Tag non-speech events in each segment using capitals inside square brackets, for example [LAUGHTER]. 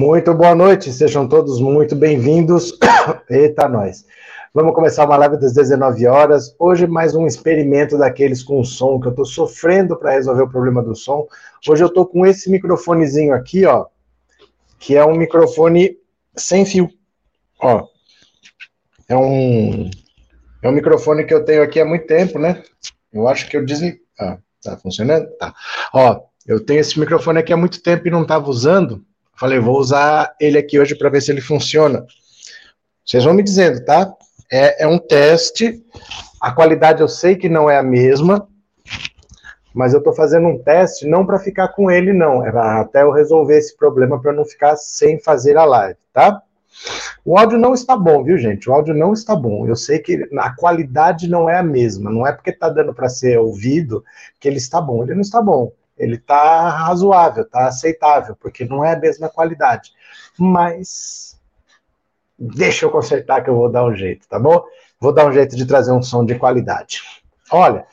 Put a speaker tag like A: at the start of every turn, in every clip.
A: Muito boa noite, sejam todos muito bem-vindos. [COUGHS] Eita, nós. Vamos começar uma live das 19 horas. Hoje, mais um experimento daqueles com som, que eu estou sofrendo para resolver o problema do som. Hoje eu estou com esse microfonezinho aqui, ó, que é um microfone sem fio. Ó, é um, é um microfone que eu tenho aqui há muito tempo, né? Eu acho que eu desliguei. Ah, tá funcionando? Tá. Ó, eu tenho esse microfone aqui há muito tempo e não estava usando. Falei, vou usar ele aqui hoje para ver se ele funciona. Vocês vão me dizendo, tá? É, é um teste. A qualidade eu sei que não é a mesma, mas eu estou fazendo um teste não para ficar com ele, não. É até eu resolver esse problema para não ficar sem fazer a live, tá? O áudio não está bom, viu, gente? O áudio não está bom. Eu sei que a qualidade não é a mesma. Não é porque está dando para ser ouvido que ele está bom. Ele não está bom ele está razoável, está aceitável, porque não é a mesma qualidade. Mas deixa eu consertar que eu vou dar um jeito, tá bom? Vou dar um jeito de trazer um som de qualidade. Olha,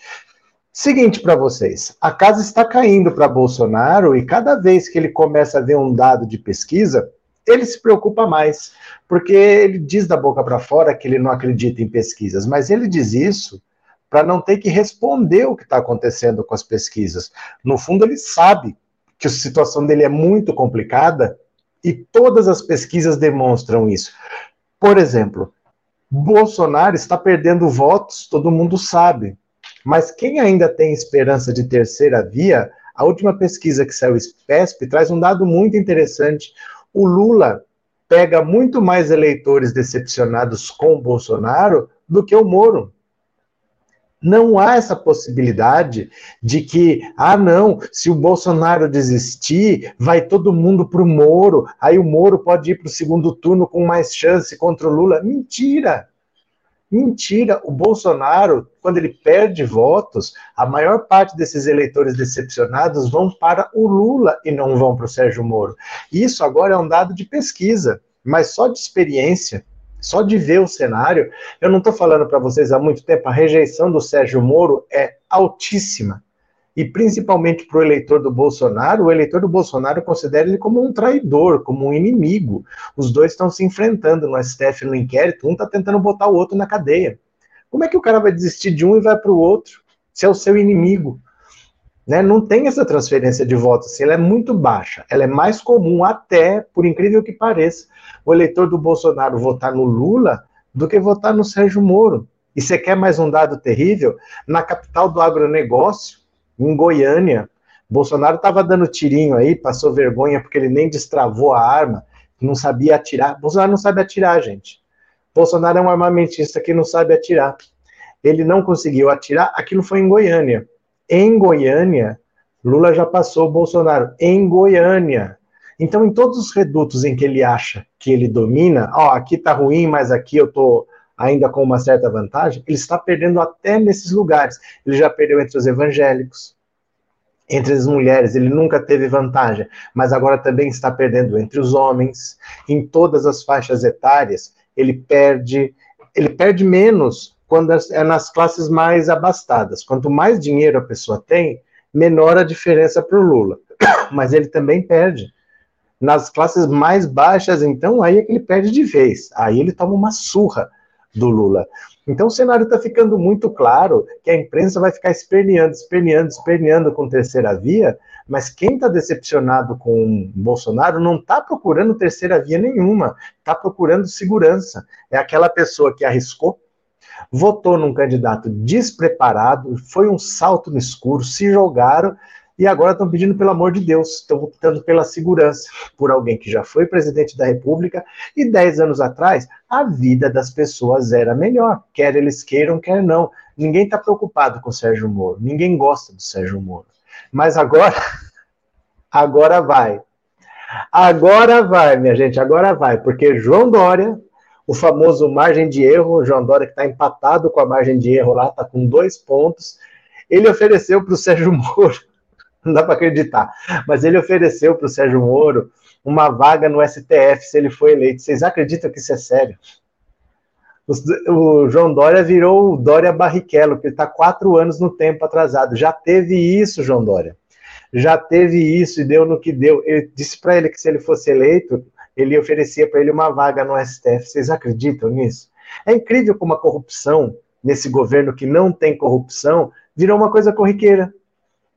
A: seguinte para vocês, a casa está caindo para Bolsonaro e cada vez que ele começa a ver um dado de pesquisa, ele se preocupa mais, porque ele diz da boca para fora que ele não acredita em pesquisas, mas ele diz isso para não ter que responder o que está acontecendo com as pesquisas. No fundo, ele sabe que a situação dele é muito complicada e todas as pesquisas demonstram isso. Por exemplo, Bolsonaro está perdendo votos, todo mundo sabe. Mas quem ainda tem esperança de terceira via, a última pesquisa que saiu SPESP traz um dado muito interessante. O Lula pega muito mais eleitores decepcionados com o Bolsonaro do que o Moro. Não há essa possibilidade de que, ah, não, se o Bolsonaro desistir, vai todo mundo para o Moro, aí o Moro pode ir para o segundo turno com mais chance contra o Lula. Mentira! Mentira! O Bolsonaro, quando ele perde votos, a maior parte desses eleitores decepcionados vão para o Lula e não vão para o Sérgio Moro. Isso agora é um dado de pesquisa, mas só de experiência. Só de ver o cenário, eu não estou falando para vocês há muito tempo, a rejeição do Sérgio Moro é altíssima. E principalmente para o eleitor do Bolsonaro, o eleitor do Bolsonaro considera ele como um traidor, como um inimigo. Os dois estão se enfrentando no STF no inquérito, um está tentando botar o outro na cadeia. Como é que o cara vai desistir de um e vai para o outro? Se é o seu inimigo. Né? Não tem essa transferência de votos, assim, ela é muito baixa. Ela é mais comum, até, por incrível que pareça, o eleitor do Bolsonaro votar no Lula do que votar no Sérgio Moro. E você quer mais um dado terrível? Na capital do agronegócio, em Goiânia, Bolsonaro estava dando tirinho aí, passou vergonha porque ele nem destravou a arma, não sabia atirar. Bolsonaro não sabe atirar, gente. Bolsonaro é um armamentista que não sabe atirar. Ele não conseguiu atirar, aquilo foi em Goiânia. Em Goiânia, Lula já passou o Bolsonaro. Em Goiânia. Então, em todos os redutos em que ele acha que ele domina, ó, aqui tá ruim, mas aqui eu tô ainda com uma certa vantagem, ele está perdendo até nesses lugares. Ele já perdeu entre os evangélicos, entre as mulheres, ele nunca teve vantagem, mas agora também está perdendo entre os homens, em todas as faixas etárias, ele perde, ele perde menos quando é nas classes mais abastadas. Quanto mais dinheiro a pessoa tem, menor a diferença para o Lula. [COUGHS] Mas ele também perde. Nas classes mais baixas, então, aí é que ele perde de vez. Aí ele toma uma surra do Lula. Então o cenário está ficando muito claro que a imprensa vai ficar esperneando, esperneando, esperneando com terceira via, mas quem está decepcionado com Bolsonaro não está procurando terceira via nenhuma, está procurando segurança. É aquela pessoa que arriscou, votou num candidato despreparado, foi um salto no escuro, se jogaram e agora estão pedindo pelo amor de Deus, estão optando pela segurança, por alguém que já foi presidente da República e dez anos atrás a vida das pessoas era melhor, quer eles queiram, quer não. Ninguém está preocupado com o Sérgio Moro, ninguém gosta do Sérgio Moro. Mas agora, [LAUGHS] agora vai. Agora vai, minha gente, agora vai, porque João Dória o famoso margem de erro, João Dória que está empatado com a margem de erro lá, está com dois pontos. Ele ofereceu para o Sérgio [LAUGHS] Moro, não dá para acreditar, mas ele ofereceu para o Sérgio Moro uma vaga no STF se ele for eleito. Vocês acreditam que isso é sério? O, João Dória virou o Dória Barrichello, que está quatro anos no tempo atrasado. Já teve isso, João Dória. já teve isso e deu no que deu. Ele disse para ele que se ele fosse eleito, ele oferecia para ele uma vaga no STF. Vocês acreditam nisso? É incrível como a corrupção, nesse governo que não tem corrupção, virou uma coisa corriqueira.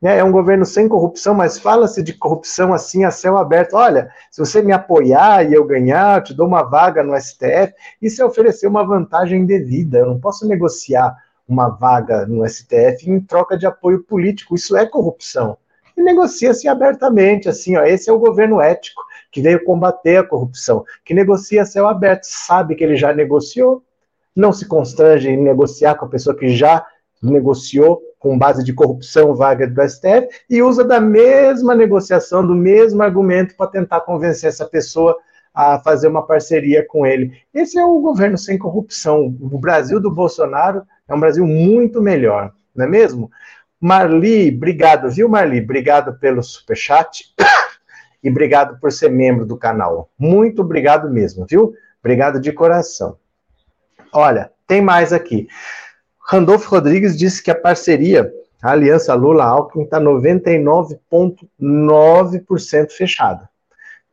A: Né? É um governo sem corrupção, mas fala-se de corrupção assim a céu aberto. Olha, se você me apoiar e eu ganhar, eu te dou uma vaga no STF. Isso é oferecer uma vantagem devida. Eu não posso negociar uma vaga no STF em troca de apoio político. Isso é corrupção. E negocia-se abertamente, assim, ó, esse é o governo ético que veio combater a corrupção, que negocia a céu aberto, sabe que ele já negociou, não se constrange em negociar com a pessoa que já negociou com base de corrupção vaga do STF e usa da mesma negociação, do mesmo argumento para tentar convencer essa pessoa a fazer uma parceria com ele. Esse é o governo sem corrupção. O Brasil do Bolsonaro é um Brasil muito melhor, não é mesmo? Marli, obrigado, viu, Marli? Obrigado pelo superchat [COUGHS] e obrigado por ser membro do canal. Muito obrigado mesmo, viu? Obrigado de coração. Olha, tem mais aqui. Randolfo Rodrigues disse que a parceria, a aliança Lula-Alckmin, está 99,9% fechada.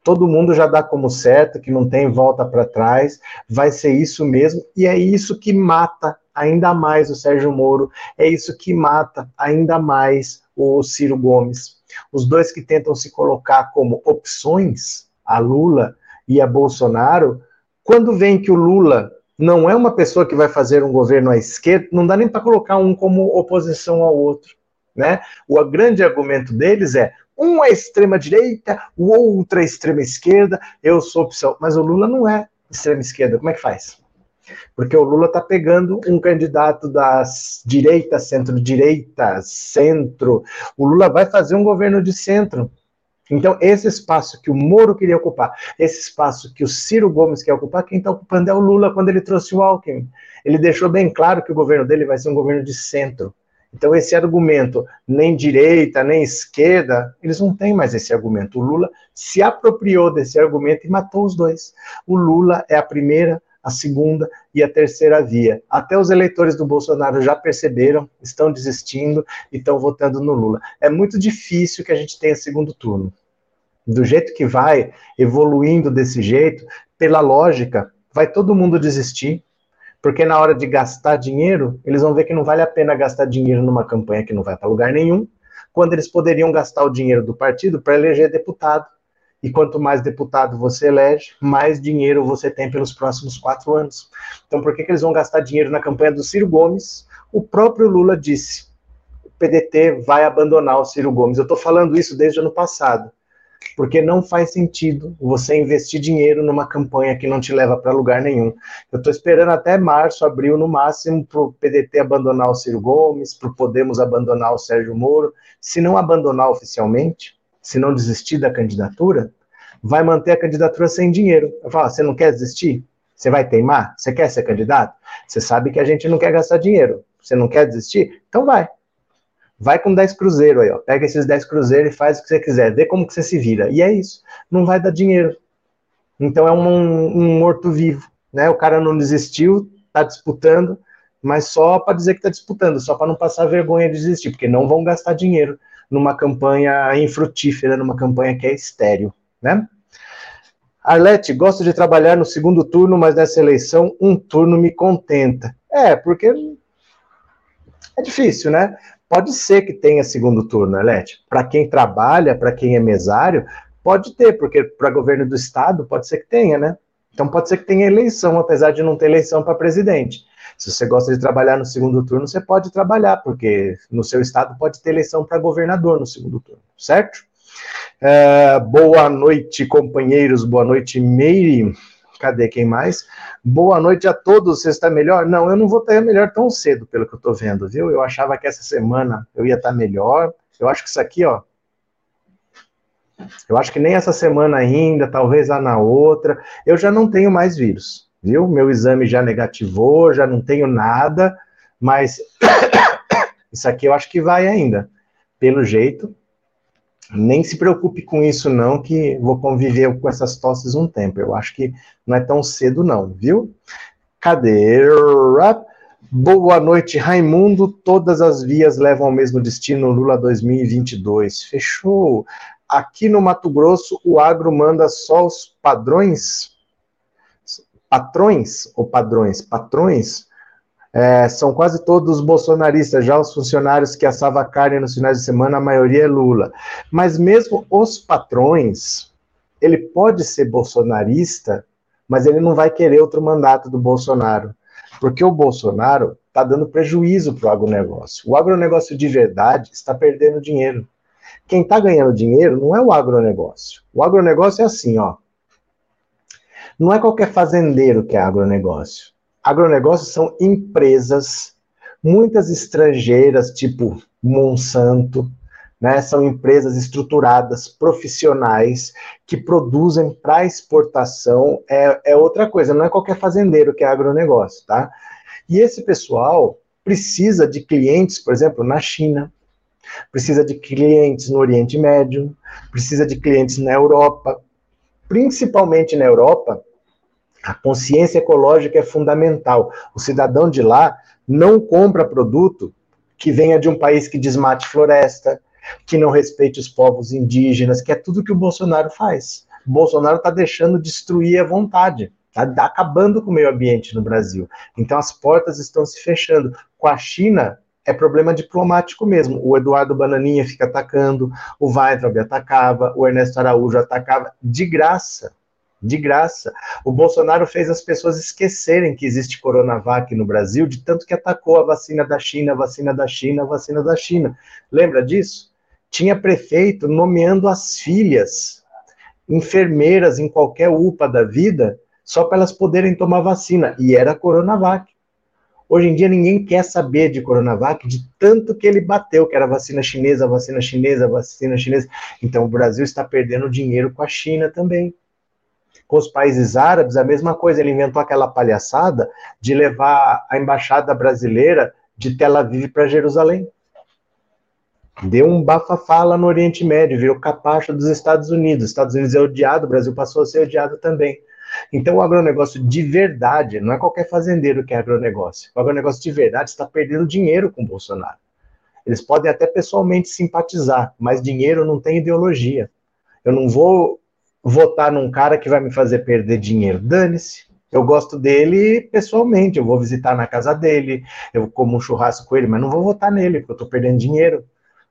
A: Todo mundo já dá como certo que não tem volta para trás, vai ser isso mesmo, e é isso que mata ainda mais o Sérgio Moro, é isso que mata ainda mais o Ciro Gomes. Os dois que tentam se colocar como opções, a Lula e a Bolsonaro, quando vem que o Lula não é uma pessoa que vai fazer um governo à esquerda, não dá nem para colocar um como oposição ao outro. Né? O grande argumento deles é um é extrema direita, o outro é extrema esquerda, eu sou opção. Mas o Lula não é extrema esquerda, como é que faz? Porque o Lula está pegando um candidato das direitas, centro-direita, centro. O Lula vai fazer um governo de centro. Então, esse espaço que o Moro queria ocupar, esse espaço que o Ciro Gomes quer ocupar, quem está ocupando é o Lula quando ele trouxe o Alckmin. Ele deixou bem claro que o governo dele vai ser um governo de centro. Então, esse argumento, nem direita, nem esquerda, eles não têm mais esse argumento. O Lula se apropriou desse argumento e matou os dois. O Lula é a primeira, a segunda e a terceira via. Até os eleitores do Bolsonaro já perceberam, estão desistindo e estão votando no Lula. É muito difícil que a gente tenha segundo turno. Do jeito que vai, evoluindo desse jeito, pela lógica, vai todo mundo desistir, porque na hora de gastar dinheiro, eles vão ver que não vale a pena gastar dinheiro numa campanha que não vai para lugar nenhum, quando eles poderiam gastar o dinheiro do partido para eleger deputado e quanto mais deputado você elege, mais dinheiro você tem pelos próximos quatro anos. Então, por que, que eles vão gastar dinheiro na campanha do Ciro Gomes? O próprio Lula disse: o PDT vai abandonar o Ciro Gomes. Eu estou falando isso desde o ano passado, porque não faz sentido você investir dinheiro numa campanha que não te leva para lugar nenhum. Eu estou esperando até março, abril, no máximo, para o PDT abandonar o Ciro Gomes, para o Podemos abandonar o Sérgio Moro. Se não abandonar oficialmente, se não desistir da candidatura, vai manter a candidatura sem dinheiro. Eu falo, você não quer desistir? Você vai teimar? Você quer ser candidato? Você sabe que a gente não quer gastar dinheiro. Você não quer desistir? Então vai. Vai com 10 cruzeiros aí, ó. Pega esses 10 cruzeiros e faz o que você quiser. Vê como que você se vira. E é isso. Não vai dar dinheiro. Então é um, um morto-vivo. Né? O cara não desistiu, está disputando, mas só para dizer que está disputando, só para não passar vergonha de desistir, porque não vão gastar dinheiro numa campanha infrutífera, numa campanha que é estéreo, né? Arlete, gosto de trabalhar no segundo turno, mas nessa eleição um turno me contenta. É, porque é difícil, né? Pode ser que tenha segundo turno, Arlete. Para quem trabalha, para quem é mesário, pode ter, porque para governo do estado pode ser que tenha, né? Então pode ser que tenha eleição, apesar de não ter eleição para presidente. Se você gosta de trabalhar no segundo turno, você pode trabalhar, porque no seu estado pode ter eleição para governador no segundo turno, certo? É, boa noite, companheiros, boa noite, Meire. Cadê quem mais? Boa noite a todos, você está melhor? Não, eu não vou estar melhor tão cedo, pelo que eu estou vendo, viu? Eu achava que essa semana eu ia estar melhor. Eu acho que isso aqui, ó, eu acho que nem essa semana ainda, talvez lá na outra, eu já não tenho mais vírus viu? Meu exame já negativou, já não tenho nada, mas [COUGHS] isso aqui eu acho que vai ainda. Pelo jeito, nem se preocupe com isso não, que vou conviver com essas tosses um tempo. Eu acho que não é tão cedo não, viu? Cadê? Boa noite, Raimundo. Todas as vias levam ao mesmo destino, Lula 2022. Fechou. Aqui no Mato Grosso, o agro manda só os padrões? Patrões ou padrões? Patrões? É, são quase todos bolsonaristas, já os funcionários que assavam carne nos finais de semana, a maioria é Lula. Mas mesmo os patrões, ele pode ser bolsonarista, mas ele não vai querer outro mandato do Bolsonaro. Porque o Bolsonaro está dando prejuízo para o agronegócio. O agronegócio de verdade está perdendo dinheiro. Quem está ganhando dinheiro não é o agronegócio. O agronegócio é assim, ó. Não é qualquer fazendeiro que é agronegócio. Agronegócio são empresas, muitas estrangeiras, tipo Monsanto, né? São empresas estruturadas, profissionais, que produzem para exportação. É, é outra coisa, não é qualquer fazendeiro que é agronegócio, tá? E esse pessoal precisa de clientes, por exemplo, na China, precisa de clientes no Oriente Médio, precisa de clientes na Europa. Principalmente na Europa, a consciência ecológica é fundamental. O cidadão de lá não compra produto que venha de um país que desmate floresta, que não respeite os povos indígenas, que é tudo que o Bolsonaro faz. O Bolsonaro está deixando destruir a vontade, está acabando com o meio ambiente no Brasil. Então as portas estão se fechando. Com a China, é problema diplomático mesmo. O Eduardo Bananinha fica atacando, o Weintraub atacava, o Ernesto Araújo atacava, de graça. De graça. O Bolsonaro fez as pessoas esquecerem que existe Coronavac no Brasil, de tanto que atacou a vacina da China, a vacina da China, a vacina da China. Lembra disso? tinha prefeito nomeando as filhas, enfermeiras em qualquer UPA da vida, só para elas poderem tomar vacina, e era Coronavac. Hoje em dia ninguém quer saber de Coronavac, de tanto que ele bateu, que era vacina chinesa, vacina chinesa, vacina chinesa. Então o Brasil está perdendo dinheiro com a China também. Com os países árabes, a mesma coisa. Ele inventou aquela palhaçada de levar a embaixada brasileira de Tel Aviv para Jerusalém. Deu um bafafá lá no Oriente Médio, virou capacho dos Estados Unidos. Os Estados Unidos é odiado, o Brasil passou a ser odiado também. Então, o agronegócio de verdade, não é qualquer fazendeiro que é agronegócio. O agronegócio de verdade está perdendo dinheiro com o Bolsonaro. Eles podem até pessoalmente simpatizar, mas dinheiro não tem ideologia. Eu não vou votar num cara que vai me fazer perder dinheiro. Dane-se. Eu gosto dele pessoalmente, eu vou visitar na casa dele, eu como um churrasco com ele, mas não vou votar nele, porque eu estou perdendo dinheiro.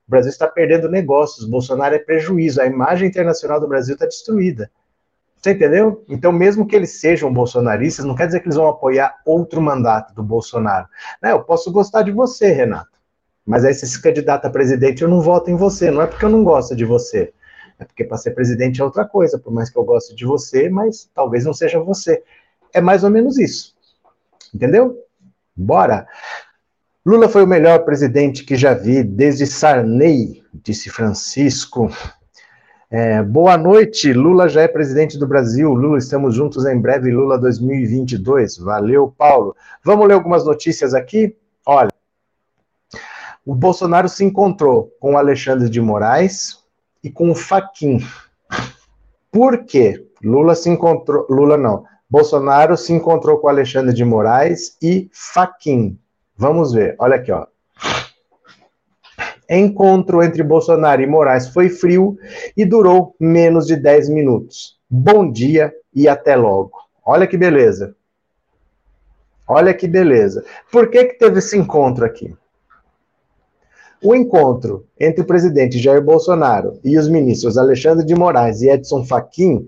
A: O Brasil está perdendo negócios, Bolsonaro é prejuízo, a imagem internacional do Brasil está destruída. Você entendeu? Então, mesmo que eles sejam bolsonaristas, não quer dizer que eles vão apoiar outro mandato do Bolsonaro. Né, eu posso gostar de você, Renato, mas aí se se candidata a presidente, eu não voto em você. Não é porque eu não gosto de você, é porque para ser presidente é outra coisa, por mais que eu goste de você, mas talvez não seja você. É mais ou menos isso. Entendeu? Bora! Lula foi o melhor presidente que já vi desde Sarney, disse Francisco. É, boa noite, Lula já é presidente do Brasil. Lula, estamos juntos em breve, Lula 2022. Valeu, Paulo. Vamos ler algumas notícias aqui? Olha, o Bolsonaro se encontrou com o Alexandre de Moraes e com o Faquin. Por quê? Lula se encontrou, Lula não, Bolsonaro se encontrou com Alexandre de Moraes e Faquin. Vamos ver, olha aqui, ó. Encontro entre Bolsonaro e Moraes foi frio e durou menos de 10 minutos. Bom dia e até logo. Olha que beleza. Olha que beleza. Por que, que teve esse encontro aqui? O encontro entre o presidente Jair Bolsonaro e os ministros Alexandre de Moraes e Edson Fachin,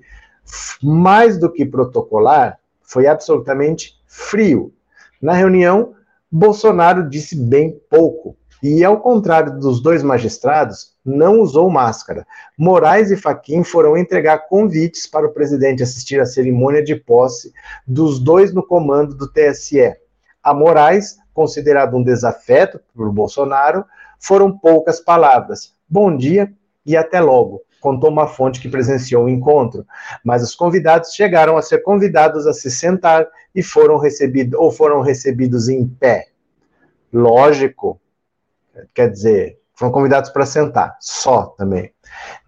A: mais do que protocolar, foi absolutamente frio. Na reunião, Bolsonaro disse bem pouco. E, ao contrário dos dois magistrados, não usou máscara. Moraes e Faquim foram entregar convites para o presidente assistir à cerimônia de posse dos dois no comando do TSE. A Moraes, considerado um desafeto por Bolsonaro, foram poucas palavras. Bom dia e até logo contou uma fonte que presenciou o encontro, mas os convidados chegaram a ser convidados a se sentar e foram recebidos ou foram recebidos em pé. Lógico, quer dizer, foram convidados para sentar, só também.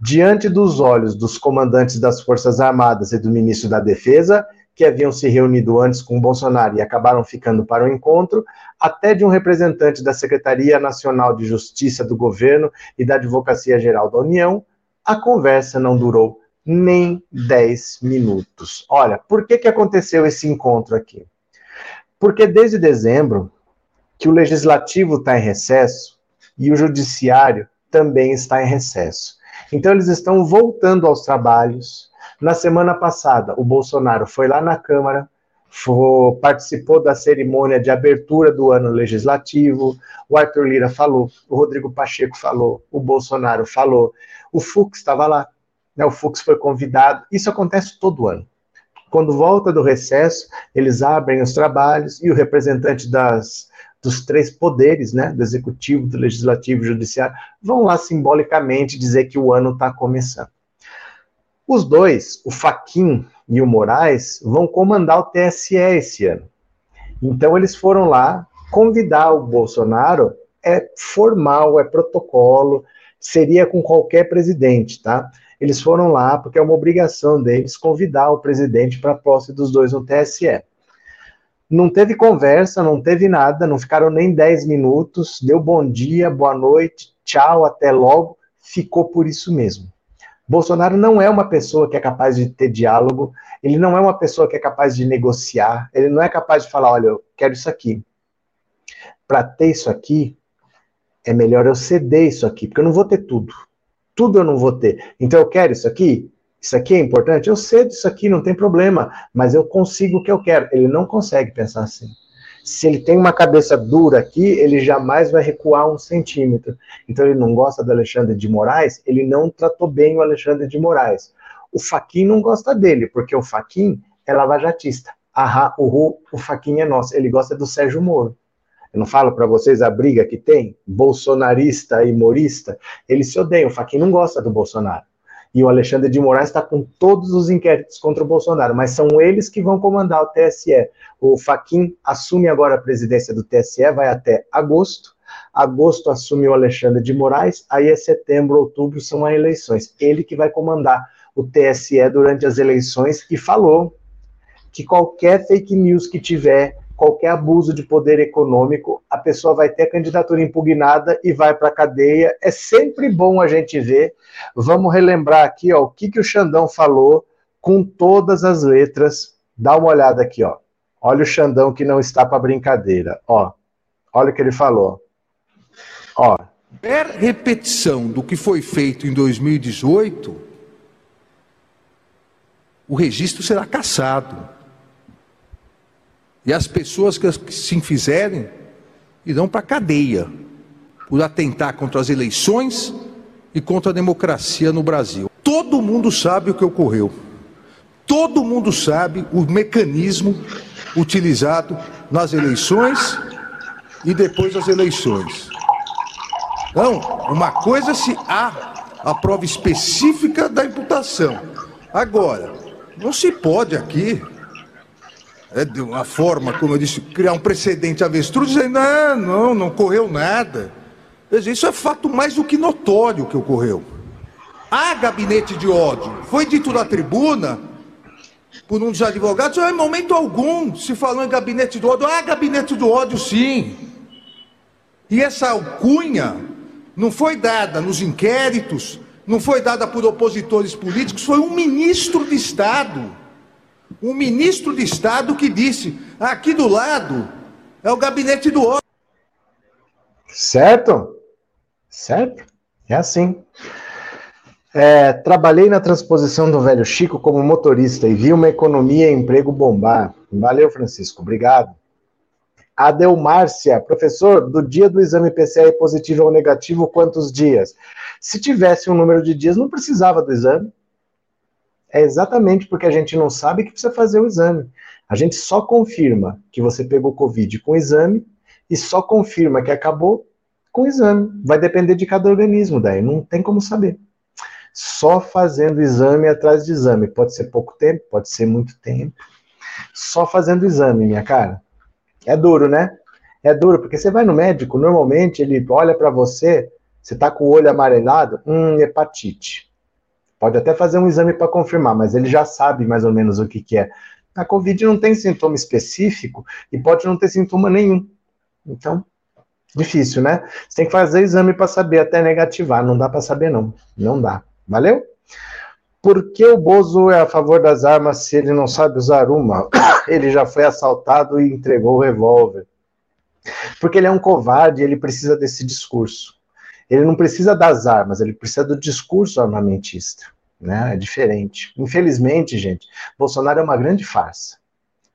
A: Diante dos olhos dos comandantes das Forças Armadas e do ministro da Defesa, que haviam se reunido antes com Bolsonaro e acabaram ficando para o encontro, até de um representante da Secretaria Nacional de Justiça do governo e da Advocacia Geral da União, a conversa não durou nem 10 minutos. Olha, por que, que aconteceu esse encontro aqui? Porque desde dezembro, que o legislativo está em recesso e o judiciário também está em recesso. Então, eles estão voltando aos trabalhos. Na semana passada, o Bolsonaro foi lá na Câmara, foi, participou da cerimônia de abertura do ano legislativo. O Arthur Lira falou, o Rodrigo Pacheco falou, o Bolsonaro falou, o Fux estava lá, né, o Fux foi convidado. Isso acontece todo ano. Quando volta do recesso, eles abrem os trabalhos e o representante das, dos três poderes, né, do executivo, do legislativo e judiciário, vão lá simbolicamente dizer que o ano está começando. Os dois, o Faquin e o Moraes, vão comandar o TSE esse ano. Então eles foram lá convidar o Bolsonaro, é formal, é protocolo, seria com qualquer presidente, tá? Eles foram lá porque é uma obrigação deles convidar o presidente para a posse dos dois no TSE. Não teve conversa, não teve nada, não ficaram nem 10 minutos, deu bom dia, boa noite, tchau, até logo, ficou por isso mesmo. Bolsonaro não é uma pessoa que é capaz de ter diálogo, ele não é uma pessoa que é capaz de negociar, ele não é capaz de falar, olha, eu quero isso aqui. Para ter isso aqui, é melhor eu ceder isso aqui, porque eu não vou ter tudo tudo eu não vou ter. Então eu quero isso aqui, isso aqui é importante, eu cedo isso aqui, não tem problema, mas eu consigo o que eu quero. Ele não consegue pensar assim. Se ele tem uma cabeça dura aqui, ele jamais vai recuar um centímetro. Então ele não gosta do Alexandre de Moraes, ele não tratou bem o Alexandre de Moraes. O Faquin não gosta dele, porque o Faquin é lavajatista. Ahá, o, Faquin é nosso. Ele gosta do Sérgio Moro. Eu não falo para vocês a briga que tem, bolsonarista e morista, eles se odeiam. O Fachin não gosta do Bolsonaro. E o Alexandre de Moraes está com todos os inquéritos contra o Bolsonaro, mas são eles que vão comandar o TSE. O Faquin assume agora a presidência do TSE, vai até agosto. Agosto assume o Alexandre de Moraes, aí é setembro, outubro são as eleições. Ele que vai comandar o TSE durante as eleições e falou que qualquer fake news que tiver qualquer abuso de poder econômico, a pessoa vai ter a candidatura impugnada e vai para a cadeia. É sempre bom a gente ver. Vamos relembrar aqui ó, o que, que o Xandão falou com todas as letras. Dá uma olhada aqui, ó. Olha o Xandão que não está para brincadeira. Ó, olha o que ele falou. Ó.
B: Per repetição do que foi feito em 2018, o registro será cassado. E as pessoas que se fizerem irão para a cadeia por atentar contra as eleições e contra a democracia no Brasil. Todo mundo sabe o que ocorreu. Todo mundo sabe o mecanismo utilizado nas eleições e depois das eleições. Não, uma coisa se há a prova específica da imputação. Agora, não se pode aqui é, de uma forma, como eu disse, criar um precedente avestruz, dizendo, ah, não, não ocorreu nada. Isso é fato mais do que notório que ocorreu. Há gabinete de ódio. Foi dito na tribuna, por um dos advogados, ah, em momento algum se falou em gabinete do ódio. Há gabinete do ódio, sim. E essa alcunha não foi dada nos inquéritos, não foi dada por opositores políticos, foi um ministro de Estado um ministro de Estado que disse: aqui do lado é o gabinete do ódio.
A: Certo? Certo? É assim. É, trabalhei na transposição do velho Chico como motorista e vi uma economia e emprego bombar. Valeu, Francisco. Obrigado. Adelmárcia, professor, do dia do exame PCR positivo ou negativo, quantos dias? Se tivesse um número de dias, não precisava do exame é exatamente porque a gente não sabe que precisa fazer o exame. A gente só confirma que você pegou Covid com exame e só confirma que acabou com exame. Vai depender de cada organismo, daí não tem como saber. Só fazendo exame atrás de exame. Pode ser pouco tempo, pode ser muito tempo. Só fazendo exame, minha cara. É duro, né? É duro, porque você vai no médico, normalmente ele olha para você, você tá com o olho amarelado, hum, hepatite. Pode até fazer um exame para confirmar, mas ele já sabe mais ou menos o que, que é. A Covid não tem sintoma específico e pode não ter sintoma nenhum. Então, difícil, né? Você tem que fazer exame para saber até negativar. Não dá para saber, não. Não dá. Valeu? Por que o Bozo é a favor das armas se ele não sabe usar uma? [COUGHS] Ele já foi assaltado e entregou o revólver. Porque ele é um covarde ele precisa desse discurso. Ele não precisa das armas, ele precisa do discurso armamentista. Né? É diferente. Infelizmente, gente, Bolsonaro é uma grande farsa.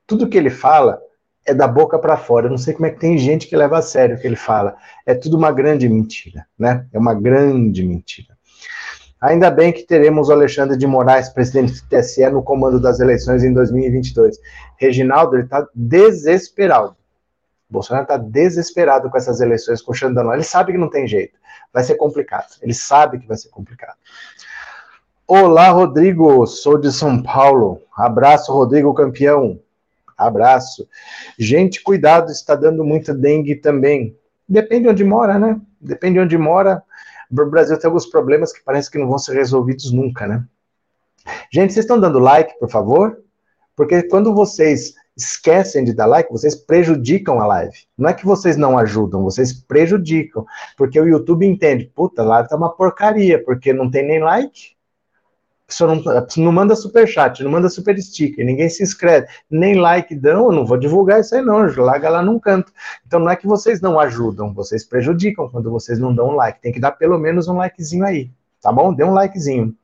A: Tudo que ele fala é da boca para fora. Eu não sei como é que tem gente que leva a sério o que ele fala. É tudo uma grande mentira, né? É uma grande mentira. Ainda bem que teremos o Alexandre de Moraes, presidente do TSE, no comando das eleições em 2022. Reginaldo, ele está desesperado. Bolsonaro está desesperado com essas eleições com o Xandanó. Ele sabe que não tem jeito. Vai ser complicado. Ele sabe que vai ser complicado. Olá, Rodrigo. Sou de São Paulo. Abraço, Rodrigo, campeão. Abraço. Gente, cuidado, está dando muita dengue também. Depende de onde mora, né? Depende de onde mora. O Brasil tem alguns problemas que parece que não vão ser resolvidos nunca, né? Gente, vocês estão dando like, por favor? Porque quando vocês esquecem de dar like, vocês prejudicam a live. Não é que vocês não ajudam, vocês prejudicam. Porque o YouTube entende, puta, a live tá uma porcaria, porque não tem nem like pessoa não, a pessoa não manda super chat, não manda super sticker, ninguém se inscreve, nem like dão, eu não vou divulgar isso aí não, larga lá num canto. Então não é que vocês não ajudam, vocês prejudicam quando vocês não dão um like, tem que dar pelo menos um likezinho aí, tá bom? Dê um likezinho.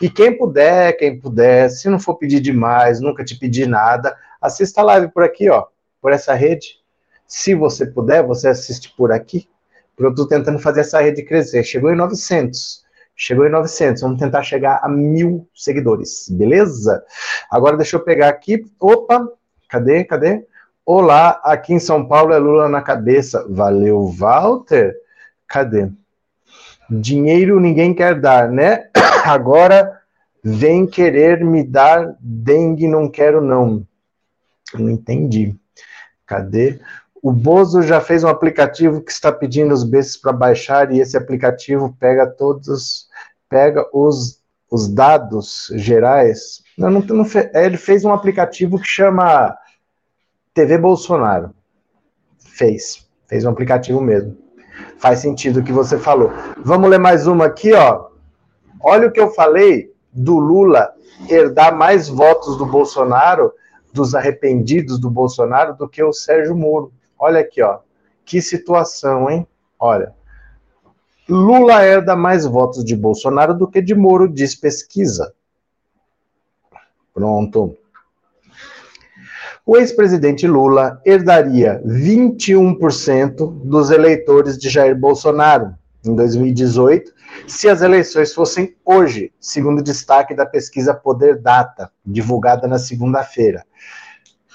A: E quem puder, quem puder, se não for pedir demais, nunca te pedir nada, assista a live por aqui, ó, por essa rede. Se você puder, você assiste por aqui, porque eu tô tentando fazer essa rede crescer. Chegou em 900. Chegou em 900, vamos tentar chegar a mil seguidores, beleza? Agora deixa eu pegar aqui. Opa, cadê? Cadê? Olá, aqui em São Paulo é Lula na cabeça. Valeu, Walter. Cadê? Dinheiro ninguém quer dar, né? [COUGHS] Agora vem querer me dar dengue, não quero não. Não entendi. Cadê? O Bozo já fez um aplicativo que está pedindo os bestos para baixar e esse aplicativo pega todos, pega os, os dados gerais. Não, não, não ele fez um aplicativo que chama TV Bolsonaro. Fez, fez um aplicativo mesmo. Faz sentido o que você falou. Vamos ler mais uma aqui, ó. Olha o que eu falei do Lula herdar mais votos do Bolsonaro, dos arrependidos do Bolsonaro, do que o Sérgio Moro. Olha aqui, ó. Que situação, hein? Olha. Lula herda mais votos de Bolsonaro do que de Moro, diz pesquisa. Pronto. O ex-presidente Lula herdaria 21% dos eleitores de Jair Bolsonaro em 2018, se as eleições fossem hoje, segundo destaque da pesquisa Poder Data, divulgada na segunda-feira.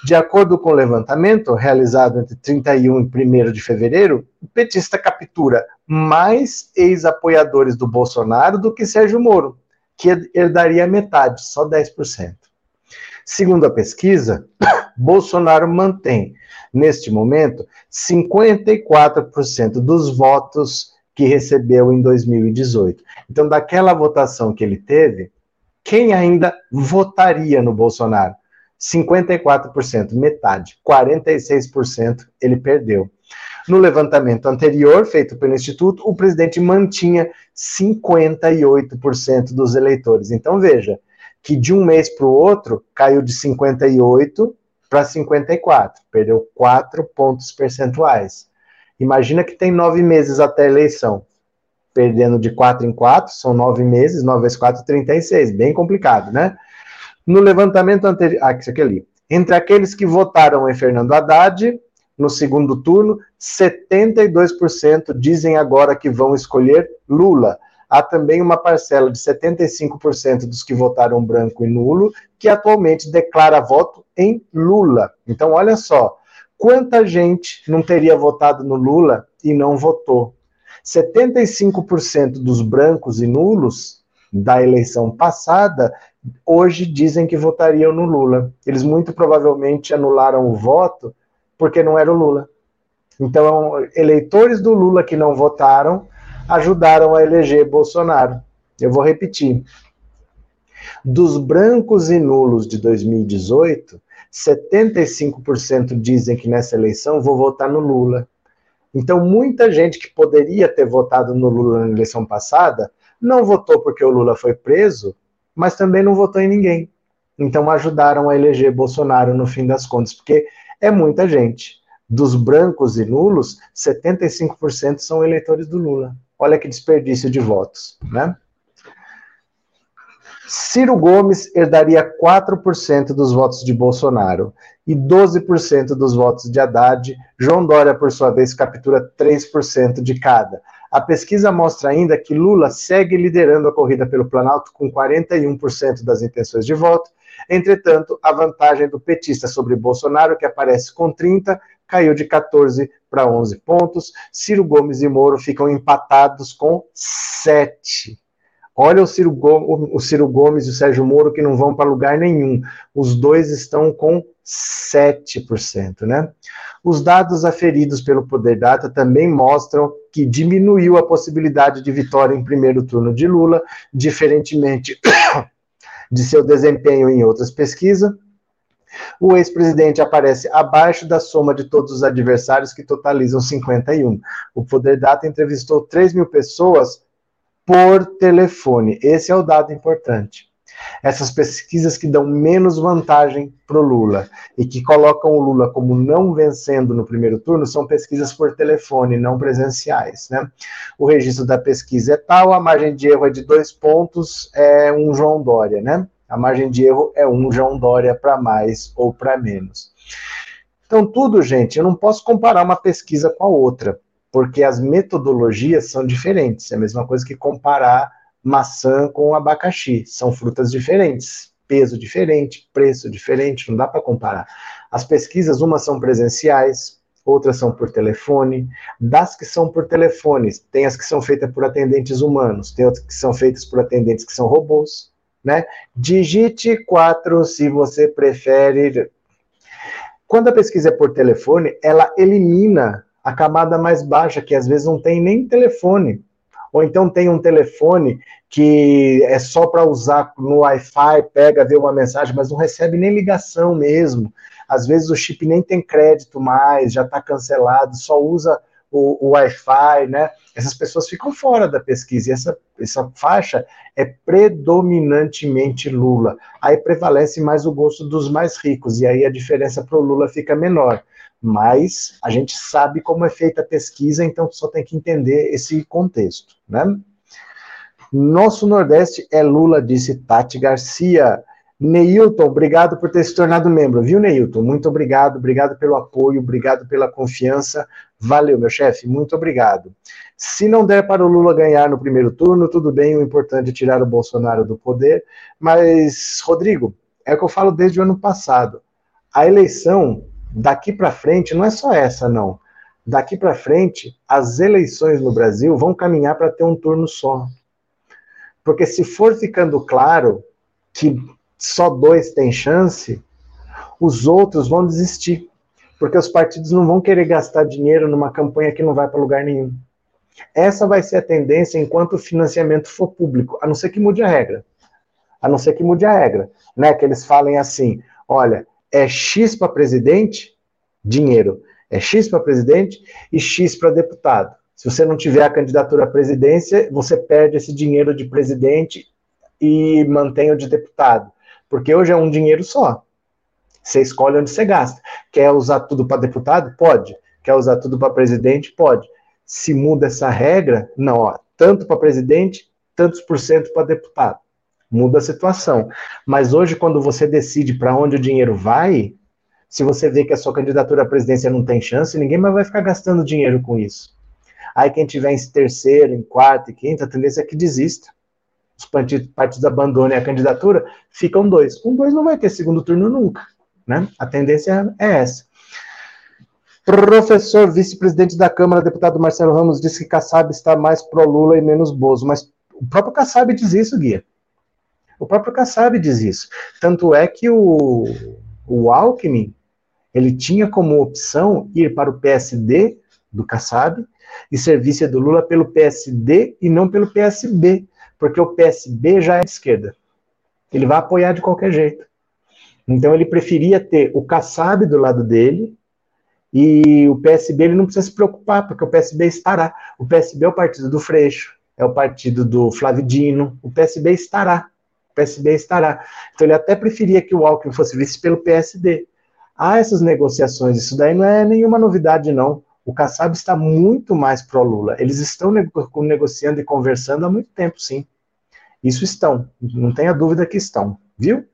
A: De acordo com o levantamento realizado entre 31 e 1 de fevereiro, o petista captura mais ex-apoiadores do Bolsonaro do que Sérgio Moro, que herdaria metade, só 10%. Segundo a pesquisa, [COUGHS] Bolsonaro mantém, neste momento, 54% dos votos que recebeu em 2018. Então, daquela votação que ele teve, quem ainda votaria no Bolsonaro? 54%, metade, 46% ele perdeu. No levantamento anterior, feito pelo Instituto, o presidente mantinha 58% dos eleitores. Então, veja que de um mês para o outro caiu de 58 para 54, perdeu 4 pontos percentuais. Imagina que tem nove meses até a eleição. Perdendo de 4 em 4, são nove meses, 9 vezes 4, 36. Bem complicado, né? No levantamento anterior. Ah, isso aqui ali. Entre aqueles que votaram em Fernando Haddad, no segundo turno, 72% dizem agora que vão escolher Lula. Há também uma parcela de 75% dos que votaram branco e nulo que atualmente declara voto em Lula. Então, olha só, quanta gente não teria votado no Lula e não votou? 75% dos brancos e nulos da eleição passada hoje dizem que votariam no Lula. Eles muito provavelmente anularam o voto porque não era o Lula. Então, eleitores do Lula que não votaram ajudaram a eleger Bolsonaro. Eu vou repetir. Dos brancos e nulos de 2018, 75% dizem que nessa eleição vou votar no Lula. Então, muita gente que poderia ter votado no Lula na eleição passada não votou porque o Lula foi preso, mas também não votou em ninguém. Então, ajudaram a eleger Bolsonaro no fim das contas, porque é muita gente. Dos brancos e nulos, 75% são eleitores do Lula. Olha que desperdício de votos, né? Ciro Gomes herdaria 4% dos votos de Bolsonaro e 12% dos votos de Haddad. João Dória, por sua vez, captura 3% de cada. A pesquisa mostra ainda que Lula segue liderando a corrida pelo Planalto com 41% das intenções de voto. Entretanto, a vantagem do petista sobre Bolsonaro, que aparece com 30, caiu de 14 para 11 pontos. Ciro Gomes e Moro ficam empatados com 7. Olha o Ciro, Gomes, o Ciro Gomes e o Sérgio Moro que não vão para lugar nenhum. Os dois estão com 7%, né? Os dados aferidos pelo Poder Data também mostram que diminuiu a possibilidade de vitória em primeiro turno de Lula, diferentemente [COUGHS] de seu desempenho em outras pesquisas. O ex-presidente aparece abaixo da soma de todos os adversários, que totalizam 51. O Poder Data entrevistou 3 mil pessoas por telefone. Esse é o dado importante. Essas pesquisas que dão menos vantagem para o Lula e que colocam o Lula como não vencendo no primeiro turno são pesquisas por telefone, não presenciais. Né? O registro da pesquisa é tal, a margem de erro é de dois pontos, é um João Dória. Né? A margem de erro é um João Dória para mais ou para menos. Então, tudo, gente, eu não posso comparar uma pesquisa com a outra porque as metodologias são diferentes. É a mesma coisa que comparar maçã com abacaxi. São frutas diferentes, peso diferente, preço diferente, não dá para comparar. As pesquisas, umas são presenciais, outras são por telefone. Das que são por telefone, tem as que são feitas por atendentes humanos, tem outras que são feitas por atendentes que são robôs. Né? Digite 4 se você prefere. Quando a pesquisa é por telefone, ela elimina a camada mais baixa, que às vezes não tem nem telefone. Ou então tem um telefone que é só para usar no Wi-Fi, pega, vê uma mensagem, mas não recebe nem ligação mesmo. Às vezes o chip nem tem crédito mais, já está cancelado, só usa o, o Wi-Fi, né? Essas pessoas ficam fora da pesquisa. E essa, essa faixa é predominantemente Lula. Aí prevalece mais o gosto dos mais ricos, e aí a diferença para o Lula fica menor mas a gente sabe como é feita a pesquisa, então só tem que entender esse contexto, né? Nosso Nordeste é Lula, disse Tati Garcia. Neilton, obrigado por ter se tornado membro, viu, Neilton? Muito obrigado, obrigado pelo apoio, obrigado pela confiança. Valeu, meu chefe, muito obrigado. Se não der para o Lula ganhar no primeiro turno, tudo bem, o importante é tirar o Bolsonaro do poder. Mas, Rodrigo, é o que eu falo desde o ano passado. A eleição daqui para frente, não é só essa, não. Daqui para frente, as eleições no Brasil vão caminhar para ter um turno só. Porque se for ficando claro que só dois têm chance, os outros vão desistir. Porque os partidos não vão querer gastar dinheiro numa campanha que não vai para lugar nenhum. Essa vai ser a tendência enquanto o financiamento for público, a não ser que mude a regra. A não ser que mude a regra. Né? Que eles falem assim: olha, é X para presidente, dinheiro. É X para presidente e X para deputado. Se você não tiver a candidatura à presidência, você perde esse dinheiro de presidente e mantém o de deputado. Porque hoje é um dinheiro só. Você escolhe onde você gasta. Quer usar tudo para deputado? Pode. Quer usar tudo para presidente? Pode. Se muda essa regra, não, ó, tanto para presidente, tantos por cento para deputado muda a situação. Mas hoje, quando você decide para onde o dinheiro vai, se você vê que a sua candidatura à presidência não tem chance, ninguém mais vai ficar gastando dinheiro com isso. Aí quem tiver em terceiro, em quarto e quinto, a tendência é que desista. Os partidos, abandonem a candidatura, ficam dois. Com dois não vai ter segundo turno nunca. Né? A tendência é essa. Professor, vice-presidente da Câmara, deputado Marcelo Ramos, disse que Kassab está mais pró-Lula e menos Bozo, mas o próprio Kassab diz isso, Guia. O próprio Kassab diz isso. Tanto é que o, o Alckmin, ele tinha como opção ir para o PSD do Kassab e ser vice do Lula pelo PSD e não pelo PSB, porque o PSB já é de esquerda. Ele vai apoiar de qualquer jeito. Então ele preferia ter o Kassab do lado dele e o PSB ele não precisa se preocupar, porque o PSB estará. O PSB é o partido do Freixo, é o partido do Flávio Dino, o PSB estará. PSB estará. Então ele até preferia que o Alckmin fosse vice pelo PSD. Há essas negociações, isso daí não é nenhuma novidade, não. O Kassab está muito mais pró-Lula. Eles estão negociando e conversando há muito tempo, sim. Isso estão, não tenha dúvida que estão, viu?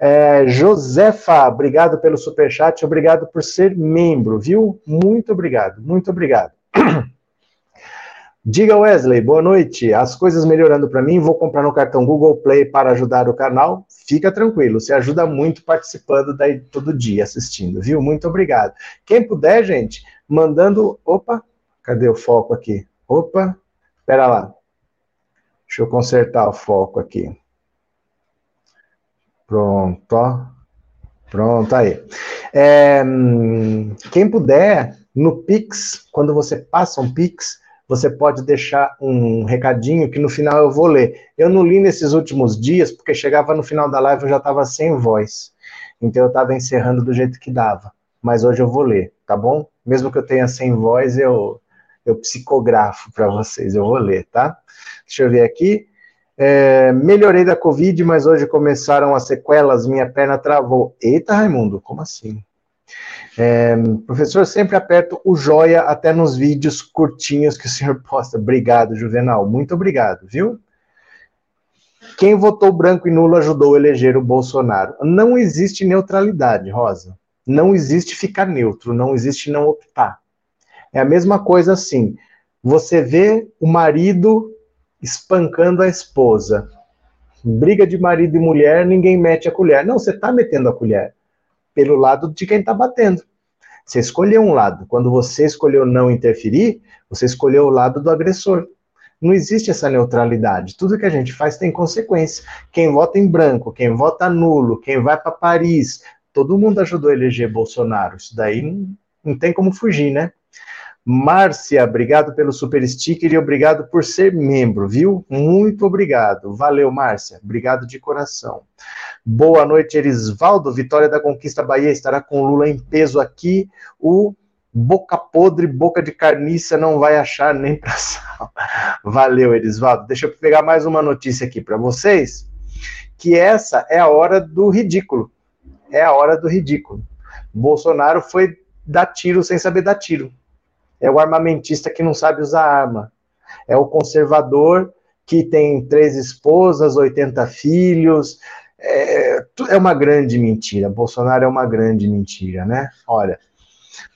A: É, Josefa, obrigado pelo superchat, obrigado por ser membro, viu? Muito obrigado, muito obrigado. [CLEARS THROAT] Diga Wesley, boa noite. As coisas melhorando para mim, vou comprar no cartão Google Play para ajudar o canal. Fica tranquilo, você ajuda muito participando daí todo dia assistindo, viu? Muito obrigado. Quem puder, gente, mandando. Opa, cadê o foco aqui? Opa, espera lá. Deixa eu consertar o foco aqui. Pronto, ó. Pronto, aí. É, quem puder, no Pix, quando você passa um Pix, você pode deixar um recadinho que no final eu vou ler. Eu não li nesses últimos dias, porque chegava no final da live eu já estava sem voz. Então eu estava encerrando do jeito que dava. Mas hoje eu vou ler, tá bom? Mesmo que eu tenha sem voz, eu, eu psicografo para vocês, eu vou ler, tá? Deixa eu ver aqui. É, melhorei da Covid, mas hoje começaram as sequelas, minha perna travou. Eita, Raimundo, como assim? É, professor, sempre aperto o joia até nos vídeos curtinhos que o senhor [LAUGHS] posta. Obrigado, Juvenal. Muito obrigado, viu? Quem votou branco e nulo ajudou a eleger o Bolsonaro. Não existe neutralidade, Rosa. Não existe ficar neutro, não existe não optar. É a mesma coisa assim. Você vê o marido espancando a esposa. Briga de marido e mulher, ninguém mete a colher. Não, você está metendo a colher pelo lado de quem está batendo. Você escolheu um lado. Quando você escolheu não interferir, você escolheu o lado do agressor. Não existe essa neutralidade. Tudo que a gente faz tem consequência. Quem vota em branco, quem vota nulo, quem vai para Paris, todo mundo ajudou a eleger Bolsonaro. Isso daí não, não tem como fugir, né? Márcia, obrigado pelo super sticker e obrigado por ser membro, viu? Muito obrigado. Valeu, Márcia. Obrigado de coração. Boa noite, Erisvaldo. Vitória da Conquista Bahia estará com Lula em peso aqui. O boca podre, boca de carniça não vai achar nem para [LAUGHS] sal. Valeu, Erisvaldo. Deixa eu pegar mais uma notícia aqui para vocês, que essa é a hora do ridículo. É a hora do ridículo. Bolsonaro foi dar tiro sem saber dar tiro é o armamentista que não sabe usar arma, é o conservador que tem três esposas, 80 filhos. É, é uma grande mentira. Bolsonaro é uma grande mentira, né? Olha,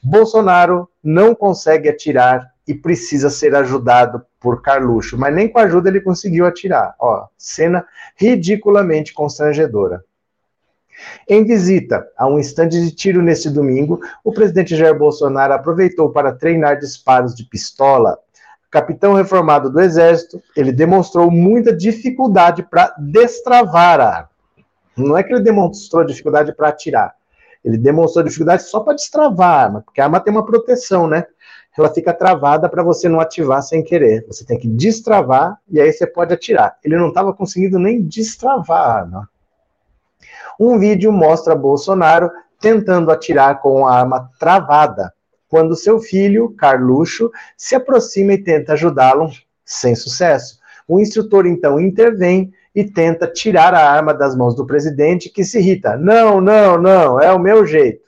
A: Bolsonaro não consegue atirar e precisa ser ajudado por Carluxo, mas nem com ajuda ele conseguiu atirar. Ó, cena ridiculamente constrangedora. Em visita a um estande de tiro neste domingo, o presidente Jair Bolsonaro aproveitou para treinar disparos de pistola. Capitão reformado do Exército, ele demonstrou muita dificuldade para destravar a arma. Não é que ele demonstrou dificuldade para atirar, ele demonstrou dificuldade só para destravar a arma, porque a arma tem uma proteção, né? Ela fica travada para você não ativar sem querer. Você tem que destravar e aí você pode atirar. Ele não estava conseguindo nem destravar a arma. Um vídeo mostra Bolsonaro tentando atirar com a arma travada, quando seu filho, Carluxo, se aproxima e tenta ajudá-lo, sem sucesso. O instrutor então intervém e tenta tirar a arma das mãos do presidente, que se irrita. Não, não, não, é o meu jeito.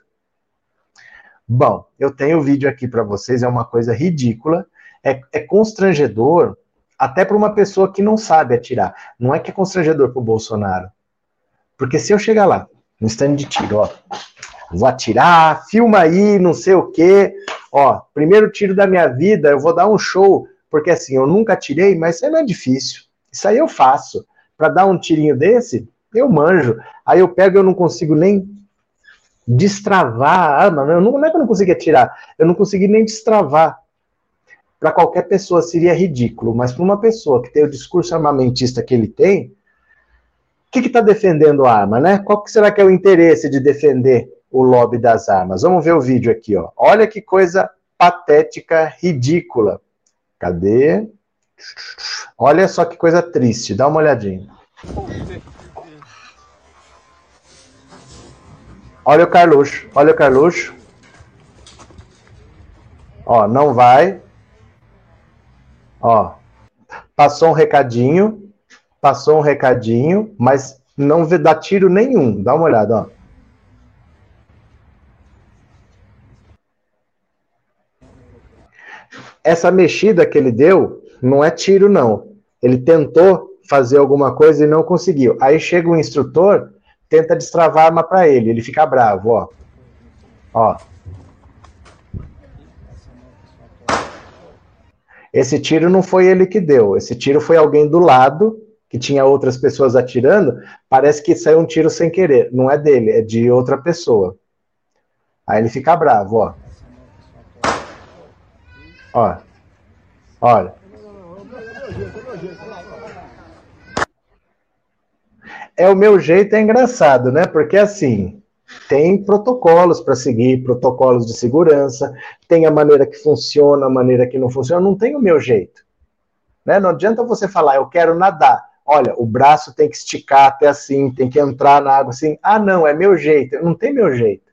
A: Bom, eu tenho o vídeo aqui para vocês, é uma coisa ridícula, é, é constrangedor até para uma pessoa que não sabe atirar. Não é que é constrangedor para o Bolsonaro, porque se eu chegar lá, no stand de tiro, ó, vou atirar, filma aí, não sei o quê, ó, primeiro tiro da minha vida, eu vou dar um show, porque assim, eu nunca atirei, mas isso aí não é difícil. Isso aí eu faço. Para dar um tirinho desse, eu manjo. Aí eu pego, eu não consigo nem destravar a arma. Não, não é que eu não consigo atirar, eu não consegui nem destravar. Para qualquer pessoa seria ridículo, mas para uma pessoa que tem o discurso armamentista que ele tem, que está defendendo a arma, né? Qual que será que é o interesse de defender o lobby das armas? Vamos ver o vídeo aqui, ó. Olha que coisa patética, ridícula. Cadê? Olha só que coisa triste, dá uma olhadinha. Olha o Carluxo, olha o Carluxo. Ó, não vai. Ó, passou um recadinho, passou um recadinho, mas não dá tiro nenhum. Dá uma olhada, ó. Essa mexida que ele deu não é tiro, não. Ele tentou fazer alguma coisa e não conseguiu. Aí chega o instrutor, tenta destravar a arma para ele, ele fica bravo, ó. Ó. Esse tiro não foi ele que deu, esse tiro foi alguém do lado, que tinha outras pessoas atirando. Parece que saiu um tiro sem querer. Não é dele, é de outra pessoa. Aí ele fica bravo, ó. Ó. Olha. É o meu jeito, é engraçado, né? Porque assim, tem protocolos para seguir, protocolos de segurança, tem a maneira que funciona, a maneira que não funciona, não tem o meu jeito. Né? Não adianta você falar, eu quero nadar. Olha, o braço tem que esticar até assim, tem que entrar na água assim. Ah, não, é meu jeito. Não tem meu jeito.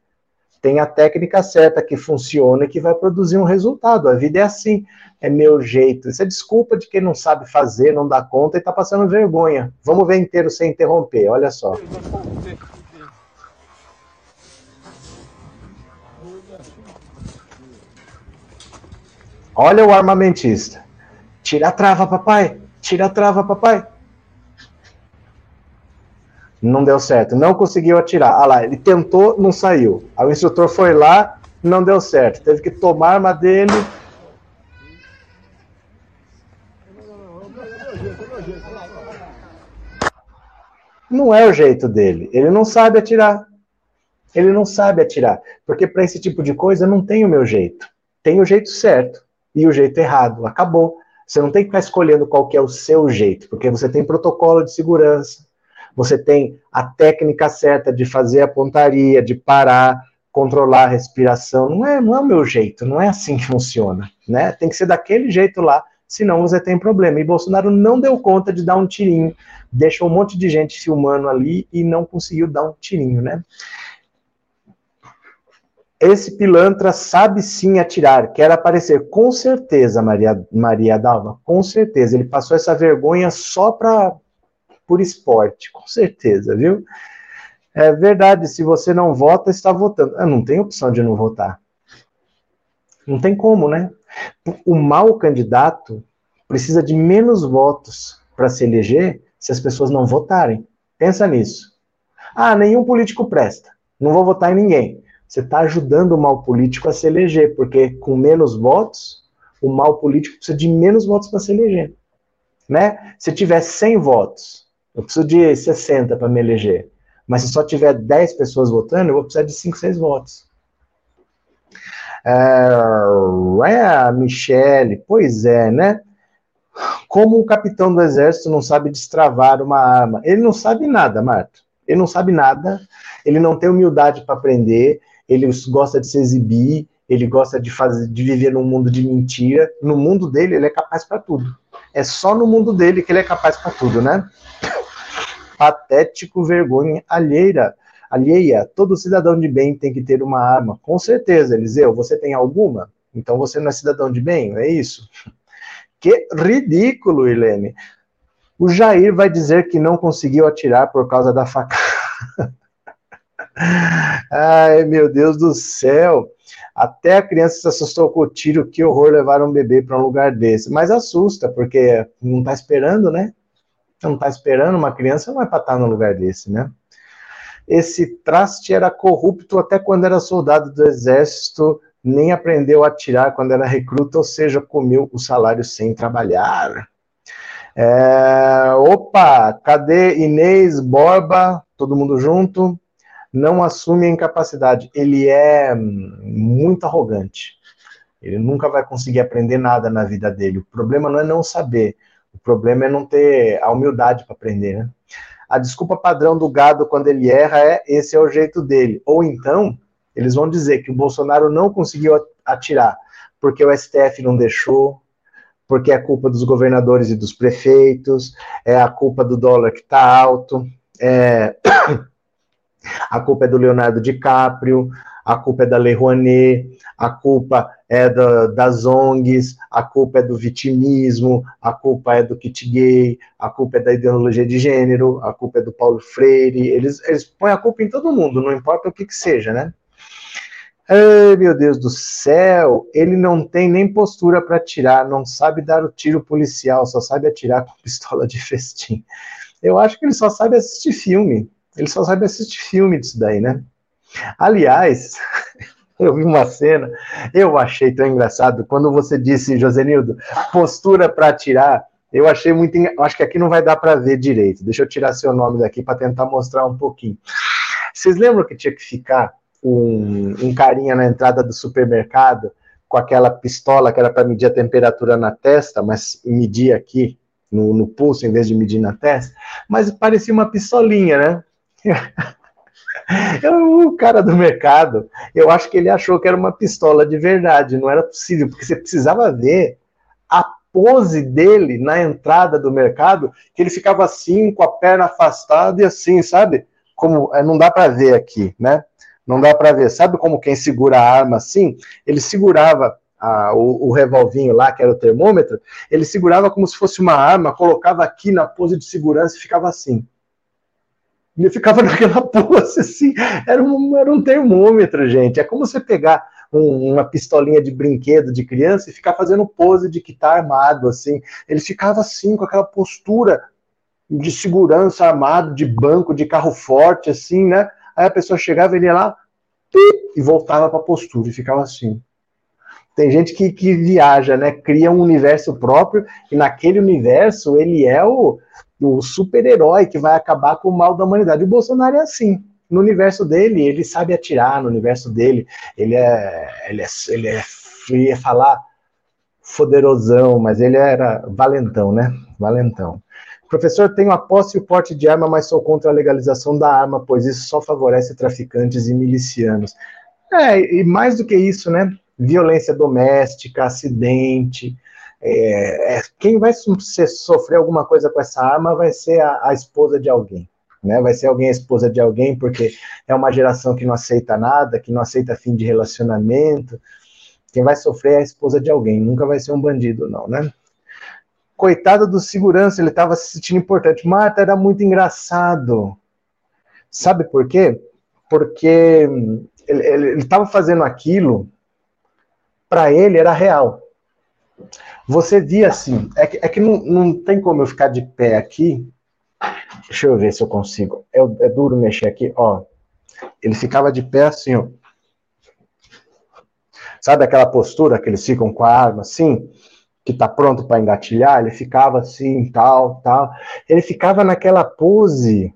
A: Tem a técnica certa que funciona e que vai produzir um resultado. A vida é assim, é meu jeito. Isso é desculpa de quem não sabe fazer, não dá conta e está passando vergonha. Vamos ver inteiro sem interromper, olha só. Olha o armamentista. Tira a trava, papai. Tira a trava, papai. Não deu certo. Não conseguiu atirar. Ah lá, ele tentou, não saiu. Aí o instrutor foi lá, não deu certo. Teve que tomar a arma dele. Não é o jeito dele. Ele não sabe atirar. Ele não sabe atirar. Porque para esse tipo de coisa não tem o meu jeito. Tem o jeito certo e o jeito errado. Acabou. Você não tem que ficar escolhendo qual que é o seu jeito, porque você tem protocolo de segurança, você tem a técnica certa de fazer a pontaria, de parar, controlar a respiração. Não é, não é o meu jeito, não é assim que funciona, né? Tem que ser daquele jeito lá, senão você tem problema. E Bolsonaro não deu conta de dar um tirinho, deixou um monte de gente filmando ali e não conseguiu dar um tirinho, né? Esse pilantra sabe sim atirar, quer aparecer, com certeza, Maria, Maria Dalva, com certeza. Ele passou essa vergonha só para por esporte, com certeza, viu? É verdade, se você não vota, está votando. Ah, não tem opção de não votar. Não tem como, né? O mau candidato precisa de menos votos para se eleger se as pessoas não votarem. Pensa nisso. Ah, nenhum político presta. Não vou votar em ninguém você está ajudando o mal político a se eleger, porque com menos votos, o mal político precisa de menos votos para se eleger. Né? Se tiver 100 votos, eu preciso de 60 para me eleger. Mas se só tiver 10 pessoas votando, eu vou precisar de 5, 6 votos. É, Michele, pois é, né? Como um capitão do exército não sabe destravar uma arma? Ele não sabe nada, Marta. Ele não sabe nada, ele não tem humildade para aprender, ele gosta de se exibir, ele gosta de fazer, de viver num mundo de mentira. No mundo dele, ele é capaz para tudo. É só no mundo dele que ele é capaz para tudo, né? Patético, vergonha alheira. Alheia, todo cidadão de bem tem que ter uma arma. Com certeza, Eliseu, você tem alguma? Então você não é cidadão de bem, é isso? Que ridículo, Helene. O Jair vai dizer que não conseguiu atirar por causa da facada. [LAUGHS] Ai, meu Deus do céu. Até a criança se assustou com o tiro, que horror levar um bebê para um lugar desse. Mas assusta, porque não está esperando, né? Não está esperando, uma criança não vai para estar num lugar desse, né? Esse traste era corrupto até quando era soldado do exército, nem aprendeu a atirar quando era recruta, ou seja, comeu o salário sem trabalhar. É, opa, cadê Inês, Borba, todo mundo junto? não assume a incapacidade. Ele é muito arrogante. Ele nunca vai conseguir aprender nada na vida dele. O problema não é não saber, problema é não ter a humildade para aprender, né? A desculpa padrão do gado quando ele erra é esse é o jeito dele. Ou então, eles vão dizer que o Bolsonaro não conseguiu atirar porque o STF não deixou, porque é culpa dos governadores e dos prefeitos, é a culpa do dólar que está alto, é [COUGHS] A culpa é do Leonardo DiCaprio, a culpa é da Lei Rouanet, a culpa é da, das ONGs, a culpa é do vitimismo, a culpa é do kit gay, a culpa é da ideologia de gênero, a culpa é do Paulo Freire. Eles, eles põem a culpa em todo mundo, não importa o que, que seja, né? Ai, meu Deus do céu, ele não tem nem postura para atirar, não sabe dar o tiro policial, só sabe atirar com [LAUGHS] pistola de festim. Eu acho que ele só sabe assistir filme. Ele só sabe assistir filme disso daí, né? Aliás, [LAUGHS] eu vi uma cena, eu achei tão engraçado, quando você disse, Josenildo, postura para atirar, eu achei muito. Acho que aqui não vai dar para ver direito. Deixa eu tirar seu nome daqui para tentar mostrar um pouquinho. Vocês lembram que tinha que ficar um, um carinha na entrada do supermercado com aquela pistola que era para medir a temperatura na testa, mas medir aqui no, no pulso em vez de medir na testa? Mas parecia uma pistolinha, né? [LAUGHS] [LAUGHS] O cara do mercado, eu acho que ele achou que era uma pistola de verdade, não era possível, porque você precisava ver a pose dele na entrada do mercado, que ele ficava assim, com a perna afastada e assim, sabe? Como é, não dá para ver aqui, né? Não dá para ver. Sabe como quem segura a arma assim? Ele segurava a, o, o revolvinho lá, que era o termômetro, ele segurava como se fosse uma arma, colocava aqui na pose de segurança e ficava assim. Ele ficava [LAUGHS] naquela pose assim, era um, era um termômetro, gente. É como você pegar um, uma pistolinha de brinquedo de criança e ficar fazendo pose de que tá armado, assim. Ele ficava assim, com aquela postura de segurança armado, de banco, de carro forte, assim, né? Aí a pessoa chegava, ele ia lá e voltava para a postura e ficava assim. Tem gente que, que viaja, né? Cria um universo próprio e naquele universo ele é o, o super-herói que vai acabar com o mal da humanidade. O Bolsonaro é assim. No universo dele, ele sabe atirar, no universo dele, ele é. Ele é, ele é ia falar poderosão, mas ele era valentão, né? Valentão. Professor, tenho a posse e o porte de arma, mas sou contra a legalização da arma, pois isso só favorece traficantes e milicianos. É, e mais do que isso, né? Violência doméstica, acidente, é, é, quem vai sofrer alguma coisa com essa arma vai ser a, a, esposa de alguém. Né? Vai ser alguém a esposa de alguém, porque é uma geração que não aceita nada, que não aceita fim de relacionamento. Quem vai sofrer é a esposa de alguém, nunca vai ser um bandido, não, né? Coitado do segurança, ele estava se sentindo importante. Marta, era muito engraçado. Sabe por quê? Porque ele estava fazendo aquilo, para ele era real. Você via assim, é que, é que não, não tem como eu ficar de pé aqui. Deixa eu ver se eu consigo. É, é duro mexer aqui, ó. Ele ficava de pé assim, ó. Sabe aquela postura que eles ficam com a arma assim, que tá pronto para engatilhar? Ele ficava assim, tal, tal. Ele ficava naquela pose.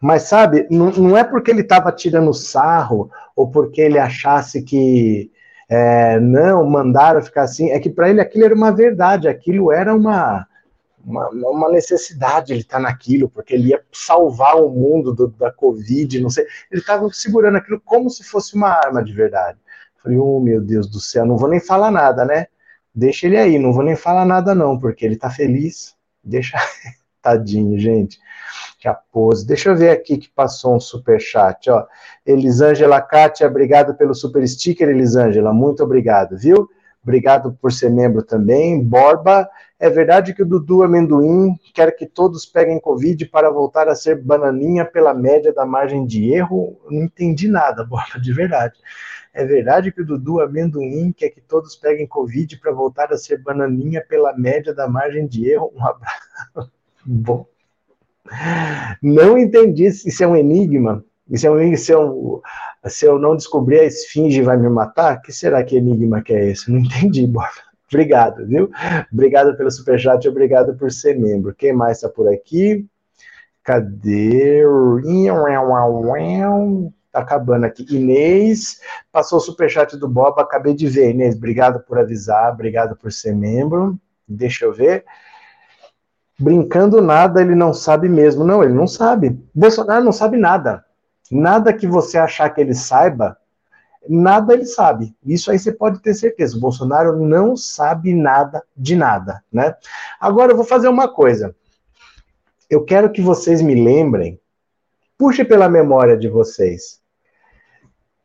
A: Mas sabe, não, não é porque ele estava tirando sarro ou porque ele achasse que é, não, mandaram ficar assim, é que para ele aquilo era uma verdade, aquilo era uma, uma, uma necessidade, ele estar tá naquilo, porque ele ia salvar o mundo do, da Covid, não sei, ele estava segurando aquilo como se fosse uma arma de verdade. Falei, oh meu Deus do céu, não vou nem falar nada, né? Deixa ele aí, não vou nem falar nada não, porque ele tá feliz, deixa, [LAUGHS] tadinho, gente que a pose. Deixa eu ver aqui que passou um super chat, ó. Elisângela Kátia, obrigado pelo super sticker, Elisângela, muito obrigado, viu? Obrigado por ser membro também. Borba, é verdade que o Dudu Amendoim quer que todos peguem Covid para voltar a ser bananinha pela média da margem de erro? Não entendi nada, Borba, de verdade. É verdade que o Dudu Amendoim quer que todos peguem Covid para voltar a ser bananinha pela média da margem de erro? Um abraço. [LAUGHS] Bom. Não entendi isso é um enigma. Isso é um, se, eu, se eu não descobrir a esfinge vai me matar, que será que enigma que é esse? Não entendi, Borba. Obrigado, viu? Obrigado pelo superchat, obrigado por ser membro. Quem mais está por aqui? Cadê? Tá acabando aqui. Inês, passou o superchat do Bob, acabei de ver. Inês, obrigado por avisar, obrigado por ser membro. Deixa eu ver brincando nada, ele não sabe mesmo. Não, ele não sabe. Bolsonaro não sabe nada. Nada que você achar que ele saiba, nada ele sabe. Isso aí você pode ter certeza. O Bolsonaro não sabe nada de nada, né? Agora eu vou fazer uma coisa. Eu quero que vocês me lembrem Puxe pela memória de vocês.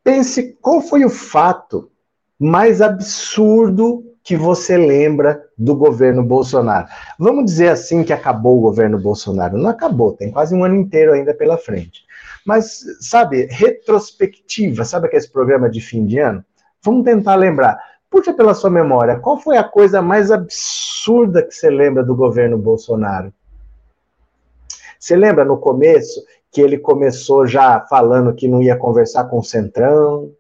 A: Pense qual foi o fato mais absurdo que você lembra do governo Bolsonaro. Vamos dizer assim que acabou o governo Bolsonaro. Não acabou, tem quase um ano inteiro ainda pela frente. Mas, sabe, retrospectiva, sabe aquele programa de fim de ano? Vamos tentar lembrar. Puxa pela sua memória, qual foi a coisa mais absurda que você lembra do governo Bolsonaro? Você lembra no começo que ele começou já falando que não ia conversar com o Centrão,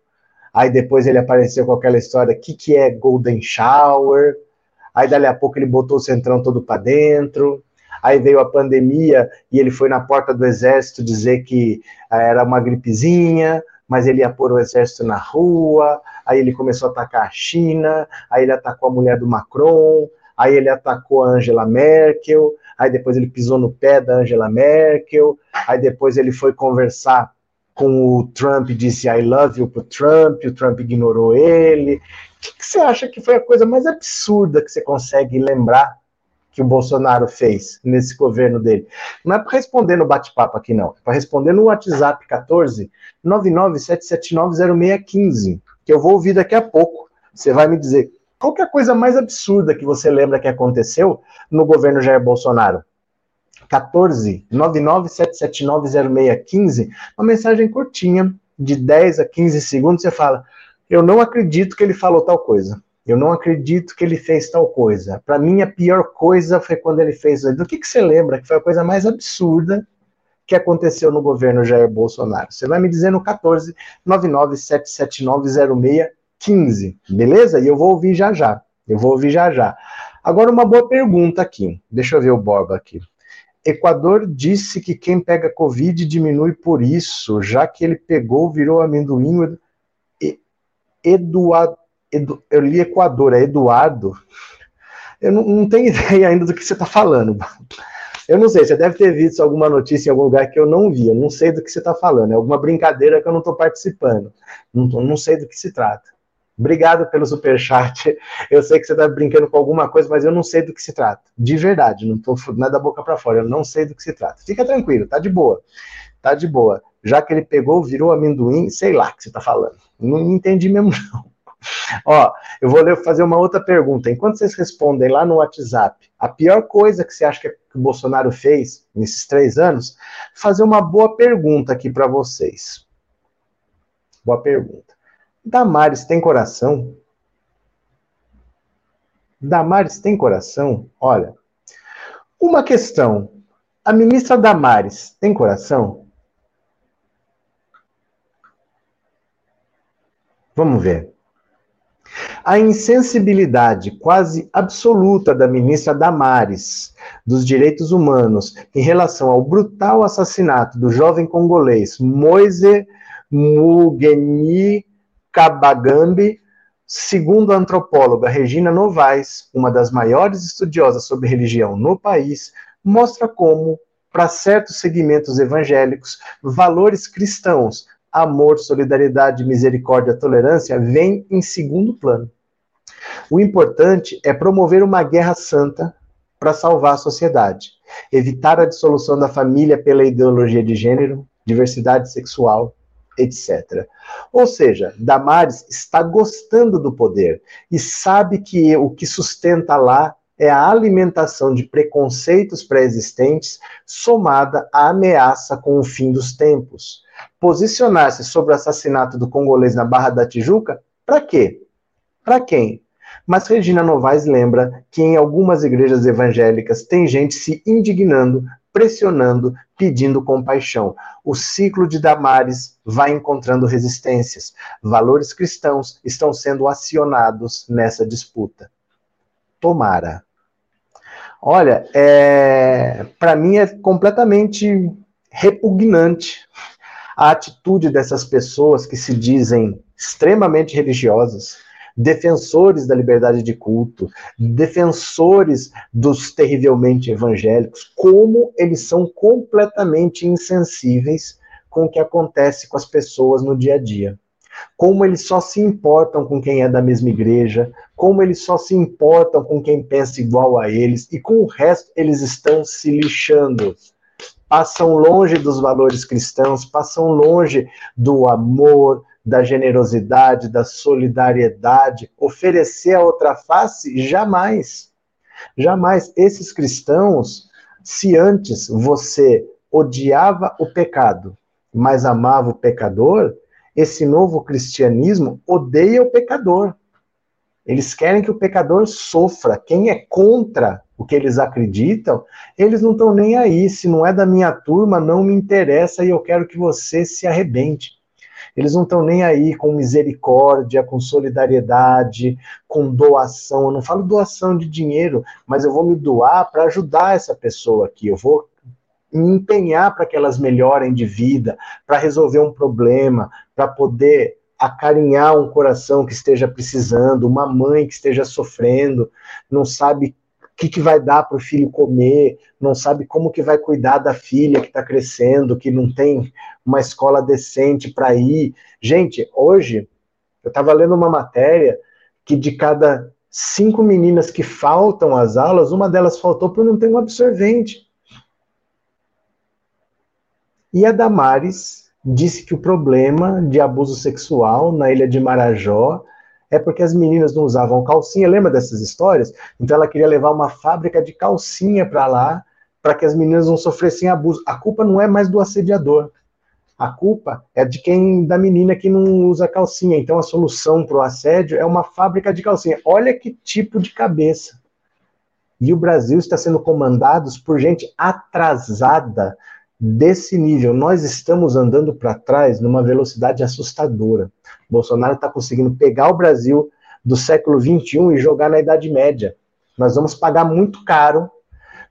A: aí depois ele apareceu com aquela história, o que, que é Golden Shower, aí dali a pouco ele botou o Centrão todo para dentro, aí veio a pandemia e ele foi na porta do exército dizer que ah, era uma gripezinha, mas ele ia pôr o exército na rua, aí ele começou a atacar a China, aí ele atacou a mulher do Macron, aí ele atacou a Angela Merkel, aí depois ele pisou no pé da Angela Merkel, aí depois ele foi conversar com o Trump disse I love you pro Trump, o Trump ignorou ele. O que, que você acha que foi a coisa mais absurda que você consegue lembrar que o Bolsonaro fez nesse governo dele. Não é para responder no bate-papo aqui, não. É para responder no WhatsApp 14 997790615, que eu vou ouvir daqui a pouco. Você vai me dizer qual é a coisa mais absurda que você lembra que aconteceu no governo Jair Bolsonaro. 14 997790615, uma mensagem curtinha, de 10 a 15 segundos, você fala: Eu não acredito que ele falou tal coisa. Eu não acredito que ele fez tal coisa. Para mim, a pior coisa foi quando ele fez. Do que, que você lembra que foi a coisa mais absurda que aconteceu no governo Jair Bolsonaro? Você vai me dizer no 14 997790615, beleza? E eu vou ouvir já já. Eu vou ouvir já já. Agora, uma boa pergunta aqui. Deixa eu ver o Borba aqui. Equador disse que quem pega Covid diminui por isso, já que ele pegou, virou amendoim. Eduardo Edu, eu li Equador, é Eduardo. Eu não, não tenho [LAUGHS] ideia ainda do que você está falando. Eu não sei, você deve ter visto alguma notícia em algum lugar que eu não vi. Eu não sei do que você está falando. É alguma brincadeira que eu não estou participando. Não, não sei do que se trata. Obrigado pelo superchat. Eu sei que você está brincando com alguma coisa, mas eu não sei do que se trata. De verdade, não estou nada da boca para fora. Eu não sei do que se trata. Fica tranquilo, tá de boa. Tá de boa. Já que ele pegou, virou amendoim, sei lá o que você está falando. Não entendi mesmo, [LAUGHS] não. Ó, eu vou fazer uma outra pergunta. Enquanto vocês respondem lá no WhatsApp, a pior coisa que você acha que o Bolsonaro fez nesses três anos, fazer uma boa pergunta aqui para vocês. Boa pergunta. Damares tem coração? Damares tem coração? Olha, uma questão. A ministra Damares tem coração? Vamos ver. A insensibilidade quase absoluta da ministra Damares dos Direitos Humanos em relação ao brutal assassinato do jovem congolês Moise Mugeni Kabagambi, segundo a antropóloga Regina Novaes, uma das maiores estudiosas sobre religião no país, mostra como, para certos segmentos evangélicos, valores cristãos amor, solidariedade, misericórdia, tolerância vem em segundo plano. O importante é promover uma guerra santa para salvar a sociedade, evitar a dissolução da família pela ideologia de gênero, diversidade sexual, etc. Ou seja, Damares está gostando do poder e sabe que o que sustenta lá é a alimentação de preconceitos pré-existentes somada à ameaça com o fim dos tempos posicionar-se sobre o assassinato do congolês na Barra da Tijuca, para quê? Para quem? Mas Regina Novaes lembra que em algumas igrejas evangélicas tem gente se indignando, pressionando, pedindo compaixão. O ciclo de Damares vai encontrando resistências. Valores cristãos estão sendo acionados nessa disputa. Tomara. Olha, é, para mim é completamente repugnante a atitude dessas pessoas que se dizem extremamente religiosas, defensores da liberdade de culto, defensores dos terrivelmente evangélicos, como eles são completamente insensíveis com o que acontece com as pessoas no dia a dia. Como eles só se importam com quem é da mesma igreja, como eles só se importam com quem pensa igual a eles, e com o resto eles estão se lixando. passam longe dos valores cristãos, passam longe do amor, da generosidade, da solidariedade. Oferecer a outra face, jamais. Jamais. Esses cristãos, se antes você odiava o pecado, mas amava o pecador, esse novo cristianismo odeia o pecador. Eles querem que o pecador sofra. Quem é contra o que eles acreditam, eles não estão nem aí. Se não é da minha turma, não me interessa e eu quero que você se arrebente. Eles não estão nem aí com misericórdia, com solidariedade, com doação. Eu não falo doação de dinheiro, mas eu vou me doar para ajudar essa pessoa aqui. Eu vou me empenhar para que elas melhorem de vida, para resolver um problema, para poder acarinhar um coração que esteja precisando, uma mãe que esteja sofrendo, não sabe que, que vai dar para o filho comer, não sabe como que vai cuidar da filha que está crescendo, que não tem uma escola decente para ir. Gente, hoje eu estava lendo uma matéria que de cada cinco meninas que faltam às aulas, uma delas faltou por não ter um absorvente. E a Damares disse que o problema de abuso sexual na ilha de Marajó é porque as meninas não usavam calcinha. Lembra dessas histórias? Então ela queria levar uma fábrica de calcinha para lá, para que as meninas não sofressem abuso. A culpa não é mais do assediador. A culpa é de quem da menina que não usa calcinha. Então a solução para o assédio é uma fábrica de calcinha. Olha que tipo de cabeça. E o Brasil está sendo comandado por gente atrasada desse nível. Nós estamos andando para trás numa velocidade assustadora. Bolsonaro está conseguindo pegar o Brasil do século XXI e jogar na Idade Média. Nós vamos pagar muito caro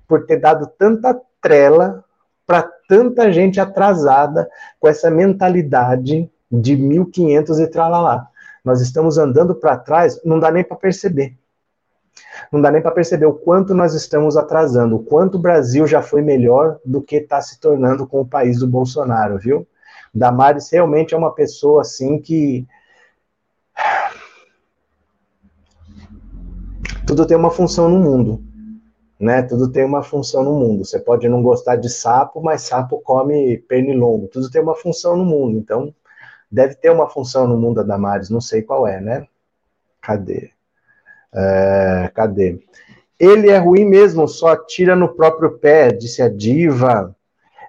A: por ter dado tanta trela para tanta gente atrasada com essa mentalidade de 1500 e tralalá. Nós estamos andando para trás, não dá nem para perceber. Não dá nem para perceber o quanto nós estamos atrasando, o quanto o Brasil já foi melhor do que está se tornando com o país do Bolsonaro, viu? Damares realmente é uma pessoa assim que. Tudo tem uma função no mundo. Né? Tudo tem uma função no mundo. Você pode não gostar de sapo, mas sapo come pernilongo. Tudo tem uma função no mundo. Então, deve ter uma função no mundo da Damares, não sei qual é, né? Cadê? É, cadê? Ele é ruim mesmo, só tira no próprio pé, disse a diva.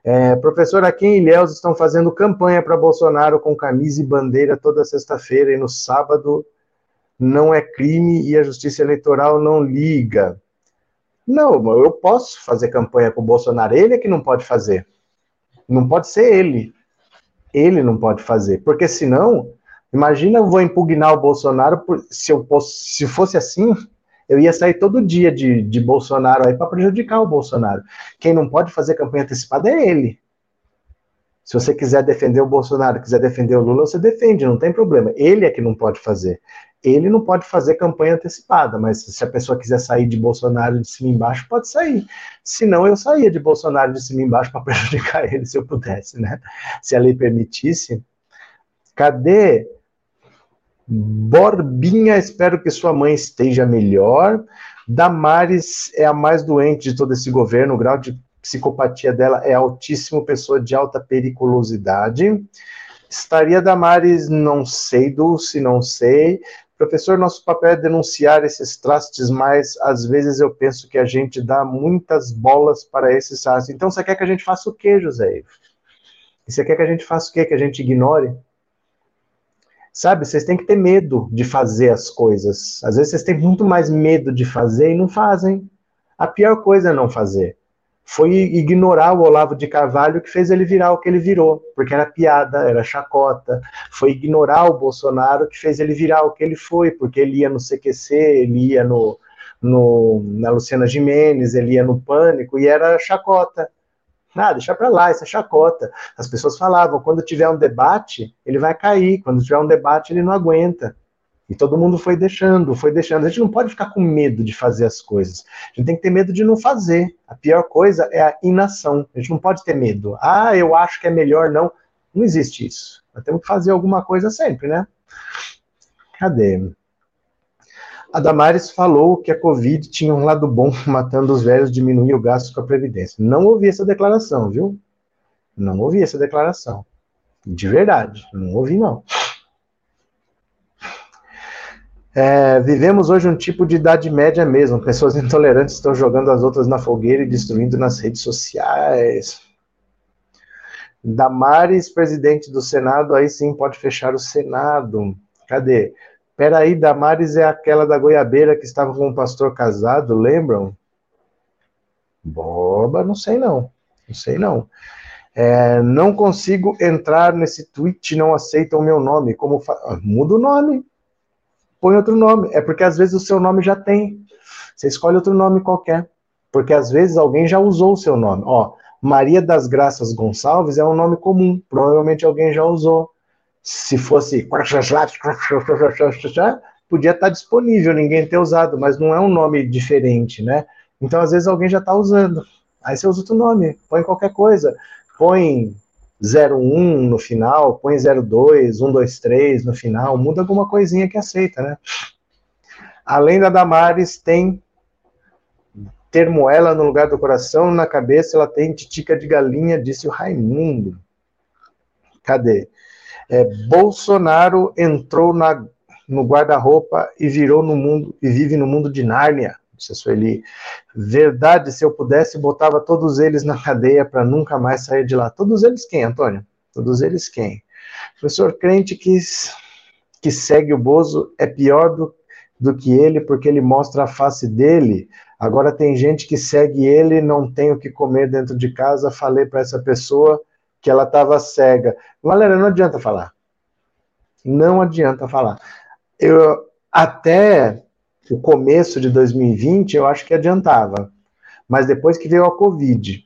A: É, professor, aqui em Ilhéus estão fazendo campanha para Bolsonaro com camisa e bandeira toda sexta-feira e no sábado não é crime e a Justiça Eleitoral não liga. Não, eu posso fazer campanha para o Bolsonaro, ele é que não pode fazer. Não pode ser ele. Ele não pode fazer, porque senão Imagina eu vou impugnar o Bolsonaro, por, se, eu se fosse assim, eu ia sair todo dia de, de Bolsonaro aí para prejudicar o Bolsonaro. Quem não pode fazer campanha antecipada é ele. Se você quiser defender o Bolsonaro, quiser defender o Lula, você defende, não tem problema. Ele é que não pode fazer. Ele não pode fazer campanha antecipada, mas se a pessoa quiser sair de Bolsonaro de cima e embaixo, pode sair. Se não, eu saía de Bolsonaro de cima e embaixo para [LAUGHS] prejudicar ele, se eu pudesse, né? Se a lei permitisse. Cadê Borbinha, espero que sua mãe esteja melhor. Damares é a mais doente de todo esse governo, o grau de psicopatia dela é altíssimo, pessoa de alta periculosidade. Estaria Damares, não sei, Dulce, não sei. Professor, nosso papel é denunciar esses trastes, mas às vezes eu penso que a gente dá muitas bolas para esses trastes. Então você quer que a gente faça o quê, José? Você quer que a gente faça o quê? Que a gente ignore? Sabe, vocês têm que ter medo de fazer as coisas. Às vezes vocês têm muito mais medo de fazer e não fazem. A pior coisa é não fazer. Foi ignorar o Olavo de Carvalho que fez ele virar o que ele virou, porque era piada, era chacota. Foi ignorar o Bolsonaro que fez ele virar o que ele foi, porque ele ia no CQC, ele ia no, no, na Luciana Jimenez, ele ia no Pânico, e era chacota. Ah, deixa para lá, isso é chacota. As pessoas falavam, quando tiver um debate, ele vai cair, quando tiver um debate, ele não aguenta. E todo mundo foi deixando, foi deixando. A gente não pode ficar com medo de fazer as coisas. A gente tem que ter medo de não fazer. A pior coisa é a inação. A gente não pode ter medo. Ah, eu acho que é melhor não. Não existe isso. Nós temos que fazer alguma coisa sempre, né? Cadê? A Damares falou que a Covid tinha um lado bom, [LAUGHS] matando os velhos, diminuir o gasto com a Previdência. Não ouvi essa declaração, viu? Não ouvi essa declaração. De verdade, não ouvi, não. É, vivemos hoje um tipo de idade média mesmo. Pessoas intolerantes estão jogando as outras na fogueira e destruindo nas redes sociais. Damares, presidente do Senado, aí sim pode fechar o Senado. Cadê? Peraí, Damares é aquela da goiabeira que estava com um pastor casado, lembram? Boba, não sei não. Não sei não. É, não consigo entrar nesse tweet, não aceitam o meu nome. Como fa... Ah, muda o nome. Põe outro nome. É porque às vezes o seu nome já tem. Você escolhe outro nome qualquer. Porque às vezes alguém já usou o seu nome. Ó, Maria das Graças Gonçalves é um nome comum. Provavelmente alguém já usou. Se fosse podia estar disponível, ninguém ter usado, mas não é um nome diferente, né? Então, às vezes, alguém já está usando. Aí você usa outro nome, põe qualquer coisa põe 01 no final, põe 02, 123 no final, muda alguma coisinha que aceita, né? Além da Damares, tem termoela no lugar do coração, na cabeça ela tem titica de galinha, disse o Raimundo. Cadê? É, Bolsonaro entrou na, no guarda-roupa e virou no mundo e vive no mundo de Nárnia disse Sueli. Verdade, se eu pudesse, botava todos eles na cadeia para nunca mais sair de lá. Todos eles quem, Antônio? Todos eles quem? Professor crente que, que segue o Bozo é pior do, do que ele, porque ele mostra a face dele. Agora tem gente que segue ele, não tem o que comer dentro de casa. Falei para essa pessoa que ela estava cega. Galera, não adianta falar. Não adianta falar. Eu até o começo de 2020 eu acho que adiantava. Mas depois que veio a Covid,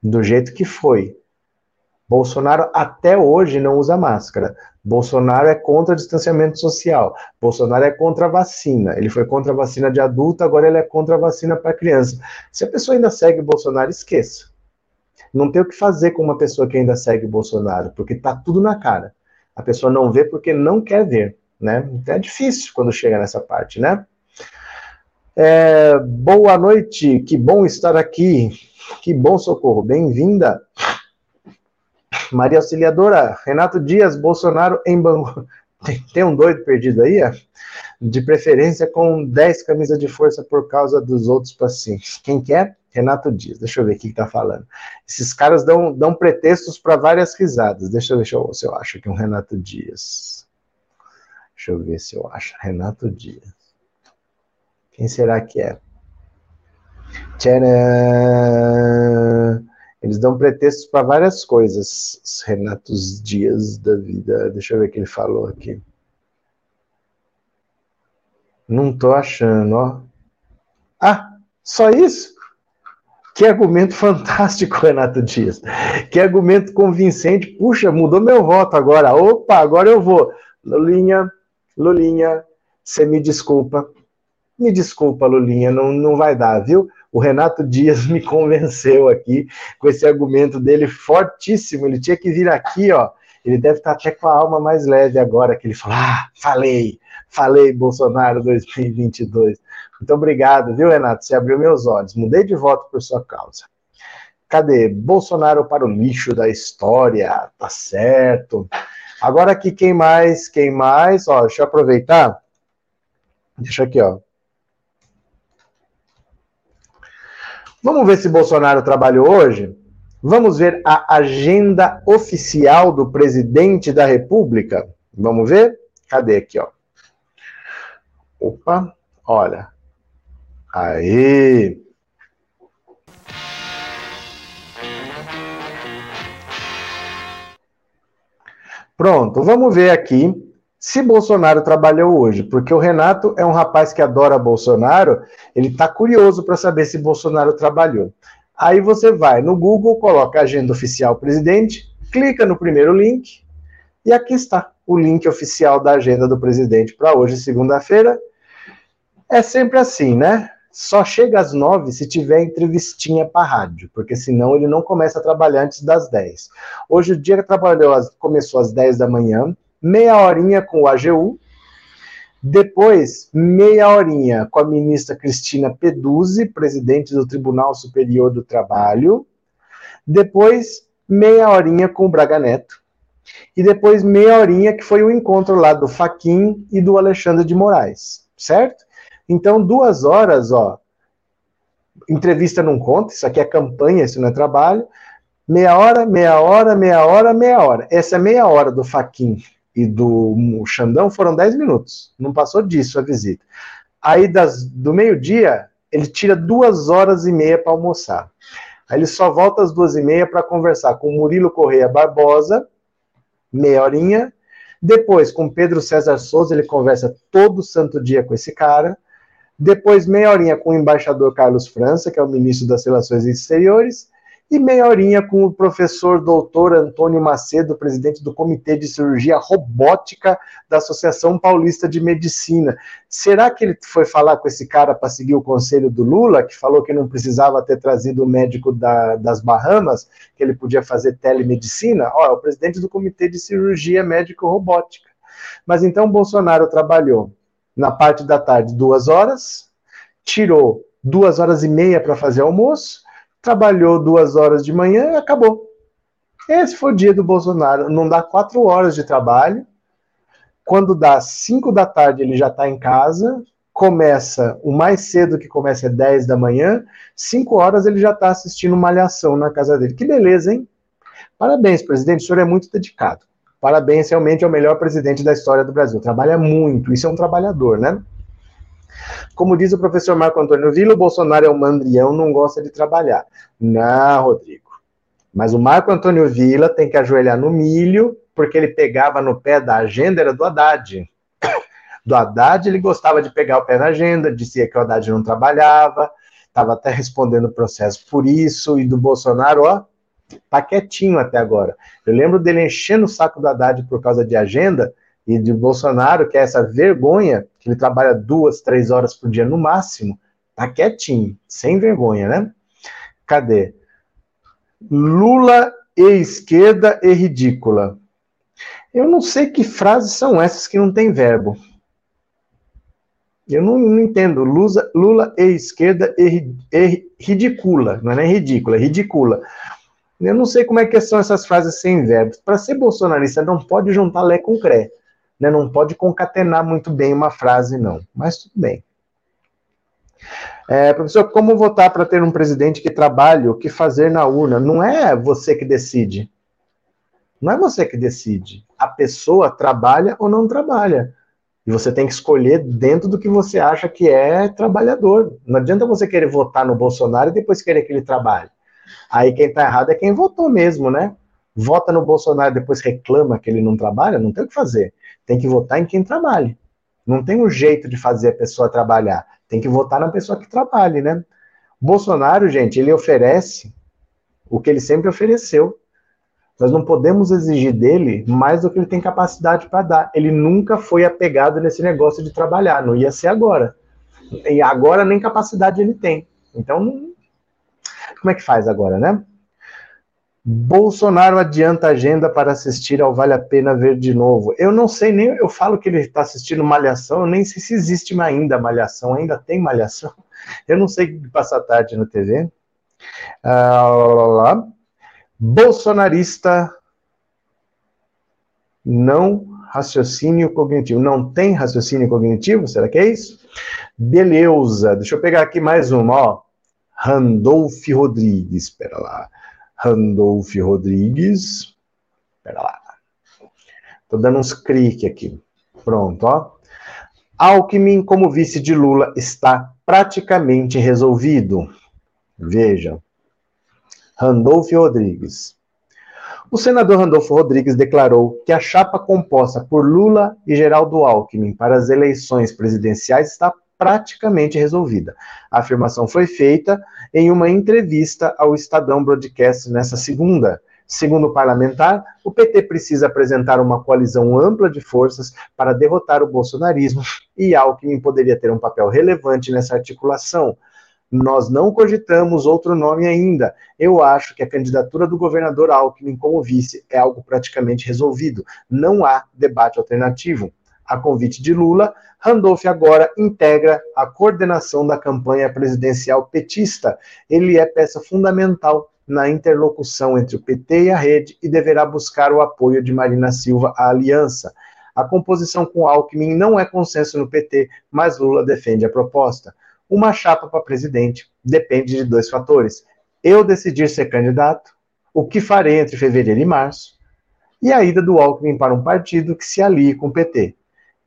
A: do jeito que foi, Bolsonaro até hoje não usa máscara. Bolsonaro é contra distanciamento social. Bolsonaro é contra a vacina. Ele foi contra a vacina de adulto, agora ele é contra a vacina para criança. Se a pessoa ainda segue Bolsonaro, esqueça. Não tem o que fazer com uma pessoa que ainda segue Bolsonaro, porque tá tudo na cara. A pessoa não vê porque não quer ver, né? Então é difícil quando chega nessa parte, né? É, boa noite, que bom estar aqui. Que bom socorro, bem-vinda. Maria Auxiliadora, Renato Dias, Bolsonaro em Bangu. [LAUGHS] Tem, tem, um doido perdido aí? De preferência com 10 camisas de força por causa dos outros pacientes. Quem quer? É? Renato Dias. Deixa eu ver o que está falando. Esses caras dão, dão pretextos para várias risadas. Deixa eu ver se eu acho aqui um Renato Dias. Deixa eu ver se eu acho. Renato Dias. Quem será que é? Tcharam! Eles dão pretextos para várias coisas. Os Renatos Dias da vida. Deixa eu ver o que ele falou aqui. Não tô achando, ó. Ah, só isso? Que argumento [LAUGHS] fantástico, Renato Dias. Que argumento convincente. Puxa, mudou meu voto agora. Opa, agora eu vou. Lulinha, Lulinha, você me desculpa. Me desculpa, Lulinha, não, não vai dar, viu? O Renato Dias [LAUGHS] me convenceu aqui com esse argumento dele fortíssimo. Ele tinha que vir aqui, ó. Ele deve estar até com a alma mais leve agora, que ele falou: Ah, falei, falei, Bolsonaro 2022. Muito obrigado, viu, Renato? Você abriu meus olhos. Mudei de voto por sua causa. Cadê? Bolsonaro para o lixo da história. Tá certo. Agora aqui, quem mais? Quem mais? Ó, deixa eu aproveitar. Deixa aqui, ó. Vamos ver se Bolsonaro trabalhou hoje? Vamos ver a agenda oficial do presidente da República? Vamos ver? Cadê aqui, ó? Opa, olha. Aí. Pronto, vamos ver aqui se Bolsonaro trabalhou hoje, porque o Renato é um rapaz que adora Bolsonaro, ele está curioso para saber se Bolsonaro trabalhou. Aí você vai no Google, coloca agenda oficial presidente, clica no primeiro link, e aqui está o link oficial da agenda do presidente para hoje, segunda-feira. É sempre assim, né? Só chega às nove se tiver entrevistinha para rádio, porque senão ele não começa a trabalhar antes das dez. Hoje o dia que trabalhou começou às dez da manhã, meia horinha com o AGU, Depois, meia horinha com a ministra Cristina Peduzzi, presidente do Tribunal Superior do Trabalho. Depois, meia horinha com o Braga Neto. E depois, meia horinha que foi o encontro lá do Faquin e do Alexandre de Moraes, certo? Então, duas horas, ó. Entrevista não conta, isso aqui é campanha, isso não é trabalho. Meia hora, meia hora, meia hora, meia hora. Essa meia hora do Faquin e do Xandão foram 10 minutos. Não passou disso a visita. Aí das, do meio-dia, ele tira duas horas e meia para almoçar. Aí ele só volta às duas e meia para conversar com Murilo Correia Barbosa, meia horinha. Depois, com Pedro César Souza, ele conversa todo santo dia com esse cara. Depois, meia horinha com o embaixador Carlos França, que é o ministro das Relações Exteriores e meia horinha com o professor doutor Antônio Macedo, presidente do Comitê de Cirurgia Robótica da Associação Paulista de Medicina. Será que ele foi falar com esse cara para seguir o conselho do Lula, que falou que não precisava ter trazido o médico da, das Bahamas, que ele podia fazer telemedicina? Ó, é o presidente do Comitê de Cirurgia Médico Robótica. Mas então Bolsonaro trabalhou na parte da tarde duas horas, tirou duas horas e meia para fazer almoço, trabalhou duas horas de manhã e acabou. Esse foi o dia do Bolsonaro. Não dá quatro horas de trabalho. Quando dá cinco da tarde, ele já está em casa. Começa, o mais cedo que começa é 10 da manhã. Cinco horas ele já está assistindo Malhação na casa dele. Que beleza, hein? Parabéns, presidente. O senhor é muito dedicado. Parabéns, realmente é o melhor presidente da história do Brasil. Trabalha muito. Isso é um trabalhador, né? Como diz o professor Marco Antônio Vila, o Bolsonaro é um mandrião, não gosta de trabalhar. Não, Rodrigo. Mas o Marco Antônio Vila tem que ajoelhar no milho, porque ele pegava no pé da agenda, era do Haddad. [COUGHS] Do Haddad, ele gostava de pegar o pé na agenda, dizia que o Haddad não trabalhava, estava até respondendo o processo por isso, e do Bolsonaro, ó, tá quietinho até agora. Eu lembro dele enchendo o saco do Haddad por causa de agenda, e de Bolsonaro, que é essa vergonha, que ele trabalha duas, três horas por dia no máximo, tá quietinho, sem vergonha, né? Cadê? Lula e esquerda e ridícula. Eu não sei que frases são essas que não tem verbo. Eu não, não entendo. Lula, Lula e esquerda e, e. Não é nem ridícula, é ridicula. Eu não sei como é que são essas frases sem verbos. Para ser bolsonarista, não pode juntar lé com cré né, não pode concatenar muito bem uma frase, não. Mas tudo bem. É, professor, como votar para ter um presidente que trabalhe, o que fazer na urna? Não é você que decide. Não é você que decide. A pessoa trabalha ou não trabalha. E você tem que escolher dentro do que você acha que é trabalhador. Não adianta você querer votar no Bolsonaro e depois querer que ele trabalhe. Aí quem está errado é quem votou mesmo, né? Vota no Bolsonaro depois reclama que ele não trabalha, não tem o que fazer. Tem que votar em quem trabalhe. Não tem um jeito de fazer a pessoa trabalhar. Tem que votar na pessoa que trabalhe, né? Bolsonaro, gente, ele oferece o que ele sempre ofereceu. Nós não podemos exigir dele mais do que ele tem capacidade para dar. Ele nunca foi apegado nesse negócio de trabalhar, não ia ser agora. E agora nem capacidade ele tem. Então, como é que faz agora, né? Bolsonaro adianta agenda para assistir ao Vale a Pena Ver de novo. Eu não sei nem, eu falo que ele está assistindo Malhação, eu nem sei se existe ainda Malhação, ainda tem Malhação. [LAUGHS] Eu não sei que passa tarde na TV. Ah, lá, lá, lá. Bolsonarista não raciocínio cognitivo. Não tem raciocínio cognitivo? Será que é isso? Beleza, deixa eu pegar aqui mais uma, ó. Randolph Rodrigues, espera lá. Randolph Rodrigues. Espera lá. Estou dando uns cliques aqui. Pronto, ó. Alckmin como vice de Lula está praticamente resolvido. Veja. Randolph Rodrigues. O senador Randolfo Rodrigues declarou que a chapa composta por Lula e Geraldo Alckmin para as eleições presidenciais está praticamente resolvida. A afirmação foi feita em uma entrevista ao Estadão Broadcast nessa segunda. Segundo o parlamentar, o PT precisa apresentar uma coalizão ampla de forças para derrotar o bolsonarismo e Alckmin poderia ter um papel relevante nessa articulação. Nós não cogitamos outro nome ainda. Eu acho que a candidatura do governador Alckmin como vice é algo praticamente resolvido. Não há debate alternativo A convite de Lula, Randolph agora integra a coordenação da campanha presidencial petista. Ele é peça fundamental na interlocução entre o PT e a rede e deverá buscar o apoio de Marina Silva à aliança. A composição com Alckmin não é consenso no PT, mas Lula defende a proposta. Uma chapa para presidente depende de dois fatores: eu decidir ser candidato, o que farei entre fevereiro e março, e a ida do Alckmin para um partido que se alie com o PT.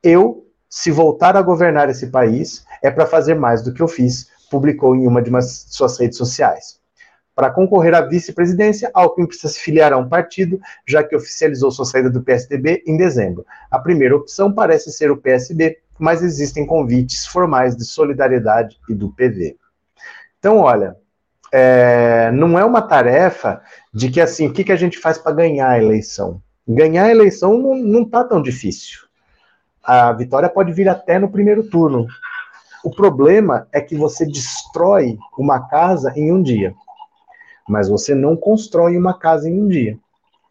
A: Eu, se voltar a governar esse país, é para fazer mais do que eu fiz, publicou em uma de suas redes sociais. Para concorrer à vice-presidência, Alckmin precisa se filiar a um partido, já que oficializou sua saída do PSDB em dezembro. A primeira opção parece ser o PSB, mas existem convites formais de solidariedade e do PV. Então, olha, é, não é uma tarefa de que assim, o que, que a gente faz para ganhar a eleição? Ganhar a eleição não, não tá tão difícil. A vitória pode vir até no primeiro turno. O problema é que você destrói uma casa em um dia mas você não constrói uma casa em um dia.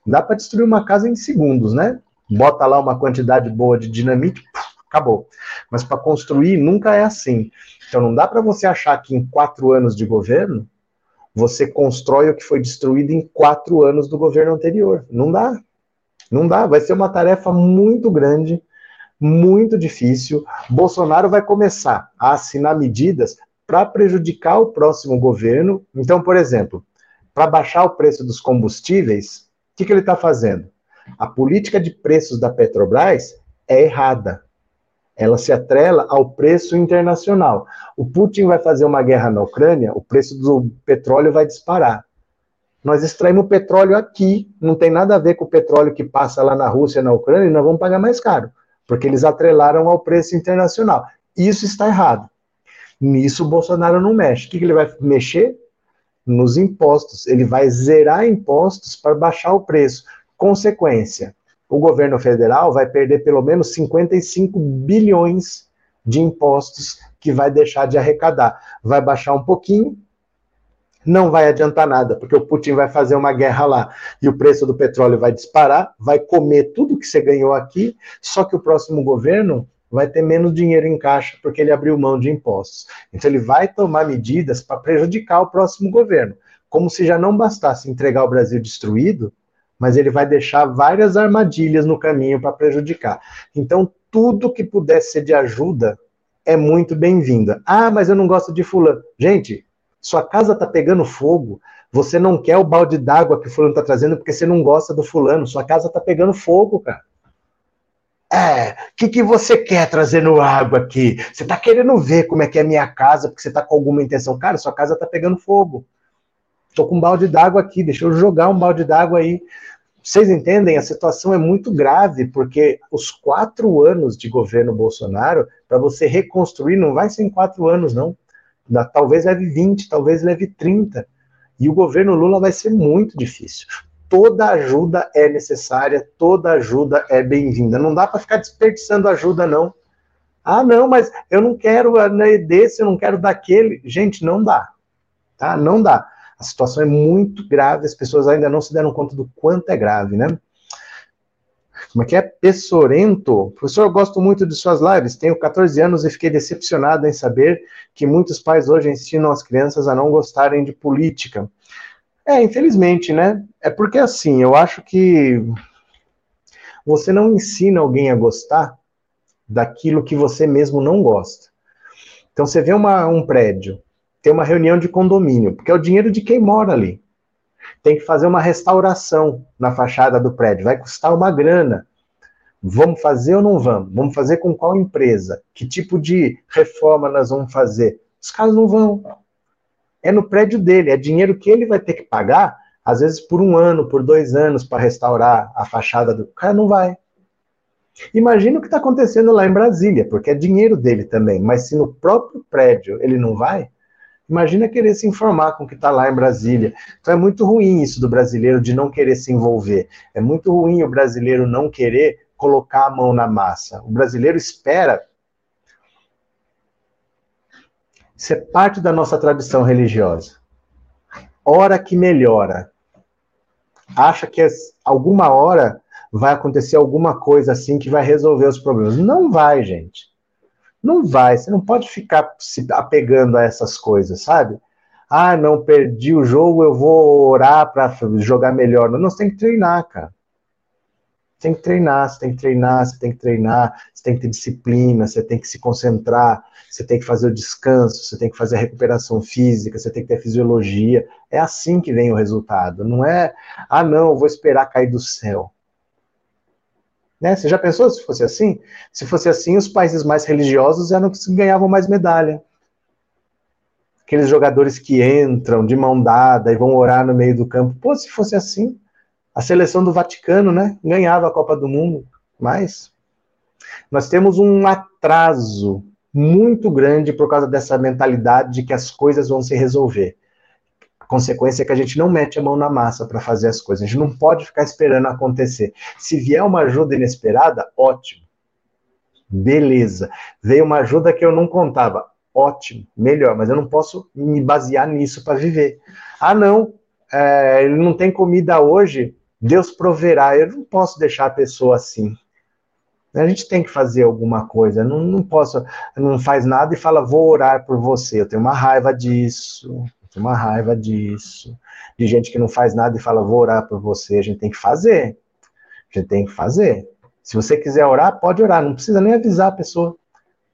A: Dá para destruir uma casa em segundos, né? Bota lá uma quantidade boa de dinamite, puf, acabou. Mas para construir nunca é assim. Então não dá para você achar que em quatro anos de governo você constrói o que foi destruído em quatro anos do governo anterior. Não dá. Não dá. Vai ser uma tarefa muito grande, muito difícil. Bolsonaro vai começar a assinar medidas para prejudicar o próximo governo. Então, por exemplo, para baixar o preço dos combustíveis, o que, que ele está fazendo? A política de preços da Petrobras é errada. Ela se atrela ao preço internacional. O Putin vai fazer uma guerra na Ucrânia, o preço do petróleo vai disparar. Nós extraímos petróleo aqui, não tem nada a ver com o petróleo que passa lá na Rússia, na Ucrânia, e nós vamos pagar mais caro, porque eles atrelaram ao preço internacional. Isso está errado. Nisso o Bolsonaro não mexe. O que, que ele vai mexer? nos impostos. Ele vai zerar impostos para baixar o preço. Consequência: o governo federal vai perder pelo menos 55 bilhões de impostos que vai deixar de arrecadar. Vai baixar um pouquinho, não vai adiantar nada, porque o Putin vai fazer uma guerra lá e o preço do petróleo vai disparar, vai comer tudo que você ganhou aqui, só que o próximo governo vai ter menos dinheiro em caixa porque ele abriu mão de impostos. Então ele vai tomar medidas para prejudicar o próximo governo, como se já não bastasse entregar o Brasil destruído, mas ele vai deixar várias armadilhas no caminho para prejudicar. Então tudo que pudesse ser de ajuda é muito bem-vinda. Ah, mas eu não gosto de fulano. Gente, sua casa está pegando fogo. Você não quer o balde d'água que o fulano está trazendo porque você não gosta do fulano. Sua casa está pegando fogo, cara. É, o que, que você quer trazendo água aqui? Você está querendo ver como é que é a minha casa, porque você está com alguma intenção. Cara, sua casa está pegando fogo. Estou com um balde d'água aqui, deixa eu jogar um balde d'água aí. Vocês entendem? A situação é muito grave, porque os quatro anos de governo Bolsonaro, para você reconstruir, não vai ser em quatro anos, não. Talvez leve 20, talvez leve 30. E o governo Lula vai ser muito difícil toda ajuda é necessária, toda ajuda é bem-vinda. Não dá para ficar desperdiçando ajuda, não. Ah, não, mas eu não quero né, desse, eu não quero daquele. Gente, não dá. Tá? Não dá. A situação é muito grave, as pessoas ainda não se deram conta do quanto é grave, né? Como é que é? Pessorento. Professor, eu gosto muito de suas lives. Tenho 14 anos e fiquei decepcionado em saber que muitos pais hoje ensinam as crianças a não gostarem de política. É, infelizmente, né? É porque assim, eu acho que você não ensina alguém a gostar daquilo que você mesmo não gosta. Então você vê uma, um prédio, tem uma reunião de condomínio, porque é o dinheiro de quem mora ali. Tem que fazer uma restauração na fachada do prédio, vai custar uma grana. Vamos fazer ou não vamos? Vamos fazer com qual empresa? Que tipo de reforma nós vamos fazer? Os caras não vão é no prédio dele, é dinheiro que ele vai ter que pagar, às vezes por um ano, por dois anos, para restaurar a fachada do. O cara não vai. Imagina o que está acontecendo lá em Brasília, porque é dinheiro dele também, mas se no próprio prédio ele não vai, imagina querer se informar com o que está lá em Brasília. Então é muito ruim isso do brasileiro de não querer se envolver. É muito ruim o brasileiro não querer colocar a mão na massa. O brasileiro espera isso é parte da nossa tradição religiosa. Hora que melhora. Acha que alguma hora vai acontecer alguma coisa assim que vai resolver os problemas. Não vai, gente. Não vai. Você não pode ficar se apegando a essas coisas, sabe? Ah, não perdi o jogo, eu vou orar para jogar melhor. Não, você tem que treinar, cara. Você tem que treinar, você tem que treinar, você tem que treinar, você tem que ter disciplina, você tem que se concentrar, você tem que fazer o descanso, você tem que fazer a recuperação física, você tem que ter fisiologia. É assim que vem o resultado. Não é, ah, não, vou esperar cair do céu. Né? Você já pensou se fosse assim? Se fosse assim, os países mais religiosos eram que ganhavam mais medalha aqueles jogadores que entram de mão dada e vão orar no meio do campo. Pô, se fosse assim, a seleção do Vaticano, né, ganhava a Copa do Mundo. Mas nós temos um atraso muito grande por causa dessa mentalidade de que as coisas vão se resolver. A consequência é que a gente não mete a mão na massa para fazer as coisas. A gente não pode ficar esperando acontecer. Se vier uma ajuda inesperada, ótimo. Beleza. Veio uma ajuda que eu não contava ótimo, melhor, mas eu não posso me basear nisso para viver. Ah, não, é, ele não tem comida hoje, Deus proverá. Eu não posso deixar a pessoa assim. A gente tem que fazer alguma coisa. Não, não posso, não faz nada e fala, vou orar por você. Eu tenho uma raiva disso, uma raiva disso. De gente que não faz nada e fala, vou orar por você. A gente tem que fazer. A gente tem que fazer. Se você quiser orar, pode orar. Não precisa nem avisar a pessoa.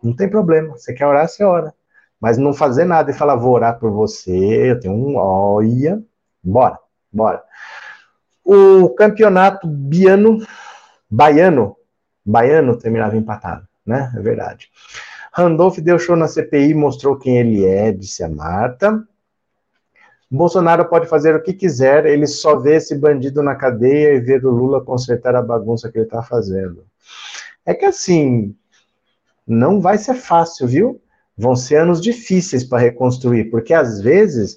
A: Não tem problema. Você quer orar, você ora. Mas não fazer nada e falar, vou orar por você, eu tenho um olha. Bora, bora. O campeonato biano, baiano, baiano terminava empatado, né? É verdade. Randolph deu show na CPI, mostrou quem ele é, disse a Marta. Bolsonaro pode fazer o que quiser, ele só vê esse bandido na cadeia e ver o Lula consertar a bagunça que ele está fazendo. É que assim, não vai ser fácil, viu? Vão ser anos difíceis para reconstruir, porque às vezes,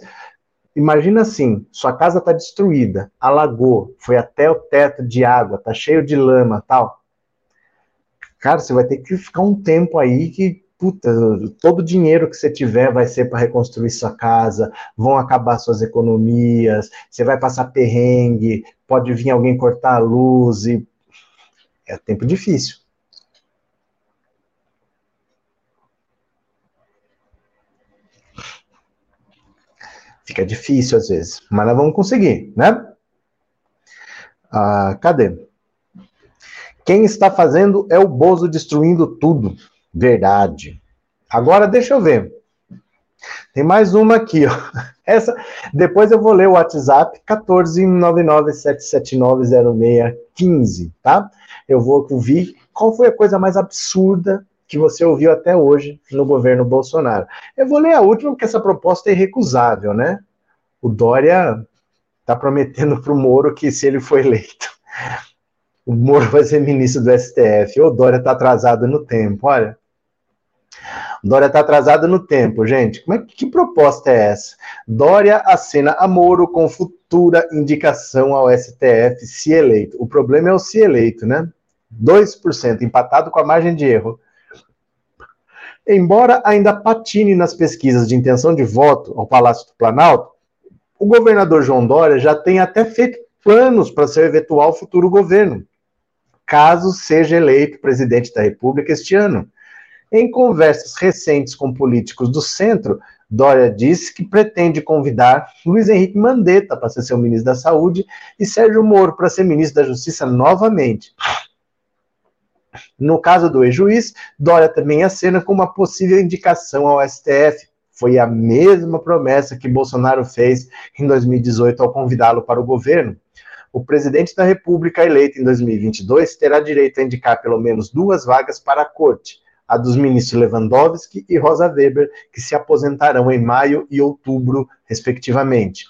A: imagina assim, sua casa está destruída, alagou, foi até o teto de água, tá cheio de lama, tal. Cara, você vai ter que ficar um tempo aí que puta, todo o dinheiro que você tiver vai ser para reconstruir sua casa, vão acabar suas economias, você vai passar perrengue, pode vir alguém cortar a luz e é tempo difícil. Fica difícil às vezes, mas nós vamos conseguir, né? Ah, cadê? Quem está fazendo é o Bozo destruindo tudo. Verdade. Agora deixa eu ver. Tem mais uma aqui, ó. [LAUGHS] Essa, depois eu vou ler o WhatsApp 14997790615, tá? Eu vou ouvir qual foi a coisa mais absurda que você ouviu até hoje no governo Bolsonaro. Eu vou ler a última, porque essa proposta é irrecusável, né? O Dória está prometendo para o Moro que se ele for eleito, [LAUGHS] o Moro vai ser ministro do STF. O Dória está atrasado no tempo, olha. Dória está atrasado no tempo, gente. Como é, que proposta é essa? Dória assina a Moro com futura indicação ao STF se eleito. O problema é o se eleito, né? 2%, empatado com a margem de erro. Embora ainda patine nas pesquisas de intenção de voto ao Palácio do Planalto, o governador João Dória já tem até feito planos para seu eventual futuro governo, caso seja eleito presidente da República este ano. Em conversas recentes com políticos do centro, Dória disse que pretende convidar Luiz Henrique Mandetta para ser seu ministro da Saúde e Sérgio Moro para ser ministro da Justiça novamente. No caso do ex-juiz, Dória também acena com uma possível indicação ao STF. Foi a mesma promessa que Bolsonaro fez em 2018 ao convidá-lo para o governo. O presidente da República eleito em 2022 terá direito a indicar pelo menos duas vagas para a corte, a dos ministros Lewandowski e Rosa Weber, que se aposentarão em maio e outubro, respectivamente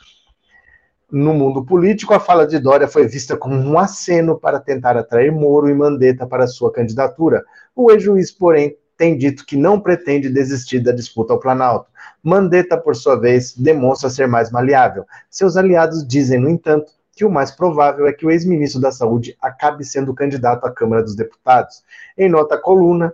A: no mundo político, a fala de Dória foi vista como um aceno para tentar atrair Moro e Mandetta para sua candidatura. O ex-juiz, porém, tem dito que não pretende desistir da disputa ao Planalto. Mandetta, por sua vez, demonstra ser mais maleável. Seus aliados dizem, no entanto, que o mais provável é que o ex-ministro da Saúde acabe sendo candidato à Câmara dos Deputados. Em nota coluna,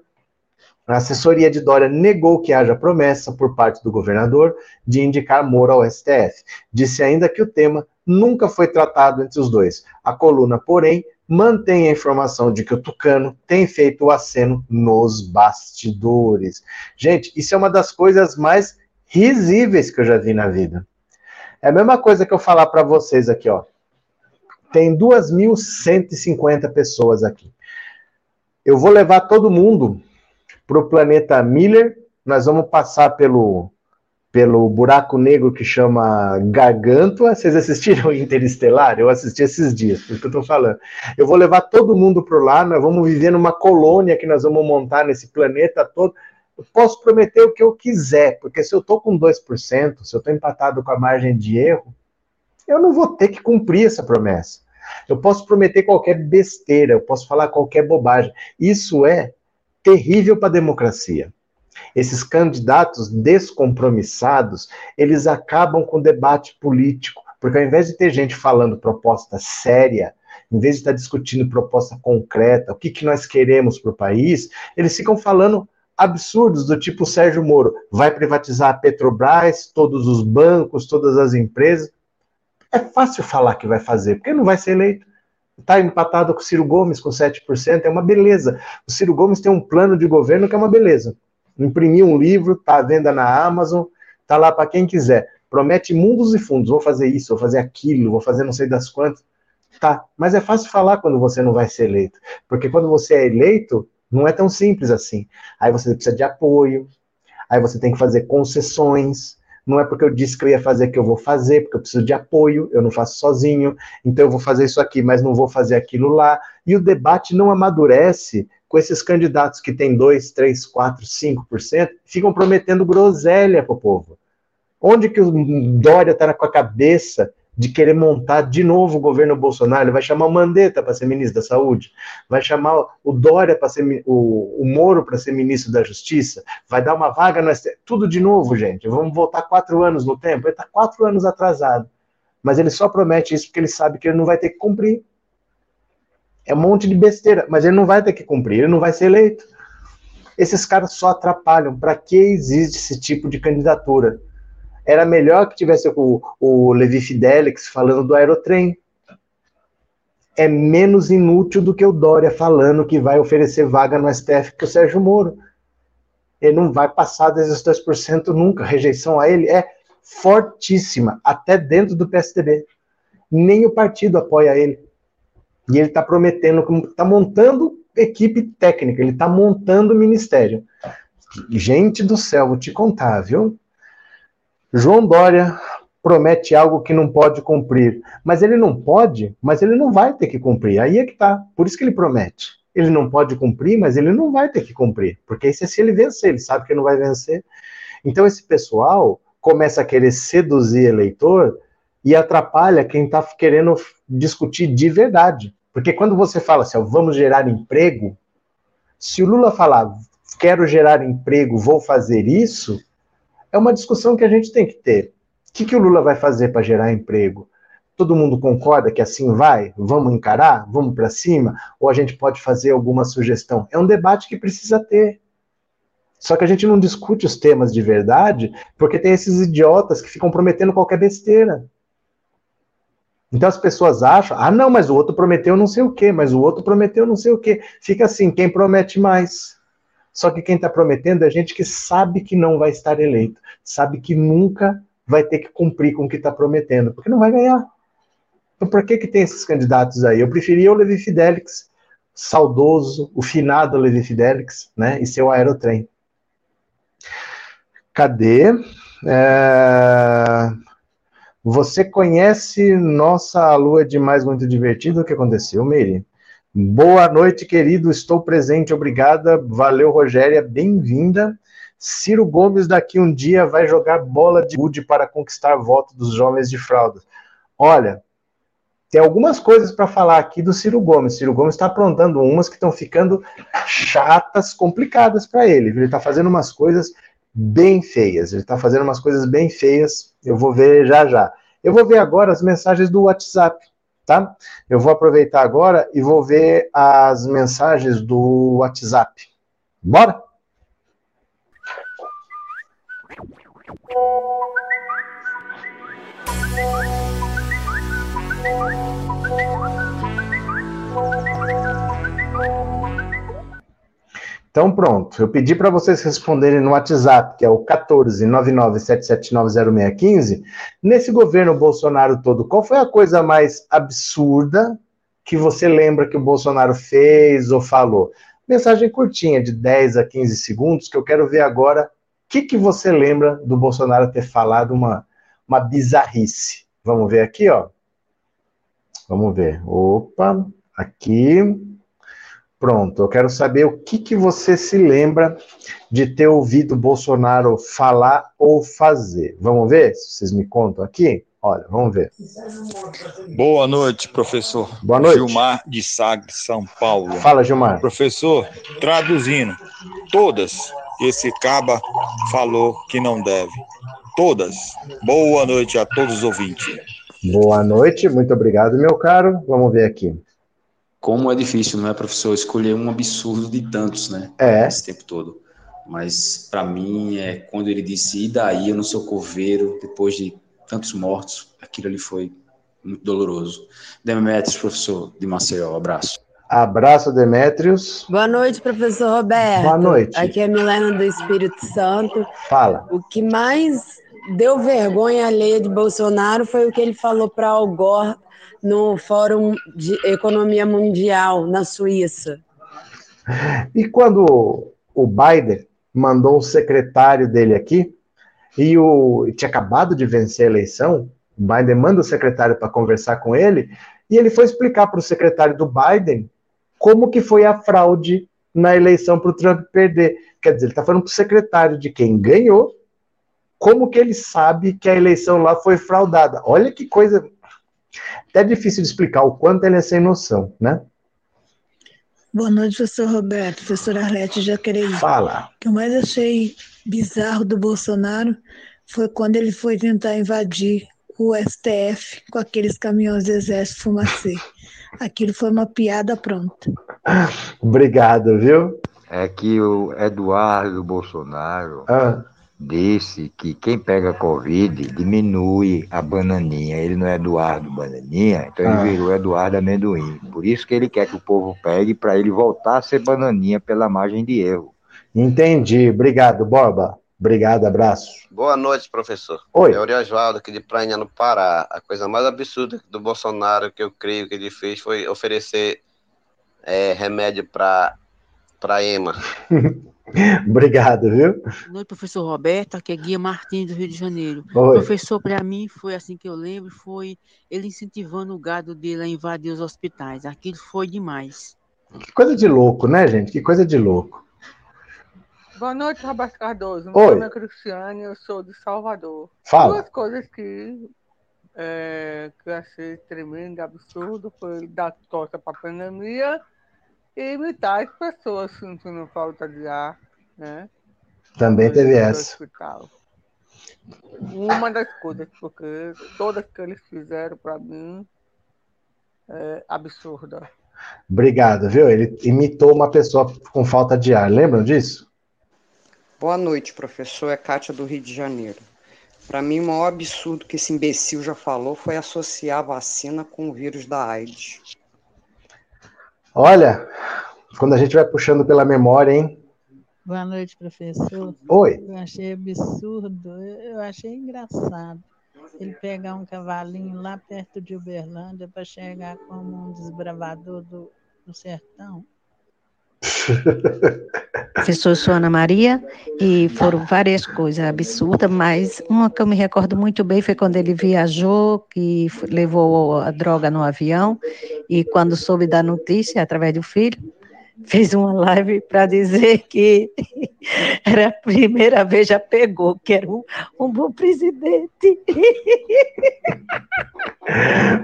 A: a assessoria de Dória negou que haja promessa por parte do governador de indicar Moro ao STF. Disse ainda que o tema nunca foi tratado entre os dois. A coluna, porém, mantém a informação de que o Tucano tem feito o aceno nos bastidores. Gente, isso é uma das coisas mais risíveis que eu já vi na vida. É a mesma coisa que eu falar para vocês aqui, ó. Tem 2.150 pessoas aqui. Eu vou levar todo mundo para o planeta Miller. Nós vamos passar pelo pelo buraco negro que chama Gargantua. Vocês assistiram [LAUGHS] Interestelar? Eu assisti esses dias, por isso que eu estou falando. Eu vou levar todo mundo para lá, nós vamos viver numa colônia que nós vamos montar nesse planeta todo. Eu posso prometer o que eu quiser, porque se eu estou com 2%, se eu estou empatado com a margem de erro, eu não vou ter que cumprir essa promessa. Eu posso prometer qualquer besteira, eu posso falar qualquer bobagem. Isso é terrível para a democracia. Esses candidatos descompromissados, eles acabam com o debate político, porque ao invés de ter gente falando proposta séria, em vez de estar discutindo proposta concreta, o que, que nós queremos para o país, eles ficam falando absurdos do tipo Sérgio Moro, vai privatizar a Petrobras, todos os bancos, todas as empresas. É fácil falar que vai fazer, porque não vai ser eleito. Está empatado com o Ciro Gomes com 7%, é uma beleza. O Ciro Gomes tem um plano de governo que é uma beleza imprimir um livro, tá à venda na Amazon, tá lá para quem quiser. Promete mundos e fundos, vou fazer isso, vou fazer aquilo, vou fazer não sei das quantas. Tá, mas é fácil falar quando você não vai ser eleito, porque quando você é eleito, não é tão simples assim. Aí você precisa de apoio, aí você tem que fazer concessões. Não é porque eu disse que eu ia fazer que eu vou fazer, porque eu preciso de apoio, eu não faço sozinho, então eu vou fazer isso aqui, mas não vou fazer aquilo lá. E o debate não amadurece com esses candidatos que têm 2, 3, 4, 5%, ficam prometendo groselha para o povo. Onde que o Dória está com a cabeça de querer montar de novo o governo Bolsonaro? Ele vai chamar o Mandetta para ser ministro da Saúde, vai chamar o Dória para ser o, o Moro para ser ministro da Justiça, vai dar uma vaga no STF, tudo de novo, gente. Vamos voltar quatro anos no tempo. Ele está quatro anos atrasado. Mas ele só promete isso porque ele sabe que ele não vai ter que cumprir. É um monte de besteira, mas ele não vai ter que cumprir, ele não vai ser eleito. Esses caras só atrapalham. Para que existe esse tipo de candidatura? Era melhor que tivesse o, o Levi Fidelix falando do aerotrem. É menos inútil do que o Dória falando que vai oferecer vaga no STF que o Sérgio Moro. Ele não vai passar desses 2% nunca. A rejeição a ele é fortíssima, até dentro do PSDB. Nem o partido apoia ele. E ele está prometendo, está montando equipe técnica, ele está montando ministério. Gente do céu, vou te contar, viu? João Dória promete algo que não pode cumprir. Mas ele não pode, mas ele não vai ter que cumprir. Aí é que tá. Por isso que ele promete. Ele não pode cumprir, mas ele não vai ter que cumprir. Porque isso é se ele vencer, ele sabe que não vai vencer. Então esse pessoal começa a querer seduzir eleitor e atrapalha quem está querendo discutir de verdade. Porque quando você fala assim, ó, vamos gerar emprego, se o Lula falar, quero gerar emprego, vou fazer isso, é uma discussão que a gente tem que ter. O que, que o Lula vai fazer para gerar emprego? Todo mundo concorda que assim vai? Vamos encarar? Vamos para cima? Ou a gente pode fazer alguma sugestão? É um debate que precisa ter. Só que a gente não discute os temas de verdade porque tem esses idiotas que ficam prometendo qualquer besteira. Então as pessoas acham, ah, não, mas o outro prometeu não sei o quê, mas o outro prometeu não sei o quê. Fica assim, quem promete mais. Só que quem está prometendo é gente que sabe que não vai estar eleito, sabe que nunca vai ter que cumprir com o que está prometendo, porque não vai ganhar. Então por que, que tem esses candidatos aí? Eu preferia o Levi Fidelix, saudoso, o finado Levi Fidelix, né, e seu aerotrem. Cadê? É... Você conhece nossa lua de mais muito divertido? O que aconteceu, Meire? Boa noite, querido. Estou presente, obrigada. Valeu, Rogéria. Bem-vinda. Ciro Gomes daqui um dia vai jogar bola de gude para conquistar voto dos jovens de fralda. Olha, tem algumas coisas para falar aqui do Ciro Gomes. Ciro Gomes está aprontando umas que estão ficando chatas, complicadas para ele. Ele está fazendo umas coisas bem feias. Ele está fazendo umas coisas bem feias. Eu vou ver já já. Eu vou ver agora as mensagens do WhatsApp, tá? Eu vou aproveitar agora e vou ver as mensagens do WhatsApp. Bora? Então pronto, eu pedi para vocês responderem no WhatsApp, que é o 14997790615. Nesse governo Bolsonaro todo, qual foi a coisa mais absurda que você lembra que o Bolsonaro fez ou falou? Mensagem curtinha, de 10 a 15 segundos, que eu quero ver agora o que, que você lembra do Bolsonaro ter falado uma, uma bizarrice. Vamos ver aqui, ó. Vamos ver. Opa, aqui. Pronto, eu quero saber o que, que você se lembra de ter ouvido Bolsonaro falar ou fazer. Vamos ver? Se vocês me contam aqui. Olha, vamos ver.
C: Boa noite, professor.
A: Boa noite.
C: Gilmar de Sagres, São Paulo.
A: Fala, Gilmar.
C: Professor, traduzindo, todas esse caba falou que não deve. Todas. Boa noite a todos os ouvintes.
A: Boa noite, muito obrigado, meu caro. Vamos ver aqui.
D: Como é difícil, não é, professor, escolher um absurdo de tantos, né?
A: É.
D: Esse tempo todo. Mas, para mim, é quando ele disse, e daí eu não sou coveiro, depois de tantos mortos, aquilo ali foi muito doloroso. Demetrios, professor de Maceió, abraço.
A: Abraço, Demetrios.
E: Boa noite, professor Roberto.
A: Boa noite.
E: Aqui é Milena do Espírito Santo.
A: Fala.
E: O que mais deu vergonha alheia de Bolsonaro foi o que ele falou para Al Gore no Fórum de Economia Mundial, na Suíça.
A: E quando o Biden mandou o secretário dele aqui, e o e tinha acabado de vencer a eleição, o Biden manda o secretário para conversar com ele, e ele foi explicar para o secretário do Biden como que foi a fraude na eleição para o Trump perder. Quer dizer, ele está falando para o secretário de quem ganhou, como que ele sabe que a eleição lá foi fraudada. Olha que coisa até difícil de explicar o quanto ele é sem noção, né?
F: Boa noite, professor Roberto, professor Arlete Jaquereí.
A: Fala.
F: O que eu mais achei bizarro do Bolsonaro foi quando ele foi tentar invadir o STF com aqueles caminhões do Exército Fumacê. Aquilo foi uma piada pronta.
A: Obrigado, viu?
G: É que o Eduardo Bolsonaro
A: Ah,
G: disse que quem pega Covid diminui a bananinha. Ele não é Eduardo Bananinha, então
A: Ah.
G: ele virou Eduardo Amendoim. Por isso que ele quer que o povo pegue para ele voltar a ser bananinha pela margem de erro.
A: entendi. Obrigado, Borba. Obrigado, abraço.
H: Boa noite, professor.
A: Oi.
H: É Oriasvaldo, aqui de Prainha, no Pará. A coisa mais absurda do Bolsonaro que eu creio que ele fez foi oferecer é, remédio para para EMA. [LAUGHS] [LAUGHS]
A: Obrigado, viu?
I: Boa noite, professor Roberto. Aqui é Guia Martins, do Rio de Janeiro.
A: Oi.
I: Professor, para mim, foi assim que eu lembro, foi ele incentivando o gado dele a invadir os hospitais. Aquilo foi demais.
A: Que coisa de louco, né, gente? Que coisa de louco.
J: Boa noite, Roberto Cardoso.
A: Oi.
J: Meu nome é Cristiane, eu sou de Salvador.
A: Fala.
J: Duas coisas que, é, que eu achei tremendo, absurdo, foi dar tosta para a pandemia e imitar as pessoas sentindo falta de ar, né?
A: Também
J: no-
A: teve essa.
J: hospital. Uma das coisas, porque todas que eles fizeram para mim é absurda.
A: Obrigado, viu? Ele imitou uma pessoa com falta de ar. Lembram disso?
K: Boa noite, professor. É Kátia do Rio de Janeiro. Para mim, o maior absurdo que esse imbecil já falou foi associar a vacina com o vírus da AIDS.
A: Olha, quando a gente vai puxando pela memória, hein?
L: Boa noite, professor.
A: Oi.
L: Eu achei absurdo, eu achei engraçado. Ele pegar um cavalinho lá perto de Uberlândia para chegar como um desbravador do, do sertão.
M: Professor, sou Ana Maria e foram várias coisas absurdas, mas uma que eu me recordo muito bem foi quando ele viajou, que levou a droga no avião e quando soube da notícia, através do filho, fez uma live para dizer que [LAUGHS] era a primeira vez já pegou, que era um, um bom presidente.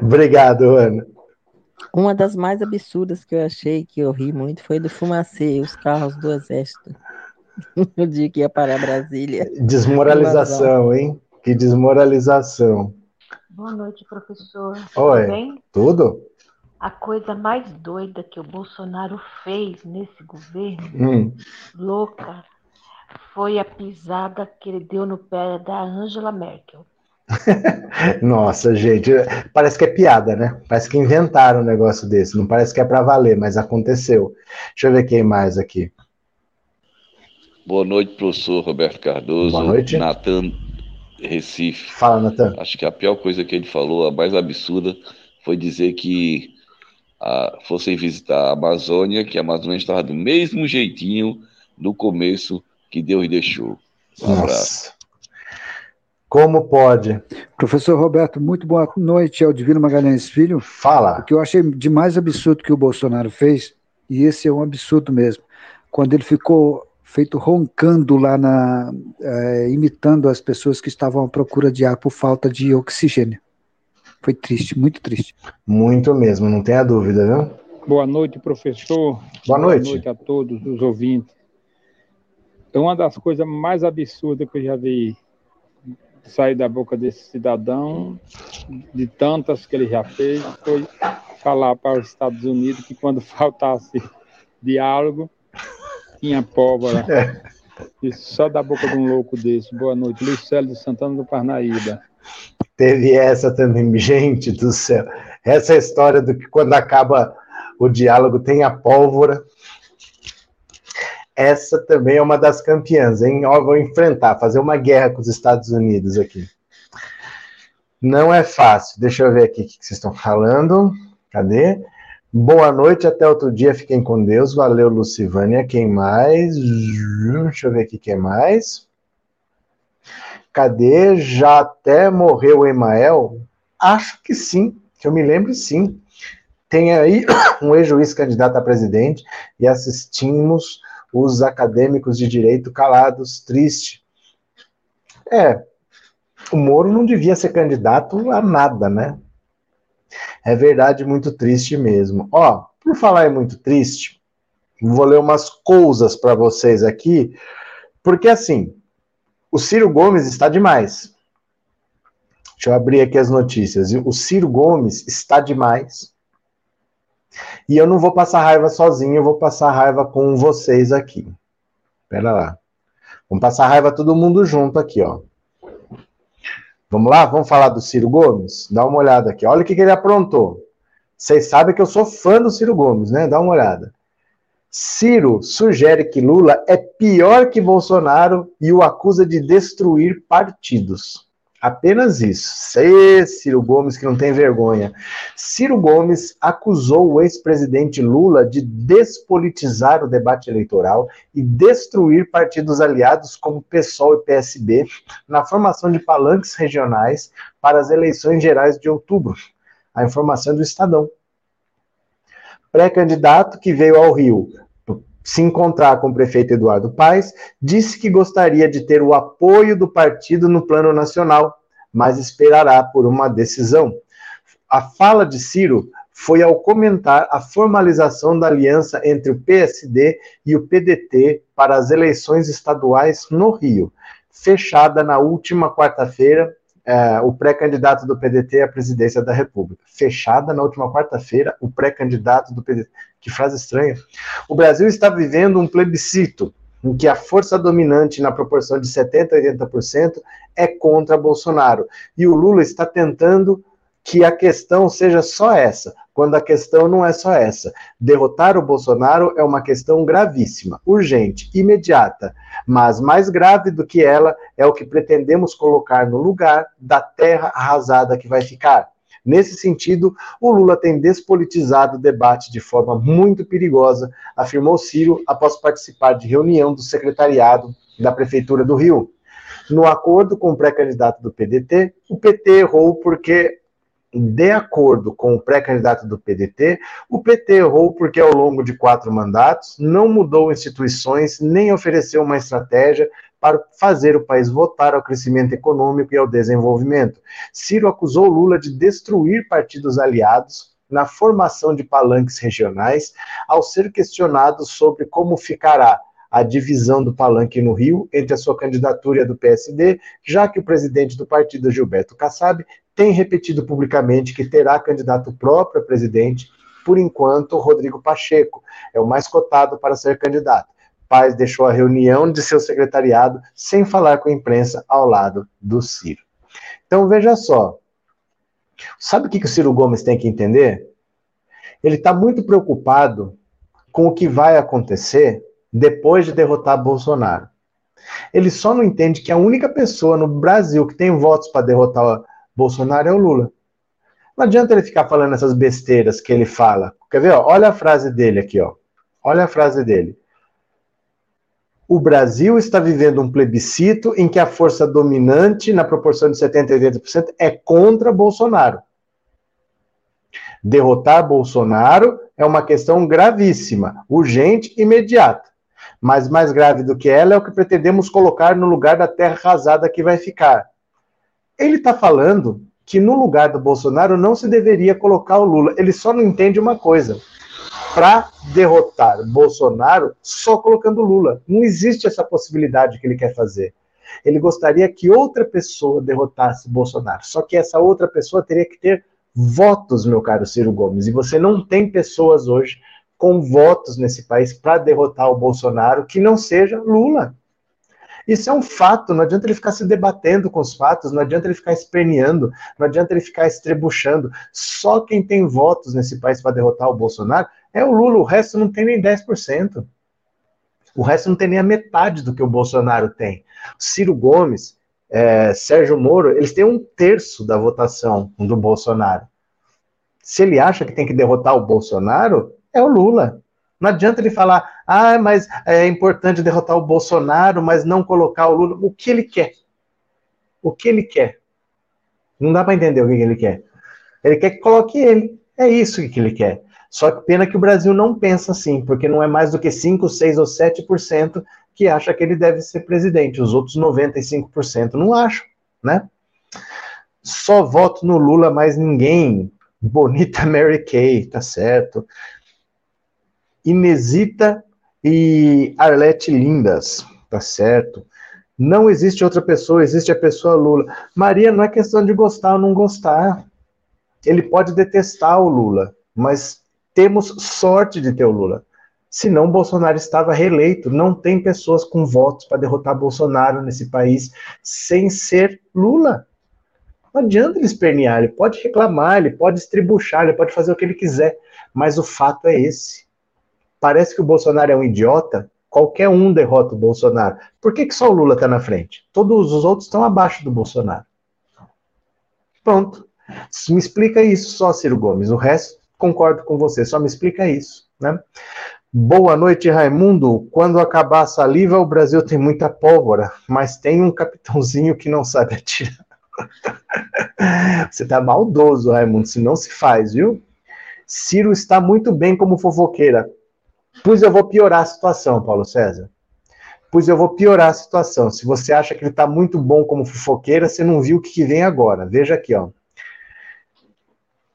A: Obrigado, Ana.
N: Uma das mais absurdas que eu achei, que eu ri muito, foi do Fumacê, os carros do Exército. [LAUGHS] No dia que ia para Brasília.
A: Desmoralização, hein? Que desmoralização.
O: Boa noite, professor.
A: Oi.
O: Tudo bem?
A: Tudo?
O: A coisa mais doida que o Bolsonaro fez nesse governo,
A: Hum.
O: louca, foi a pisada que ele deu no pé da Angela Merkel. [LAUGHS]
A: Nossa, gente, parece que é piada, né? Parece que inventaram um negócio desse. Não parece que é para valer, mas aconteceu. Deixa eu ver quem mais aqui.
P: Boa noite, professor Roberto Cardoso.
A: Boa noite.
P: Natan Recife.
A: Fala, Natan.
P: Acho que a pior coisa que ele falou, a mais absurda, foi dizer que ah, fossem visitar a Amazônia, que a Amazônia estava do mesmo jeitinho do começo que Deus deixou. Um
A: Nossa.
P: abraço.
A: Como pode?
Q: Professor Roberto, muito boa noite ao Divino Magalhães Filho.
A: Fala.
Q: O que eu achei de mais absurdo que o Bolsonaro fez, e esse é um absurdo mesmo, quando ele ficou feito roncando lá na. eh, imitando as pessoas que estavam à procura de ar por falta de oxigênio. Foi triste, muito triste.
A: Muito mesmo, não tenha dúvida, viu?
R: Boa noite, professor.
A: Boa noite.
R: Boa noite a todos os ouvintes. É uma das coisas mais absurdas que eu já vi sair da boca desse cidadão, de tantas que ele já fez, foi falar para os Estados Unidos que quando [LAUGHS] faltasse diálogo, tinha pólvora. Isso só da boca de um louco desse. Boa noite. Luiz Célio de Santana do Parnaíba.
A: Teve essa também, [LAUGHS] gente do céu. Essa história do que quando acaba o diálogo tem a pólvora. Essa também é uma das campeãs, hein? Ó, vou enfrentar, fazer uma guerra com os Estados Unidos aqui. Não é fácil. Deixa eu ver aqui o que vocês estão falando. Cadê? Boa noite, até outro dia. Fiquem com Deus. Valeu, Lucivânia. Quem mais? Deixa eu ver aqui quem mais. Cadê? Já até morreu o Emael? Acho que sim, que eu me lembro sim. Tem aí [COUGHS] um ex-juiz candidato a presidente e assistimos os acadêmicos de direito calados, triste. É, o Moro não devia ser candidato a nada, né? É verdade, muito triste mesmo. Ó, por falar em muito triste, vou ler umas coisas para vocês aqui, porque assim, o Ciro Gomes está demais. Deixa eu abrir aqui as notícias. O Ciro Gomes está demais. E eu não vou passar raiva sozinho, eu vou passar raiva com vocês aqui. Pera lá. Vamos passar raiva todo mundo junto aqui, ó. Vamos lá? Vamos falar do Ciro Gomes? Dá uma olhada aqui. Olha o que, que ele aprontou. Vocês sabem que eu sou fã do Ciro Gomes, né? Dá uma olhada. Ciro sugere que Lula é pior que Bolsonaro e o acusa de destruir partidos. Apenas isso. Cê, Ciro Gomes, que não tem vergonha. Ciro Gomes acusou o ex-presidente Lula de despolitizar o debate eleitoral e destruir partidos aliados como PSOL e PSB na formação de palanques regionais para as eleições gerais de outubro. A informação é do Estadão. Pré-candidato que veio ao Rio se encontrar com o prefeito Eduardo Paes, disse que gostaria de ter o apoio do partido no plano nacional, mas esperará por uma decisão. A fala de Ciro foi ao comentar a formalização da aliança entre o PSD e o PDT para as eleições estaduais no Rio, fechada na última quarta-feira é, o pré-candidato do PDT à presidência da República. Fechada na última quarta-feira, o pré-candidato do PDT. Que frase estranha. O Brasil está vivendo um plebiscito em que a força dominante na proporção de 70% a 80% é contra Bolsonaro. E o Lula está tentando que a questão seja só essa, quando a questão não é só essa. Derrotar o Bolsonaro é uma questão gravíssima, urgente, imediata, mas mais grave do que ela é o que pretendemos colocar no lugar da terra arrasada que vai ficar. Nesse sentido, o Lula tem despolitizado o debate de forma muito perigosa, afirmou Ciro após participar de reunião do secretariado da Prefeitura do Rio. No acordo com o pré-candidato do PDT, o PT errou porque de acordo com o pré-candidato do PDT, o PT errou porque, ao longo de quatro mandatos, não mudou instituições nem ofereceu uma estratégia para fazer o país votar ao crescimento econômico e ao desenvolvimento. Ciro acusou Lula de destruir partidos aliados na formação de palanques regionais, ao ser questionado sobre como ficará a divisão do palanque no Rio entre a sua candidatura e a do PSD, já que o presidente do partido, Gilberto Kassab, tem repetido publicamente que terá candidato próprio a presidente, por enquanto, Rodrigo Pacheco é o mais cotado para ser candidato. Paz deixou a reunião de seu secretariado sem falar com a imprensa ao lado do Ciro. Então veja só. Sabe o que o Ciro Gomes tem que entender? Ele está muito preocupado com o que vai acontecer depois de derrotar Bolsonaro. Ele só não entende que a única pessoa no Brasil que tem votos para derrotar Bolsonaro é o Lula. Não adianta ele ficar falando essas besteiras que ele fala. Quer ver? Ó? Olha a frase dele aqui, ó. Olha a frase dele. O Brasil está vivendo um plebiscito em que a força dominante, na proporção de 70% a 80%, é contra Bolsonaro. Derrotar Bolsonaro é uma questão gravíssima, urgente e imediata. Mas mais grave do que ela é o que pretendemos colocar no lugar da terra arrasada que vai ficar. Ele está falando que no lugar do Bolsonaro não se deveria colocar o Lula. Ele só não entende uma coisa. Para derrotar Bolsonaro, só colocando Lula. Não existe essa possibilidade que ele quer fazer. Ele gostaria que outra pessoa derrotasse Bolsonaro. Só que essa outra pessoa teria que ter votos, meu caro Ciro Gomes. E você não tem pessoas hoje com votos nesse país para derrotar o Bolsonaro que não seja Lula. Isso é um fato, não adianta ele ficar se debatendo com os fatos, não adianta ele ficar esperneando, não adianta ele ficar estrebuchando. Só quem tem votos nesse país para derrotar o Bolsonaro é o Lula, o resto não tem nem 10%. O resto não tem nem a metade do que o Bolsonaro tem. Ciro Gomes, é, Sérgio Moro, eles têm um terço da votação do Bolsonaro. Se ele acha que tem que derrotar o Bolsonaro, é o Lula. Não adianta ele falar, ah, mas é importante derrotar o Bolsonaro, mas não colocar o Lula. O que ele quer? O que ele quer? Não dá para entender o que ele quer. Ele quer que coloque ele. É isso que ele quer. Só que pena que o Brasil não pensa assim, porque não é mais do que 5, 6 ou 7% que acha que ele deve ser presidente. Os outros 95% não acham, né? Só voto no Lula, mais ninguém. Bonita Mary Kay, tá certo. Inesita e Arlete Lindas, tá certo? Não existe outra pessoa, existe a pessoa Lula. Maria, não é questão de gostar ou não gostar. Ele pode detestar o Lula, mas temos sorte de ter o Lula. Senão, Bolsonaro estava reeleito. Não tem pessoas com votos para derrotar Bolsonaro nesse país sem ser Lula. Não adianta ele espernear, ele pode reclamar, ele pode estribuchar, ele pode fazer o que ele quiser, mas o fato é esse parece que o Bolsonaro é um idiota, qualquer um derrota o Bolsonaro. Por que, que só o Lula está na frente? Todos os outros estão abaixo do Bolsonaro. Pronto. Me explica isso só, Ciro Gomes. O resto, concordo com você, só me explica isso. Né? Boa noite, Raimundo. Quando acabar a saliva, o Brasil tem muita pólvora, mas tem um capitãozinho que não sabe atirar. [LAUGHS] Você tá maldoso, Raimundo, se não se faz, viu? Ciro está muito bem como fofoqueira. Pois eu vou piorar a situação, Paulo César. Pois eu vou piorar a situação. Se você acha que ele está muito bom como fofoqueira, você não viu o que vem agora. Veja aqui, ó.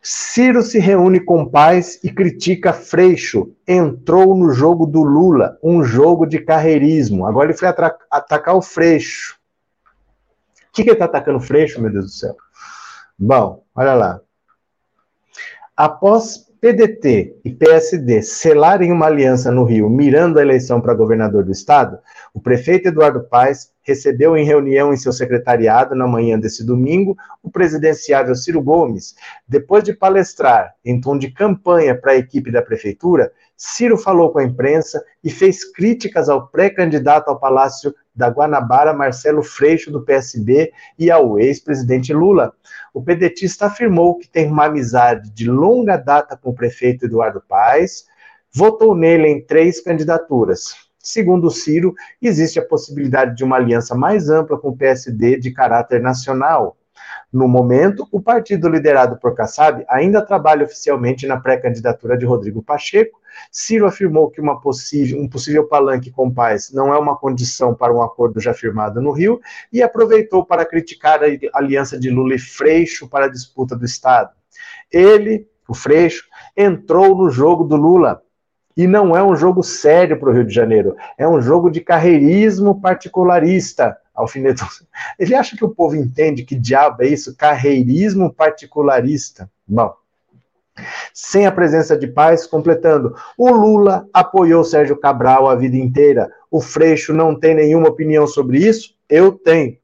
A: Ciro se reúne com pais e critica Freixo. Entrou no jogo do Lula, um jogo de carreirismo. Agora ele foi atacar o Freixo. O que, que ele está atacando o Freixo, meu Deus do céu? Bom, olha lá. Após PDT e PSD selarem uma aliança no Rio, mirando a eleição para governador do estado, o prefeito Eduardo Paes recebeu em reunião em seu secretariado na manhã desse domingo o presidenciável Ciro Gomes. Depois de palestrar em tom de campanha para a equipe da prefeitura, Ciro falou com a imprensa e fez críticas ao pré-candidato ao Palácio da Guanabara, Marcelo Freixo, do PSB, e ao ex-presidente Lula. O pedetista afirmou que tem uma amizade de longa data com o prefeito Eduardo Paes, votou nele em três candidaturas. Segundo Ciro, existe a possibilidade de uma aliança mais ampla com o PSD de caráter nacional. No momento, o partido liderado por Kassab ainda trabalha oficialmente na pré-candidatura de Rodrigo Pacheco. Ciro afirmou que possível, um possível palanque com paz não é uma condição para um acordo já firmado no Rio e aproveitou para criticar a aliança de Lula e Freixo para a disputa do Estado. Ele, o Freixo, entrou no jogo do Lula. E não é um jogo sério para o Rio de Janeiro, é um jogo de carreirismo particularista, alfinetou. [LAUGHS] Ele acha que o povo entende que diabo é isso? Carreirismo particularista. Bom, sem a presença de paz, completando, o Lula apoiou Sérgio Cabral a vida inteira. O Freixo não tem nenhuma opinião sobre isso? Eu tenho.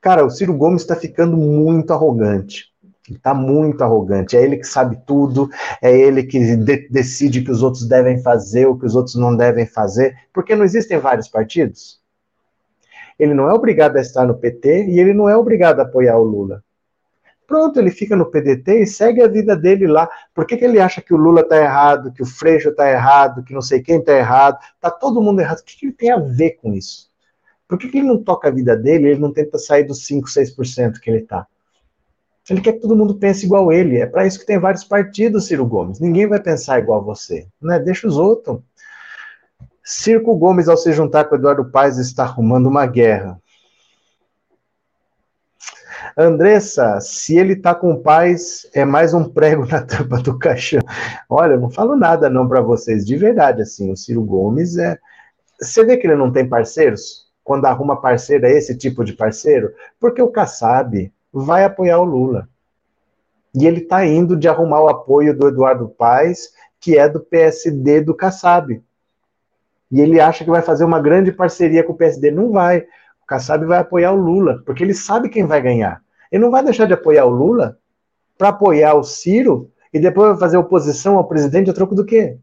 A: Cara, o Ciro Gomes está ficando muito arrogante. Está muito arrogante. É ele que sabe tudo, é ele que de decide o que os outros devem fazer, o que os outros não devem fazer, porque não existem vários partidos. Ele não é obrigado a estar no PT e ele não é obrigado a apoiar o Lula. Pronto, ele fica no PDT e segue a vida dele lá. Por que, que ele acha que o Lula está errado, que o Freixo está errado, que não sei quem está errado? Está todo mundo errado. O que, que ele tem a ver com isso? Por que, que ele não toca a vida dele ele não tenta sair dos 5, 6% que ele está? Ele quer que todo mundo pense igual ele. É para isso que tem vários partidos, Ciro Gomes. Ninguém vai pensar igual você. Né? Deixa os outros. Circo Gomes, ao se juntar com Eduardo Paes, está arrumando uma guerra. Andressa, se ele tá com paz, é mais um prego [LAUGHS] na tampa do caixão. Olha, eu não falo nada não para vocês, de verdade, assim, o Ciro Gomes é... Você vê que ele não tem parceiros? Quando arruma parceiro, é esse tipo de parceiro? Porque o Kassab vai apoiar o Lula. E ele tá indo de arrumar o apoio do Eduardo Paes, que é do PSD do Kassab. E ele acha que vai fazer uma grande parceria com o PSD. Não vai. Kassab vai apoiar o Lula, porque ele sabe quem vai ganhar. Ele não vai deixar de apoiar o Lula para apoiar o Ciro e depois vai fazer oposição ao presidente a troco do quê?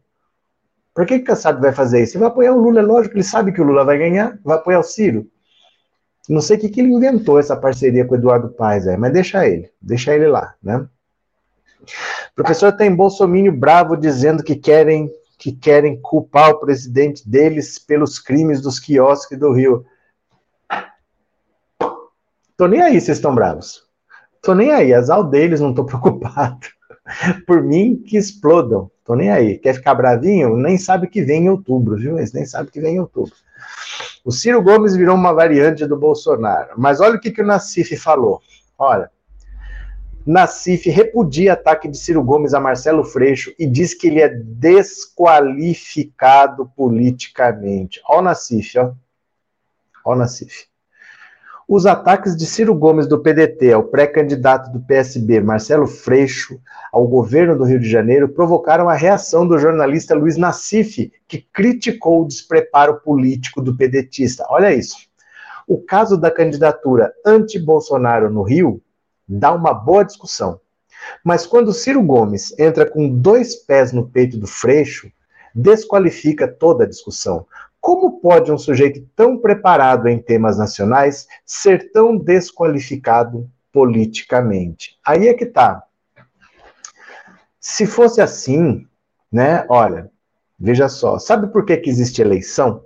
A: Por que o Kassab vai fazer isso? Ele vai apoiar o Lula, é lógico, ele sabe que o Lula vai ganhar, vai apoiar o Ciro. Não sei o que, que ele inventou essa parceria com o Eduardo Paes, é, mas deixa ele, deixa ele lá, né? professor tem bolsomínio bravo dizendo que querem que querem culpar o presidente deles pelos crimes dos quiosques do Rio. Tô nem aí, vocês estão bravos. Tô nem aí, azar deles, não tô [LAUGHS] preocupado. Por mim, que explodam. Tô nem aí. Quer ficar bravinho? Nem sabe que vem em outubro, viu? Eles nem sabem que vem em outubro. O Ciro Gomes virou uma variante do Bolsonaro. Mas olha o que, que o Nassif falou. Olha. Nassif repudia ataque de Ciro Gomes a Marcelo Freixo e diz que ele é desqualificado politicamente. Olha o Nassif, ó. Olha o Nassif. Os ataques de Ciro Gomes do PDT ao pré-candidato do PSB, Marcelo Freixo, ao governo do Rio de Janeiro, provocaram a reação do jornalista Luiz Nassif, que criticou o despreparo político do pedetista. Olha isso. O caso da candidatura anti-Bolsonaro no Rio dá uma boa discussão. Mas quando Ciro Gomes entra com dois pés no peito do Freixo, desqualifica toda a discussão, como pode um sujeito tão preparado em temas nacionais ser tão desqualificado politicamente? Aí é que tá. Se fosse assim, né? Olha, veja só, sabe por que, que existe eleição?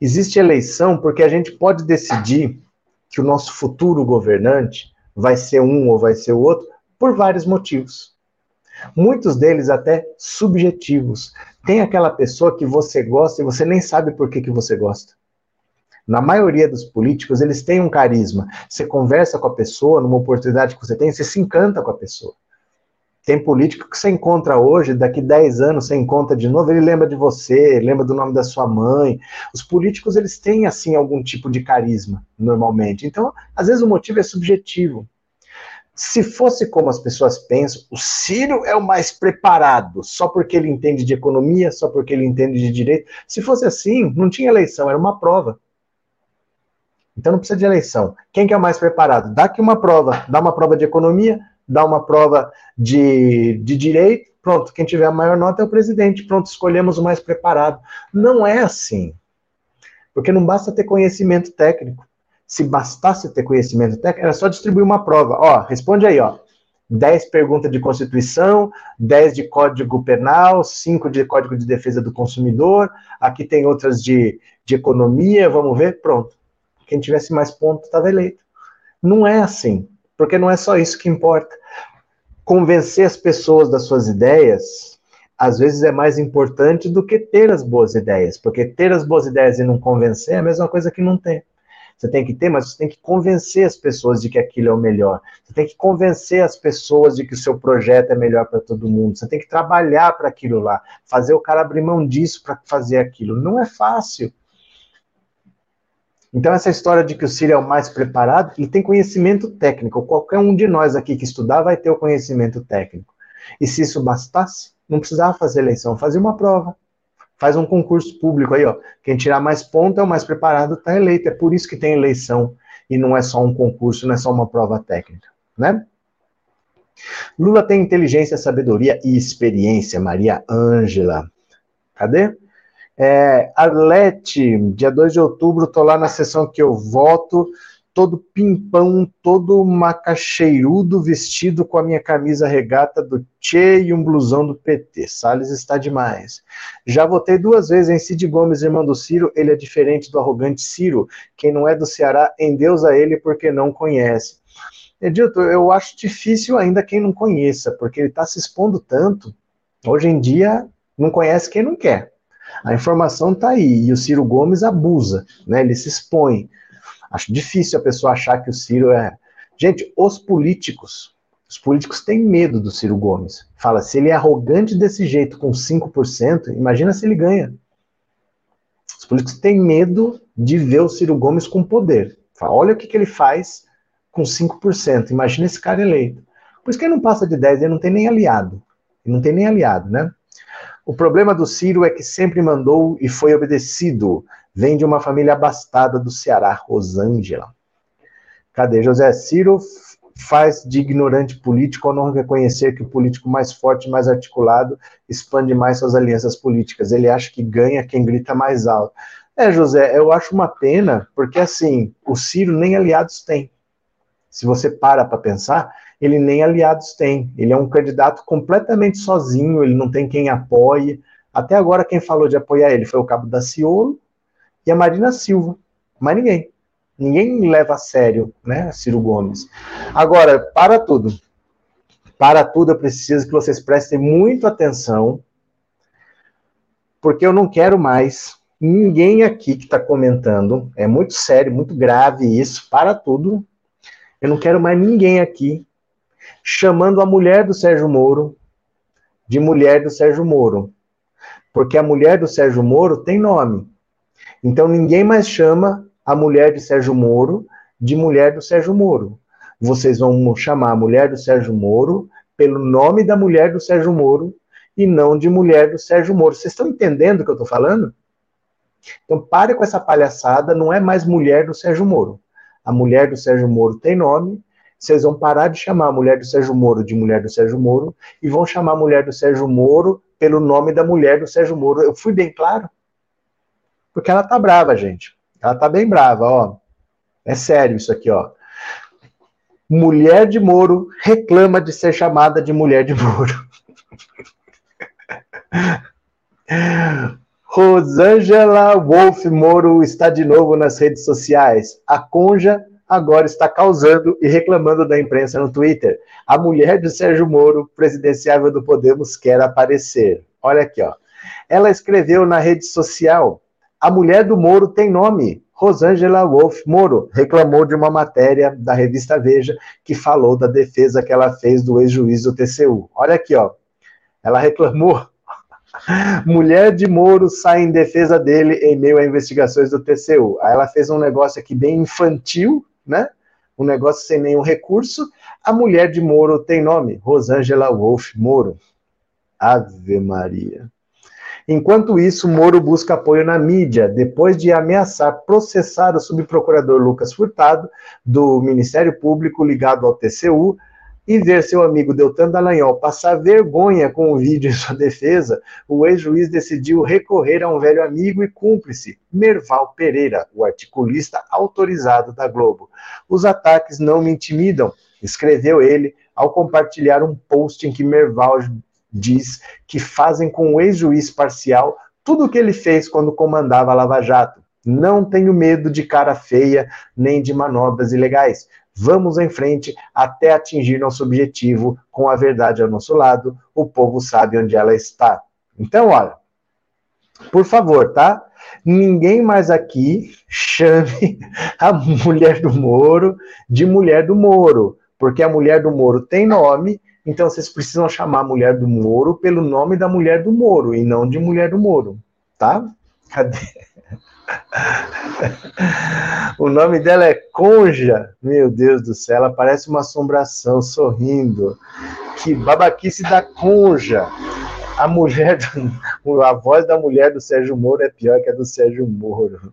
A: Existe eleição porque a gente pode decidir que o nosso futuro governante vai ser um ou vai ser o outro por vários motivos. Muitos deles até subjetivos. Tem aquela pessoa que você gosta e você nem sabe por que, que você gosta. Na maioria dos políticos, eles têm um carisma. Você conversa com a pessoa, numa oportunidade que você tem, você se encanta com a pessoa. Tem político que você encontra hoje, daqui 10 anos você encontra de novo, ele lembra de você, lembra do nome da sua mãe. Os políticos, eles têm, assim, algum tipo de carisma, normalmente. Então, às vezes o motivo é subjetivo. Se fosse como as pessoas pensam, o Ciro é o mais preparado, só porque ele entende de economia, só porque ele entende de direito. Se fosse assim, não tinha eleição, era uma prova. Então não precisa de eleição. Quem que é o mais preparado? Dá aqui uma prova, dá uma prova de economia, dá uma prova de, de direito, pronto, quem tiver a maior nota é o presidente, pronto, escolhemos o mais preparado. Não é assim. Porque não basta ter conhecimento técnico se bastasse ter conhecimento técnico, era só distribuir uma prova. Ó, responde aí, ó. 10 perguntas de Constituição, 10 de Código Penal, 5 de Código de Defesa do Consumidor, aqui tem outras de, de economia, vamos ver, pronto. Quem tivesse mais pontos estava eleito. Não é assim, porque não é só isso que importa. Convencer as pessoas das suas ideias, às vezes é mais importante do que ter as boas ideias, porque ter as boas ideias e não convencer é a mesma coisa que não ter. Você tem que ter, mas você tem que convencer as pessoas de que aquilo é o melhor. Você tem que convencer as pessoas de que o seu projeto é melhor para todo mundo. Você tem que trabalhar para aquilo lá, fazer o cara abrir mão disso para fazer aquilo. Não é fácil. Então, essa história de que o Ciro é o mais preparado, ele tem conhecimento técnico. Qualquer um de nós aqui que estudar vai ter o conhecimento técnico. E se isso bastasse, não precisava fazer eleição, fazia uma prova. Faz um concurso público aí, ó. Quem tirar mais pontos é o mais preparado, está eleito. É por isso que tem eleição e não é só um concurso, não é só uma prova técnica, né? Lula tem inteligência, sabedoria e experiência. Maria Ângela. Cadê? É, Arlete, dia 2 de outubro, tô lá na sessão que eu voto todo pimpão, todo macacheirudo, vestido com a minha camisa regata do Che e um blusão do PT. Salles está demais. Já votei duas vezes em Cid Gomes, irmão do Ciro. Ele é diferente do arrogante Ciro. Quem não é do Ceará, endeusa ele porque não conhece. Edilton, eu acho difícil ainda quem não conheça, porque ele está se expondo tanto. Hoje em dia, não conhece quem não quer. A informação está aí, e o Ciro Gomes abusa, né? ele se expõe. Acho difícil a pessoa achar que o Ciro é. Gente, os políticos, os políticos têm medo do Ciro Gomes. Fala, se ele é arrogante desse jeito com 5%, imagina se ele ganha. Os políticos têm medo de ver o Ciro Gomes com poder. Fala, olha o que, que ele faz com 5%. Imagina esse cara eleito. Por isso que ele não passa de 10, ele não tem nem aliado. Ele não tem nem aliado, né? O problema do Ciro é que sempre mandou e foi obedecido. Vem de uma família abastada do Ceará, Rosângela. Cadê? José Ciro faz de ignorante político ao não reconhecer que o político mais forte, mais articulado, expande mais suas alianças políticas. Ele acha que ganha quem grita mais alto. É, José, eu acho uma pena, porque assim, o Ciro nem aliados tem. Se você para para pensar, ele nem aliados tem. Ele é um candidato completamente sozinho, ele não tem quem apoie. Até agora, quem falou de apoiar ele foi o Cabo da Ciolo e a Marina Silva. Mais ninguém. Ninguém leva a sério, né, Ciro Gomes. Agora, para tudo. Para tudo, eu preciso que vocês prestem muito atenção, porque eu não quero mais ninguém aqui que está comentando. É muito sério, muito grave isso. Para tudo. Eu não quero mais ninguém aqui chamando a mulher do Sérgio Moro de mulher do Sérgio Moro. Porque a mulher do Sérgio Moro tem nome. Então ninguém mais chama a mulher de Sérgio Moro de mulher do Sérgio Moro. Vocês vão chamar a mulher do Sérgio Moro pelo nome da mulher do Sérgio Moro e não de mulher do Sérgio Moro. Vocês estão entendendo o que eu estou falando? Então pare com essa palhaçada, não é mais mulher do Sérgio Moro. A mulher do Sérgio Moro tem nome, vocês vão parar de chamar a mulher do Sérgio Moro de mulher do Sérgio Moro e vão chamar a mulher do Sérgio Moro pelo nome da mulher do Sérgio Moro. Eu fui bem claro? Porque ela tá brava, gente. Ela tá bem brava, ó. É sério isso aqui, ó. Mulher de Moro reclama de ser chamada de mulher de Moro. [LAUGHS] Rosângela Wolf Moro está de novo nas redes sociais. A Conja agora está causando e reclamando da imprensa no Twitter. A mulher de Sérgio Moro, presidenciável do Podemos, quer aparecer. Olha aqui, ó. Ela escreveu na rede social a mulher do Moro tem nome. Rosângela Wolf Moro reclamou de uma matéria da revista Veja que falou da defesa que ela fez do ex-juiz do TCU. Olha aqui, ó. Ela reclamou. [LAUGHS] Mulher de Moro sai em defesa dele em meio a investigações do TCU. Aí ela fez um negócio aqui bem infantil, né? Um negócio sem nenhum recurso. A mulher de Moro tem nome, Rosângela Wolf Moro. Ave Maria. Enquanto isso, Moro busca apoio na mídia, depois de ameaçar processar o subprocurador Lucas Furtado, do Ministério Público ligado ao TCU, e ver seu amigo Deltan Dallagnol passar vergonha com o vídeo em sua defesa, o ex-juiz decidiu recorrer a um velho amigo e cúmplice, Merval Pereira, o articulista autorizado da Globo. Os ataques não me intimidam, escreveu ele ao compartilhar um post em que Merval diz que fazem com o ex-juiz parcial tudo o que ele fez quando comandava a Lava Jato. Não tenho medo de cara feia nem de manobras ilegais. Vamos em frente até atingir nosso objetivo com a verdade ao nosso lado. O povo sabe onde ela está. Então, olha, por favor, tá? Ninguém mais aqui chame [LAUGHS] a mulher do Moro de mulher do Moro, porque a mulher do Moro tem nome então vocês precisam chamar a mulher do Moro pelo nome da mulher do Moro e não de mulher do Moro, tá? Cadê? [LAUGHS] o nome dela é Conja. Meu Deus do céu, ela parece uma assombração sorrindo. Que babaquice da Conja. A mulher, do, a voz da mulher do Sérgio Moro é pior que a do Sérgio Moro.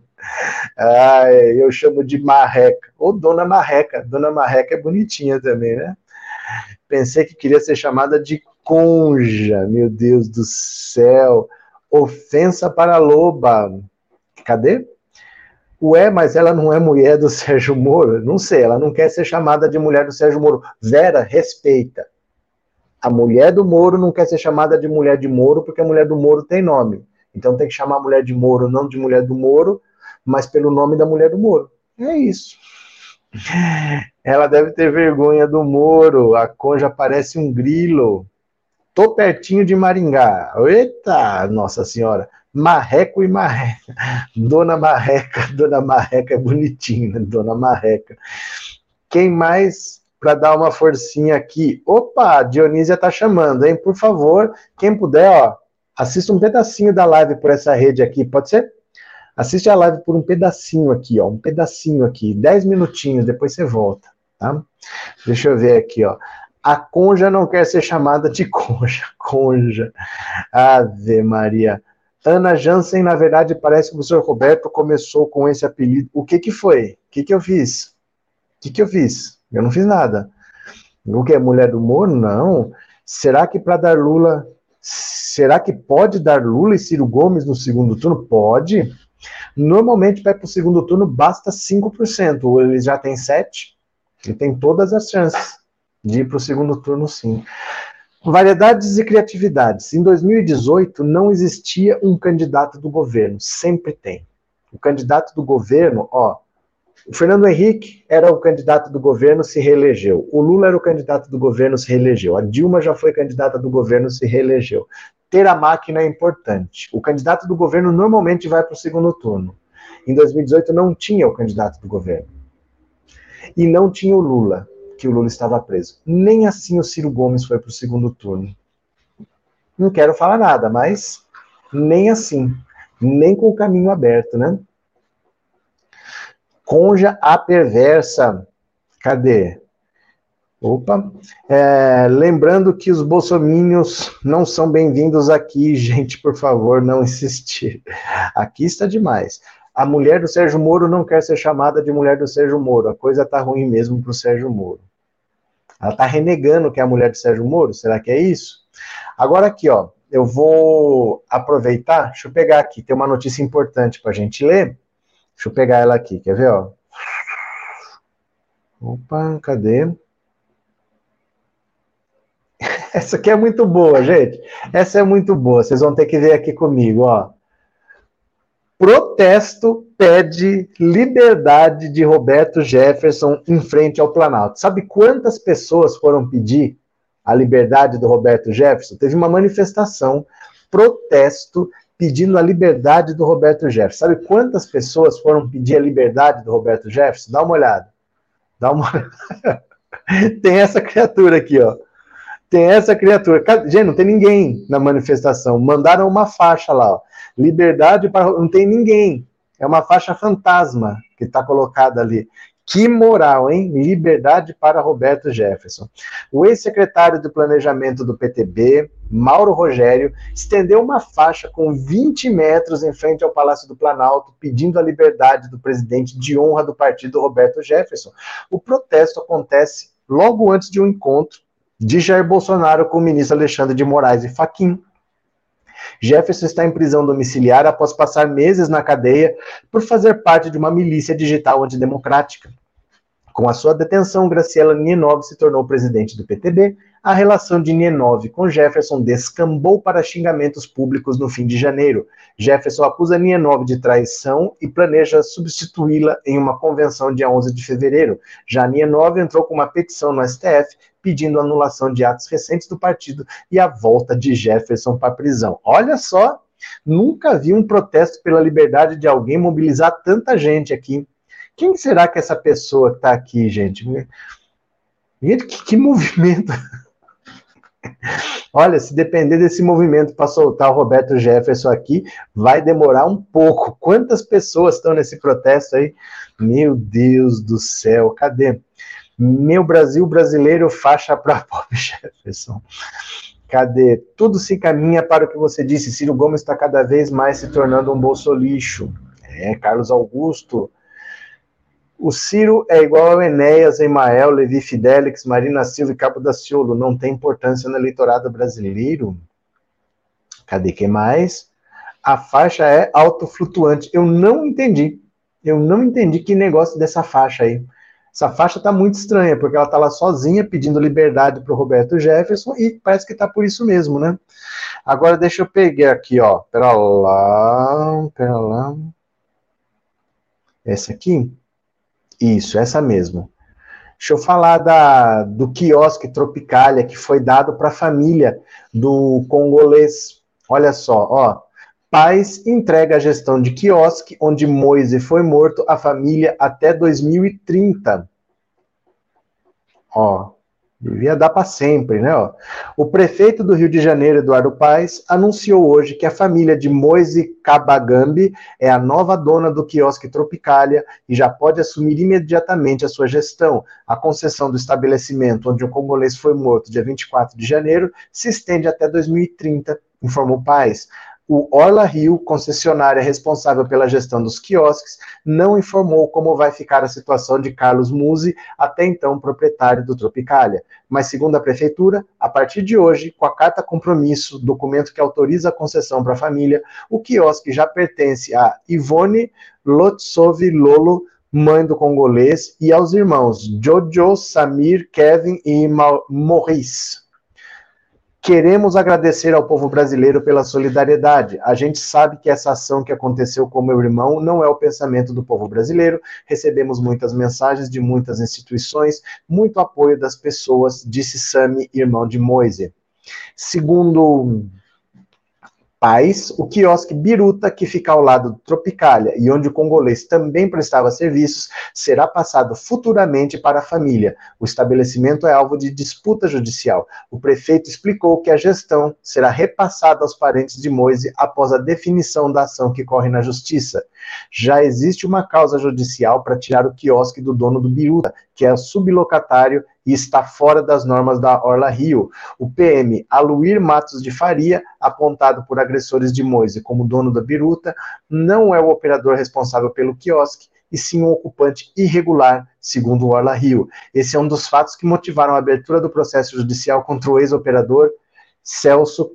A: Ai, eu chamo de Marreca. Ou Dona Marreca. Dona Marreca é bonitinha também, né? Pensei que queria ser chamada de conja, meu Deus do céu. Ofensa para a loba. Cadê? Ué, mas ela não é mulher do [LAUGHS] Sérgio Moro? Não sei, ela não quer ser chamada de mulher do Sérgio Moro. Vera, respeita. A mulher do Moro não quer ser chamada de mulher de Moro porque a mulher do Moro tem nome. Então tem que chamar a mulher de Moro, não de mulher do Moro, mas pelo nome da mulher do Moro. É isso. Ela deve ter vergonha do Moro. A conja parece um grilo. Tô pertinho de Maringá. Eita, Nossa Senhora. Marreco e Marreca. Dona Marreca, [LAUGHS] Dona Marreca é bonitinho, né? Dona Marreca. Quem mais para dar uma forcinha aqui? Opa, Dionísia tá chamando, hein? Por favor, quem puder, ó, assista um pedacinho da live por essa rede aqui, pode ser? Assiste a live por um pedacinho aqui, ó, um pedacinho aqui, dez minutinhos, depois você volta, tá? Deixa eu ver aqui, ó. A conja não quer ser chamada de [LAUGHS] conja, conja. Ave Maria. Ana Jansen, na verdade, parece que o professor Roberto começou com esse apelido. O que que foi? O que que eu fiz? O que que eu fiz? Eu não fiz nada. Que é mulher do Moro? Não. Será que para dar Lula, será que pode dar Lula e Ciro Gomes no segundo turno? Pode. Normalmente, para o segundo turno, basta 5%. Ele já tem 7%, ele tem todas as chances de ir para o segundo turno, sim. Variedades e criatividades. Em 2018 não existia um candidato do governo, sempre tem. O candidato do governo, ó, o Fernando Henrique era o candidato do governo, se reelegeu. O Lula era o candidato do governo, se reelegeu. A Dilma já foi candidata do governo, se reelegeu. Ter a máquina é importante. O candidato do governo normalmente vai para o segundo turno. Em 2018 não tinha o candidato do governo. E não tinha o Lula que o Lula estava preso. Nem assim o Ciro Gomes foi para o segundo turno. Não quero falar nada, mas nem assim. Nem com o caminho aberto, né? Conja a perversa. Cadê? Opa. É, lembrando que os bolsomínios não são bem-vindos aqui, [LAUGHS] gente, por favor, não insistir. Aqui está demais a mulher do Sérgio Moro não quer ser chamada de mulher do Sérgio Moro. A coisa tá ruim mesmo pro Sérgio Moro. Ela tá renegando que é a mulher do Sérgio Moro. Será que é isso? Agora aqui, ó, eu vou aproveitar. Deixa eu pegar aqui. Tem uma notícia importante para a gente ler. Deixa eu pegar ela aqui. Quer ver, ó? Opa, cadê? [LAUGHS] Essa aqui é muito boa, gente. Essa é muito boa. Vocês vão ter que ver aqui comigo, ó protesto pede liberdade de Roberto Jefferson em frente ao Planalto. Sabe quantas pessoas foram pedir a liberdade do Roberto Jefferson? Teve uma manifestação, protesto, pedindo a liberdade do Roberto Jefferson. Sabe quantas pessoas foram pedir a liberdade do Roberto Jefferson? Dá uma olhada. Dá uma. [LAUGHS] Tem essa criatura aqui, ó. Tem essa criatura. Gente, não tem ninguém na manifestação. Mandaram uma faixa lá, ó. Liberdade para. Não tem ninguém. É uma faixa fantasma que está colocada ali. Que moral, hein? Liberdade para Roberto Jefferson. O ex-secretário de Planejamento do PTB, Mauro Rogério, estendeu uma faixa com 20 metros em frente ao Palácio do Planalto, pedindo a liberdade do presidente de honra do partido, Roberto Jefferson. O protesto acontece logo antes de um encontro de Jair Bolsonaro com o ministro Alexandre de Moraes e Faquim. Jefferson está em prisão domiciliar após passar meses na cadeia por fazer parte de uma milícia digital antidemocrática. Com a sua detenção, Graciela Nienov se tornou presidente do PTB. A relação de Nienov com Jefferson descambou para xingamentos públicos no fim de janeiro. Jefferson acusa Nienov de traição e planeja substituí-la em uma convenção dia 11 de fevereiro. Já Nienov entrou com uma petição no STF pedindo anulação de atos recentes do partido e a volta de Jefferson para a prisão. Olha só, nunca vi um protesto pela liberdade de alguém mobilizar tanta gente aqui. Quem será que essa pessoa está aqui? Gente, que, que [LAUGHS] movimento! Olha, se depender desse movimento para soltar o Roberto Jefferson aqui, vai demorar um pouco. Quantas pessoas estão nesse protesto aí? Meu Deus do céu, cadê? Meu Brasil brasileiro, faixa para pobre [LAUGHS] Jefferson. Cadê? Tudo se caminha para o que você disse. Ciro Gomes está cada vez mais se tornando um bolso lixo. É, Carlos Augusto. O Ciro é igual ao Enéas, Emael, Levi Fidelix, Marina Silva e Cabo da Ciolo. Não tem importância no eleitorado brasileiro? Cadê que mais? A faixa é autoflutuante. Eu não entendi. Eu não entendi que negócio dessa faixa aí. Essa faixa tá muito estranha, porque ela tá lá sozinha pedindo liberdade para o Roberto Jefferson e parece que tá por isso mesmo, né? Agora deixa eu pegar aqui, ó. Pera lá, pera lá. Essa aqui? Isso, essa mesmo. Deixa eu falar da, do quiosque Tropicália que foi dado para a família do congolês. Olha só, ó. Paz entrega a gestão de quiosque onde Moise foi morto à família até 2030. Ó, devia dar para sempre, né? Ó. O prefeito do Rio de Janeiro, Eduardo Paes, anunciou hoje que a família de Moise Kabagambi é a nova dona do quiosque Tropicália e já pode assumir imediatamente a sua gestão. A concessão do estabelecimento onde o congolês foi morto dia 24 de janeiro se estende até 2030, informou Paes o Orla Rio, concessionária responsável pela gestão dos quiosques, não informou como vai ficar a situação de Carlos Musi, até então proprietário do Tropicália. Mas, segundo a prefeitura, a partir de hoje, com a carta compromisso, documento que autoriza a concessão para a família, o quiosque já pertence a Ivone Lotsov Lolo, mãe do congolês, e aos irmãos Jojo, Samir, Kevin e Maurice. Queremos agradecer ao povo brasileiro pela solidariedade. A gente sabe que essa ação que aconteceu com meu irmão não é o pensamento do povo brasileiro. Recebemos muitas mensagens de muitas instituições, muito apoio das pessoas, disse Sami, irmão de Moise. Segundo Paz, o quiosque Biruta, que fica ao lado do Tropicália e onde o congolês também prestava serviços, será passado futuramente para a família. O estabelecimento é alvo de disputa judicial. O prefeito explicou que a gestão será repassada aos parentes de Moise após a definição da ação que corre na justiça. Já existe uma causa judicial para tirar o quiosque do dono do Biruta, que é sublocatário e está fora das normas da Orla Rio. O PM Aluir Matos de Faria, apontado por agressores de Moise como dono da biruta, não é o operador responsável pelo quiosque, e sim um ocupante irregular, segundo o Orla Rio. Esse é um dos fatos que motivaram a abertura do processo judicial contra o ex-operador Celso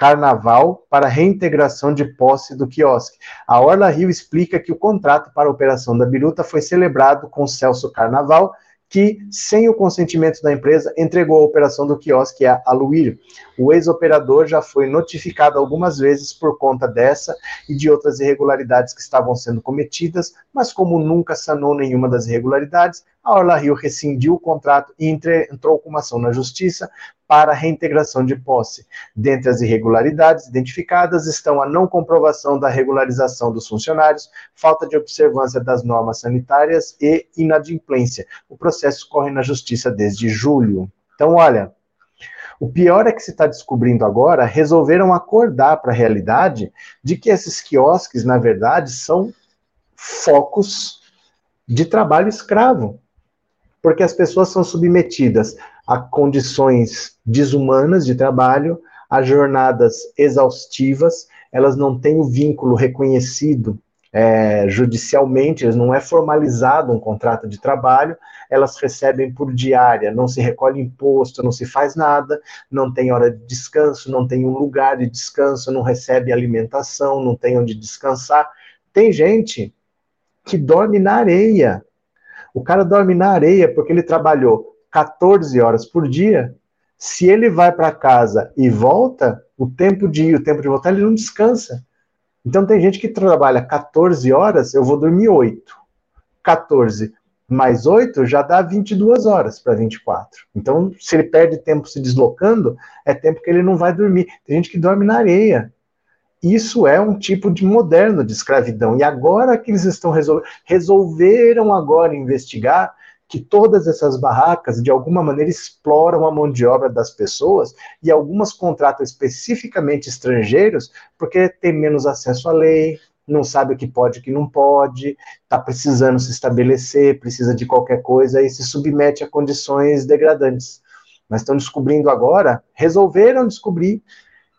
A: Carnaval para reintegração de posse do quiosque. A Orla Rio explica que o contrato para a operação da biruta foi celebrado com Celso Carnaval que, sem o consentimento da empresa, entregou a operação do quiosque a Aluir. O ex-operador já foi notificado algumas vezes por conta dessa e de outras irregularidades que estavam sendo cometidas, mas como nunca sanou nenhuma das irregularidades, a Orla Rio rescindiu o contrato e entrou com uma ação na justiça para reintegração de posse. Dentre as irregularidades identificadas estão a não comprovação da regularização dos funcionários, falta de observância das normas sanitárias e inadimplência. O processo corre na justiça desde julho. Então, olha, o pior é que se está descobrindo agora, resolveram acordar para a realidade de que esses quiosques, na verdade, são focos de trabalho escravo porque as pessoas são submetidas a condições desumanas de trabalho, a jornadas exaustivas, elas não têm o vínculo reconhecido é, judicialmente, não é formalizado um contrato de trabalho, elas recebem por diária, não se recolhe imposto, não se faz nada, não tem hora de descanso, não tem um lugar de descanso, não recebe alimentação, não tem onde descansar. Tem gente que dorme na areia, o cara dorme na areia porque ele trabalhou 14 horas por dia. Se ele vai para casa e volta, o tempo de ir, o tempo de voltar, ele não descansa. Então tem gente que trabalha 14 horas, eu vou dormir 8. 14 mais 8 já dá 22 horas para 24. Então, se ele perde tempo se deslocando, é tempo que ele não vai dormir. Tem gente que dorme na areia. Isso é um tipo de moderno de escravidão. E agora que eles estão resol resolveram agora investigar que todas essas barracas, de alguma maneira, exploram a mão de obra das pessoas e algumas contratam especificamente estrangeiros porque tem menos acesso à lei, não sabe o que pode e o que não pode, está precisando se estabelecer, precisa de qualquer coisa e se submete a condições degradantes. Mas estão descobrindo agora, resolveram descobrir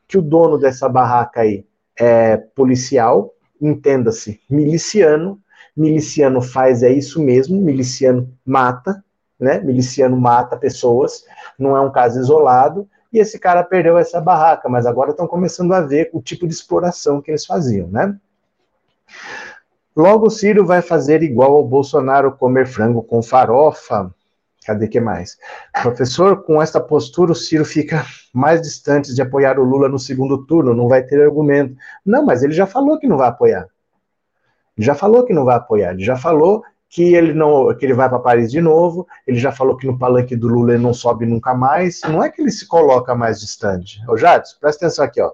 A: que o dono dessa barraca aí é policial, entenda-se, miliciano, Miliciano faz é isso mesmo, miliciano mata, né? Miliciano mata pessoas, não é um caso isolado, e esse cara perdeu essa barraca, mas agora estão começando a ver o tipo de exploração que eles faziam, né? Logo o Ciro vai fazer igual ao Bolsonaro comer frango com farofa. Cadê que mais? Professor, com esta postura o Ciro fica mais distante de apoiar o Lula no segundo turno, não vai ter argumento. Não, mas ele já falou que não vai apoiar. Ele já falou que não vai apoiar. Ele já falou que ele não, que ele vai para Paris de novo. Ele já falou que no palanque do Lula ele não sobe nunca mais. Não é que ele se coloca mais distante. Ô Jadson, presta atenção aqui, ó.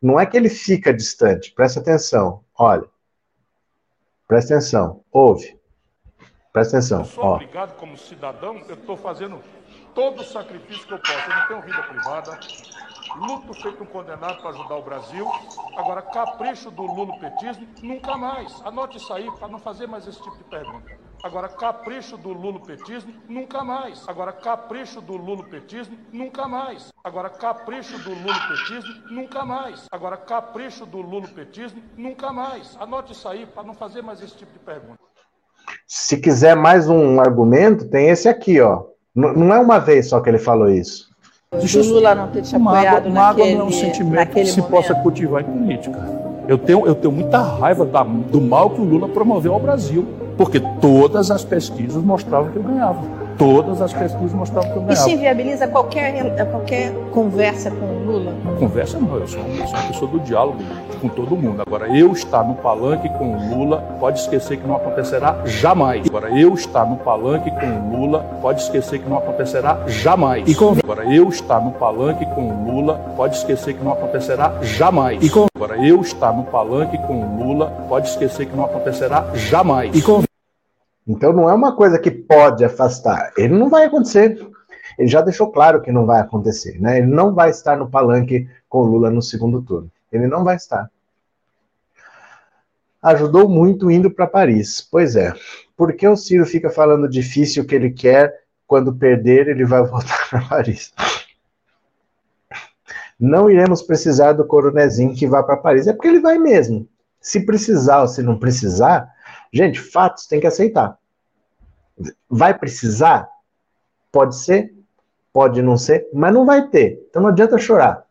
A: Não é que ele fica distante. Presta atenção. Olha. Presta atenção. Ouve. Presta atenção. Eu
S: sou ó. obrigado como cidadão, eu estou fazendo todo o sacrifício que eu posso. Eu não tenho vida privada, luto feito um condenado para ajudar o Brasil. Agora, capricho do lulopetismo, nunca mais. Anote isso aí para não fazer mais esse tipo de pergunta. Agora, capricho do lulopetismo, nunca mais. Agora, capricho do lulopetismo, nunca mais. Agora, capricho do lulopetismo, nunca mais. Agora, capricho do lulopetismo, nunca mais. Anote isso aí para não fazer mais esse tipo de pergunta.
A: Se quiser mais um argumento, tem esse aqui, ó. N não é uma vez só que ele falou isso.
T: Deixa o Lula não ter te apoiado
U: mágoa, naquele, não é um sentimento que se momento. possa cultivar em política. Eu tenho, eu tenho muita raiva da, do mal que o Lula promoveu ao Brasil, porque todas as pesquisas mostravam que eu ganhava. Todas as pesquisas mostravam que eu ganhava.
T: Isso inviabiliza qualquer, qualquer conversa com o Lula?
U: Conversa não, eu sou, eu sou uma pessoa do diálogo com todo mundo. Agora, eu estar no palanque com o Lula, pode esquecer que não acontecerá jamais. Agora, eu estar no palanque com o Lula, pode esquecer que não acontecerá jamais. E com... Agora, eu estar no palanque com o Lula, pode esquecer que não acontecerá jamais. E com... Agora, eu estar no palanque com o Lula, pode esquecer que não acontecerá jamais. E com...
A: Então não é uma coisa que pode afastar. Ele não vai acontecer. Ele já deixou claro que não vai acontecer, né? Ele não vai estar no palanque com o Lula no segundo turno. Ele não vai estar. Ajudou muito indo para Paris. Pois é. Por que o Ciro fica falando difícil que ele quer, quando perder, ele vai [LAUGHS] voltar para Paris? Não iremos precisar do coronezinho que vá para Paris. É porque ele vai mesmo. Se precisar ou se não precisar, Gente, fatos tem que aceitar. Vai precisar? Pode ser, pode não ser, mas não vai ter. Então não adianta chorar.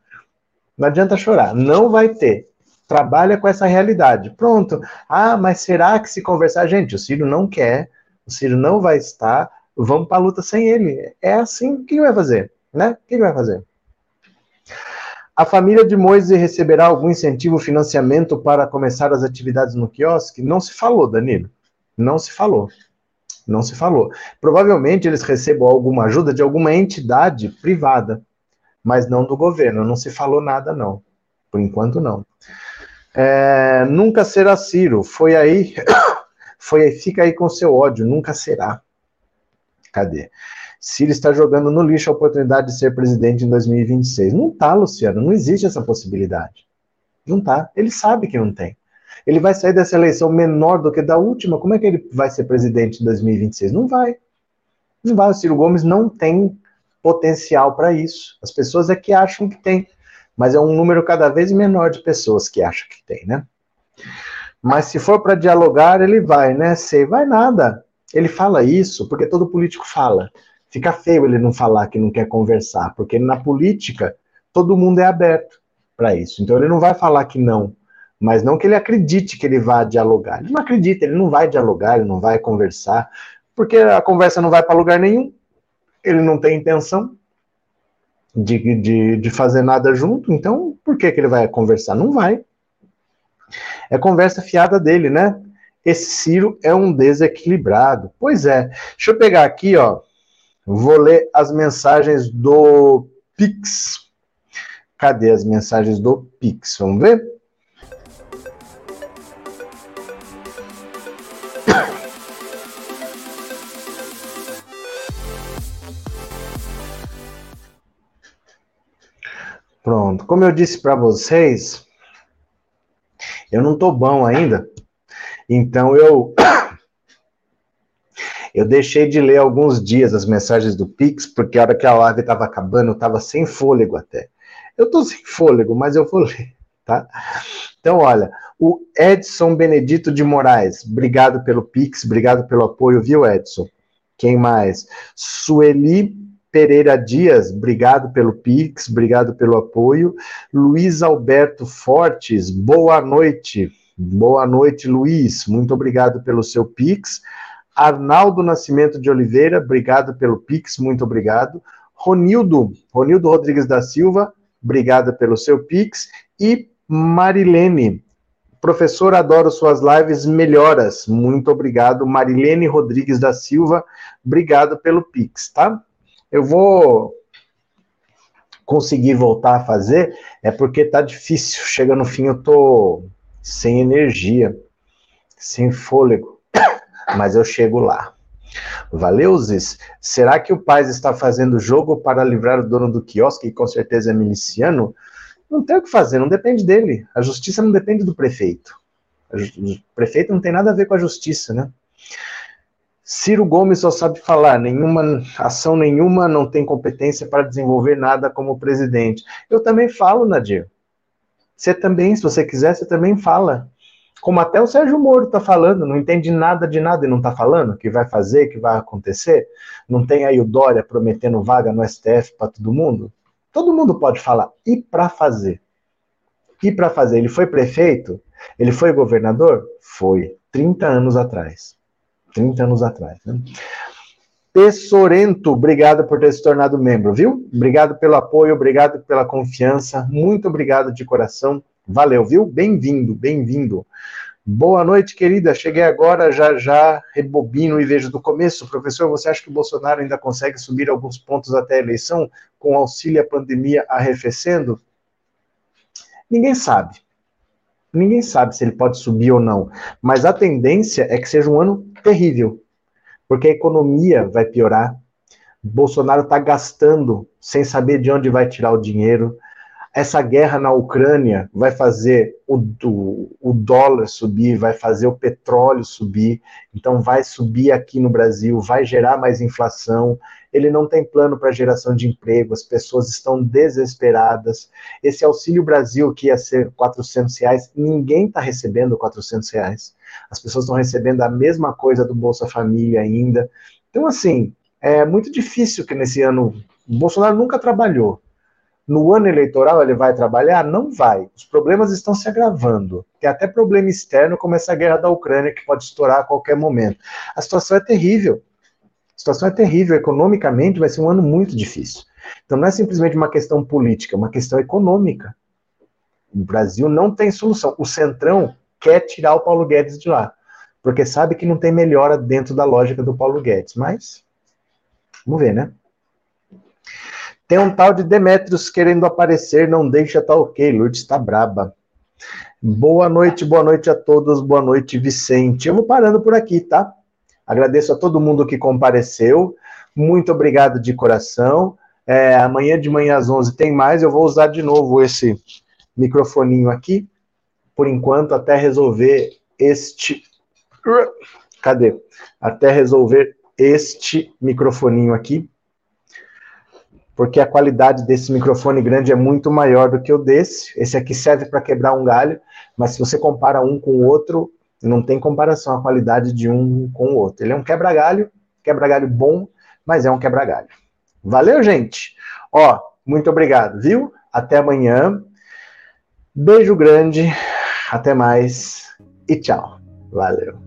A: Não adianta chorar, não vai ter. Trabalha com essa realidade. Pronto. Ah, mas será que se conversar? Gente, o Ciro não quer, o Ciro não vai estar, vamos para a luta sem ele. É assim, o que vai fazer? Né? O que vai fazer? A família de Moisés receberá algum incentivo, financiamento para começar as atividades no quiosque? Não se falou, Danilo. Não se falou. Não se falou. Provavelmente eles recebam alguma ajuda de alguma entidade privada, mas não do governo. Não se falou nada, não. Por enquanto, não. É, nunca será Ciro. Foi aí. [COUGHS] Foi aí. Fica aí com seu ódio. Nunca será. Cadê? Ciro está jogando no lixo a oportunidade de ser presidente em 2026. Não tá, Luciano, não existe essa possibilidade. Não tá. Ele sabe que não tem. Ele vai sair dessa eleição menor do que da última. Como é que ele vai ser presidente em 2026? Não vai. Não vai. O Ciro Gomes não tem potencial para isso. As pessoas é que acham que tem. Mas é um número cada vez menor de pessoas que acham que tem, né? Mas se for para dialogar, ele vai, né? Sei, vai nada. Ele fala isso porque todo político fala. Fica feio ele não falar que não quer conversar, porque na política todo mundo é aberto para isso. Então ele não vai falar que não, mas não que ele acredite que ele vá dialogar. Ele não acredita, ele não vai dialogar, ele não vai conversar, porque a conversa não vai para lugar nenhum, ele não tem intenção de, de, de fazer nada junto, então por que, que ele vai conversar? Não vai. É conversa fiada dele, né? Esse Ciro é um desequilibrado. Pois é. Deixa eu pegar aqui, ó. Vou ler as mensagens do Pix. Cadê as mensagens do Pix? Vamos ver? Pronto. Como eu disse para vocês, eu não tô bom ainda. Então eu eu deixei de ler alguns dias as mensagens do Pix, porque a hora que a live estava acabando, eu estava sem fôlego até. Eu estou sem fôlego, mas eu vou [LAUGHS] ler. tá? Então, olha, o Edson Benedito de Moraes, obrigado pelo Pix, obrigado pelo apoio, viu, Edson? Quem mais? Sueli Pereira Dias, obrigado pelo Pix, obrigado pelo apoio. Luiz Alberto Fortes, boa noite. Boa noite, Luiz. Muito obrigado pelo seu Pix. Arnaldo Nascimento de Oliveira, obrigado pelo Pix, muito obrigado. Ronildo, Ronildo Rodrigues da Silva, obrigado pelo seu Pix. E Marilene, professor, adoro suas lives, melhoras. Muito obrigado. Marilene Rodrigues da Silva, obrigado pelo Pix, tá? Eu vou conseguir voltar a fazer, é porque tá difícil. Chega no fim, eu tô sem energia, sem fôlego, mas eu chego lá. Valeu, Zis. Será que o Paz está fazendo jogo para livrar o dono do quiosque, que com certeza é miliciano? Não tem o que fazer, não depende dele. A justiça não depende do prefeito. O prefeito não tem nada a ver com a justiça, né? Ciro Gomes só sabe falar, nenhuma ação nenhuma, não tem competência para desenvolver nada como presidente. Eu também falo, Nadir. Você também, se você quiser, você também fala. Como até o Sérgio Moro está falando, não entende nada de nada e não está falando que vai fazer, que vai acontecer. Não tem aí o Dória prometendo vaga no STF para todo mundo? Todo mundo pode falar. E para fazer? E para fazer? Ele foi prefeito? Ele foi governador? Foi, 30 anos atrás. 30 anos atrás. Né? Obrigado por ter se tornado membro, viu? Obrigado pelo apoio, obrigado pela confiança, muito obrigado de coração. Valeu, viu? Bem-vindo, bem-vindo. Boa noite, querida. Cheguei agora, já já rebobino e vejo do começo. Professor, você acha que o Bolsonaro ainda consegue subir alguns pontos até a eleição com auxílio à pandemia arrefecendo? Ninguém sabe. Ninguém sabe se ele pode subir ou não. Mas a tendência é que seja um ano terrível, porque a economia vai piorar. Bolsonaro está gastando sem saber de onde vai tirar o dinheiro. Essa guerra na Ucrânia vai fazer o, o, o dólar subir, vai fazer o petróleo subir, então vai subir aqui no Brasil, vai gerar mais inflação. Ele não tem plano para geração de emprego, as pessoas estão desesperadas. Esse Auxílio Brasil, que ia ser 400 reais, ninguém está recebendo 400 reais as pessoas estão recebendo a mesma coisa do Bolsa Família ainda. Então, assim, é muito difícil que nesse ano. Bolsonaro nunca trabalhou. No ano eleitoral ele vai trabalhar? Não vai. Os problemas estão se agravando. Tem até problema externo, como essa guerra da Ucrânia, que pode estourar a qualquer momento. A situação é terrível. A situação é terrível. Economicamente vai ser um ano muito difícil. Então não é simplesmente uma questão política, é uma questão econômica. O Brasil não tem solução. O Centrão quer tirar o Paulo Guedes de lá, porque sabe que não tem melhora dentro da lógica do Paulo Guedes. Mas, vamos ver, né? Tem um tal de Demetrios querendo aparecer, não deixa tá ok, Lourdes está braba. Boa noite, boa noite a todos, boa noite, Vicente. Eu vou parando por aqui, tá? Agradeço a todo mundo que compareceu, muito obrigado de coração. É, amanhã de manhã às 11 tem mais, eu vou usar de novo esse microfoninho aqui por enquanto, até resolver este. Cadê? Até resolver este microfoninho aqui. Porque a qualidade desse microfone grande é muito maior do que o desse. Esse aqui serve para quebrar um galho, mas se você compara um com o outro, não tem comparação a qualidade de um com o outro. Ele é um quebra-galho, quebra-galho bom, mas é um quebra-galho. Valeu, gente? Ó, muito obrigado, viu? Até amanhã. Beijo grande. Até mais e tchau. Valeu.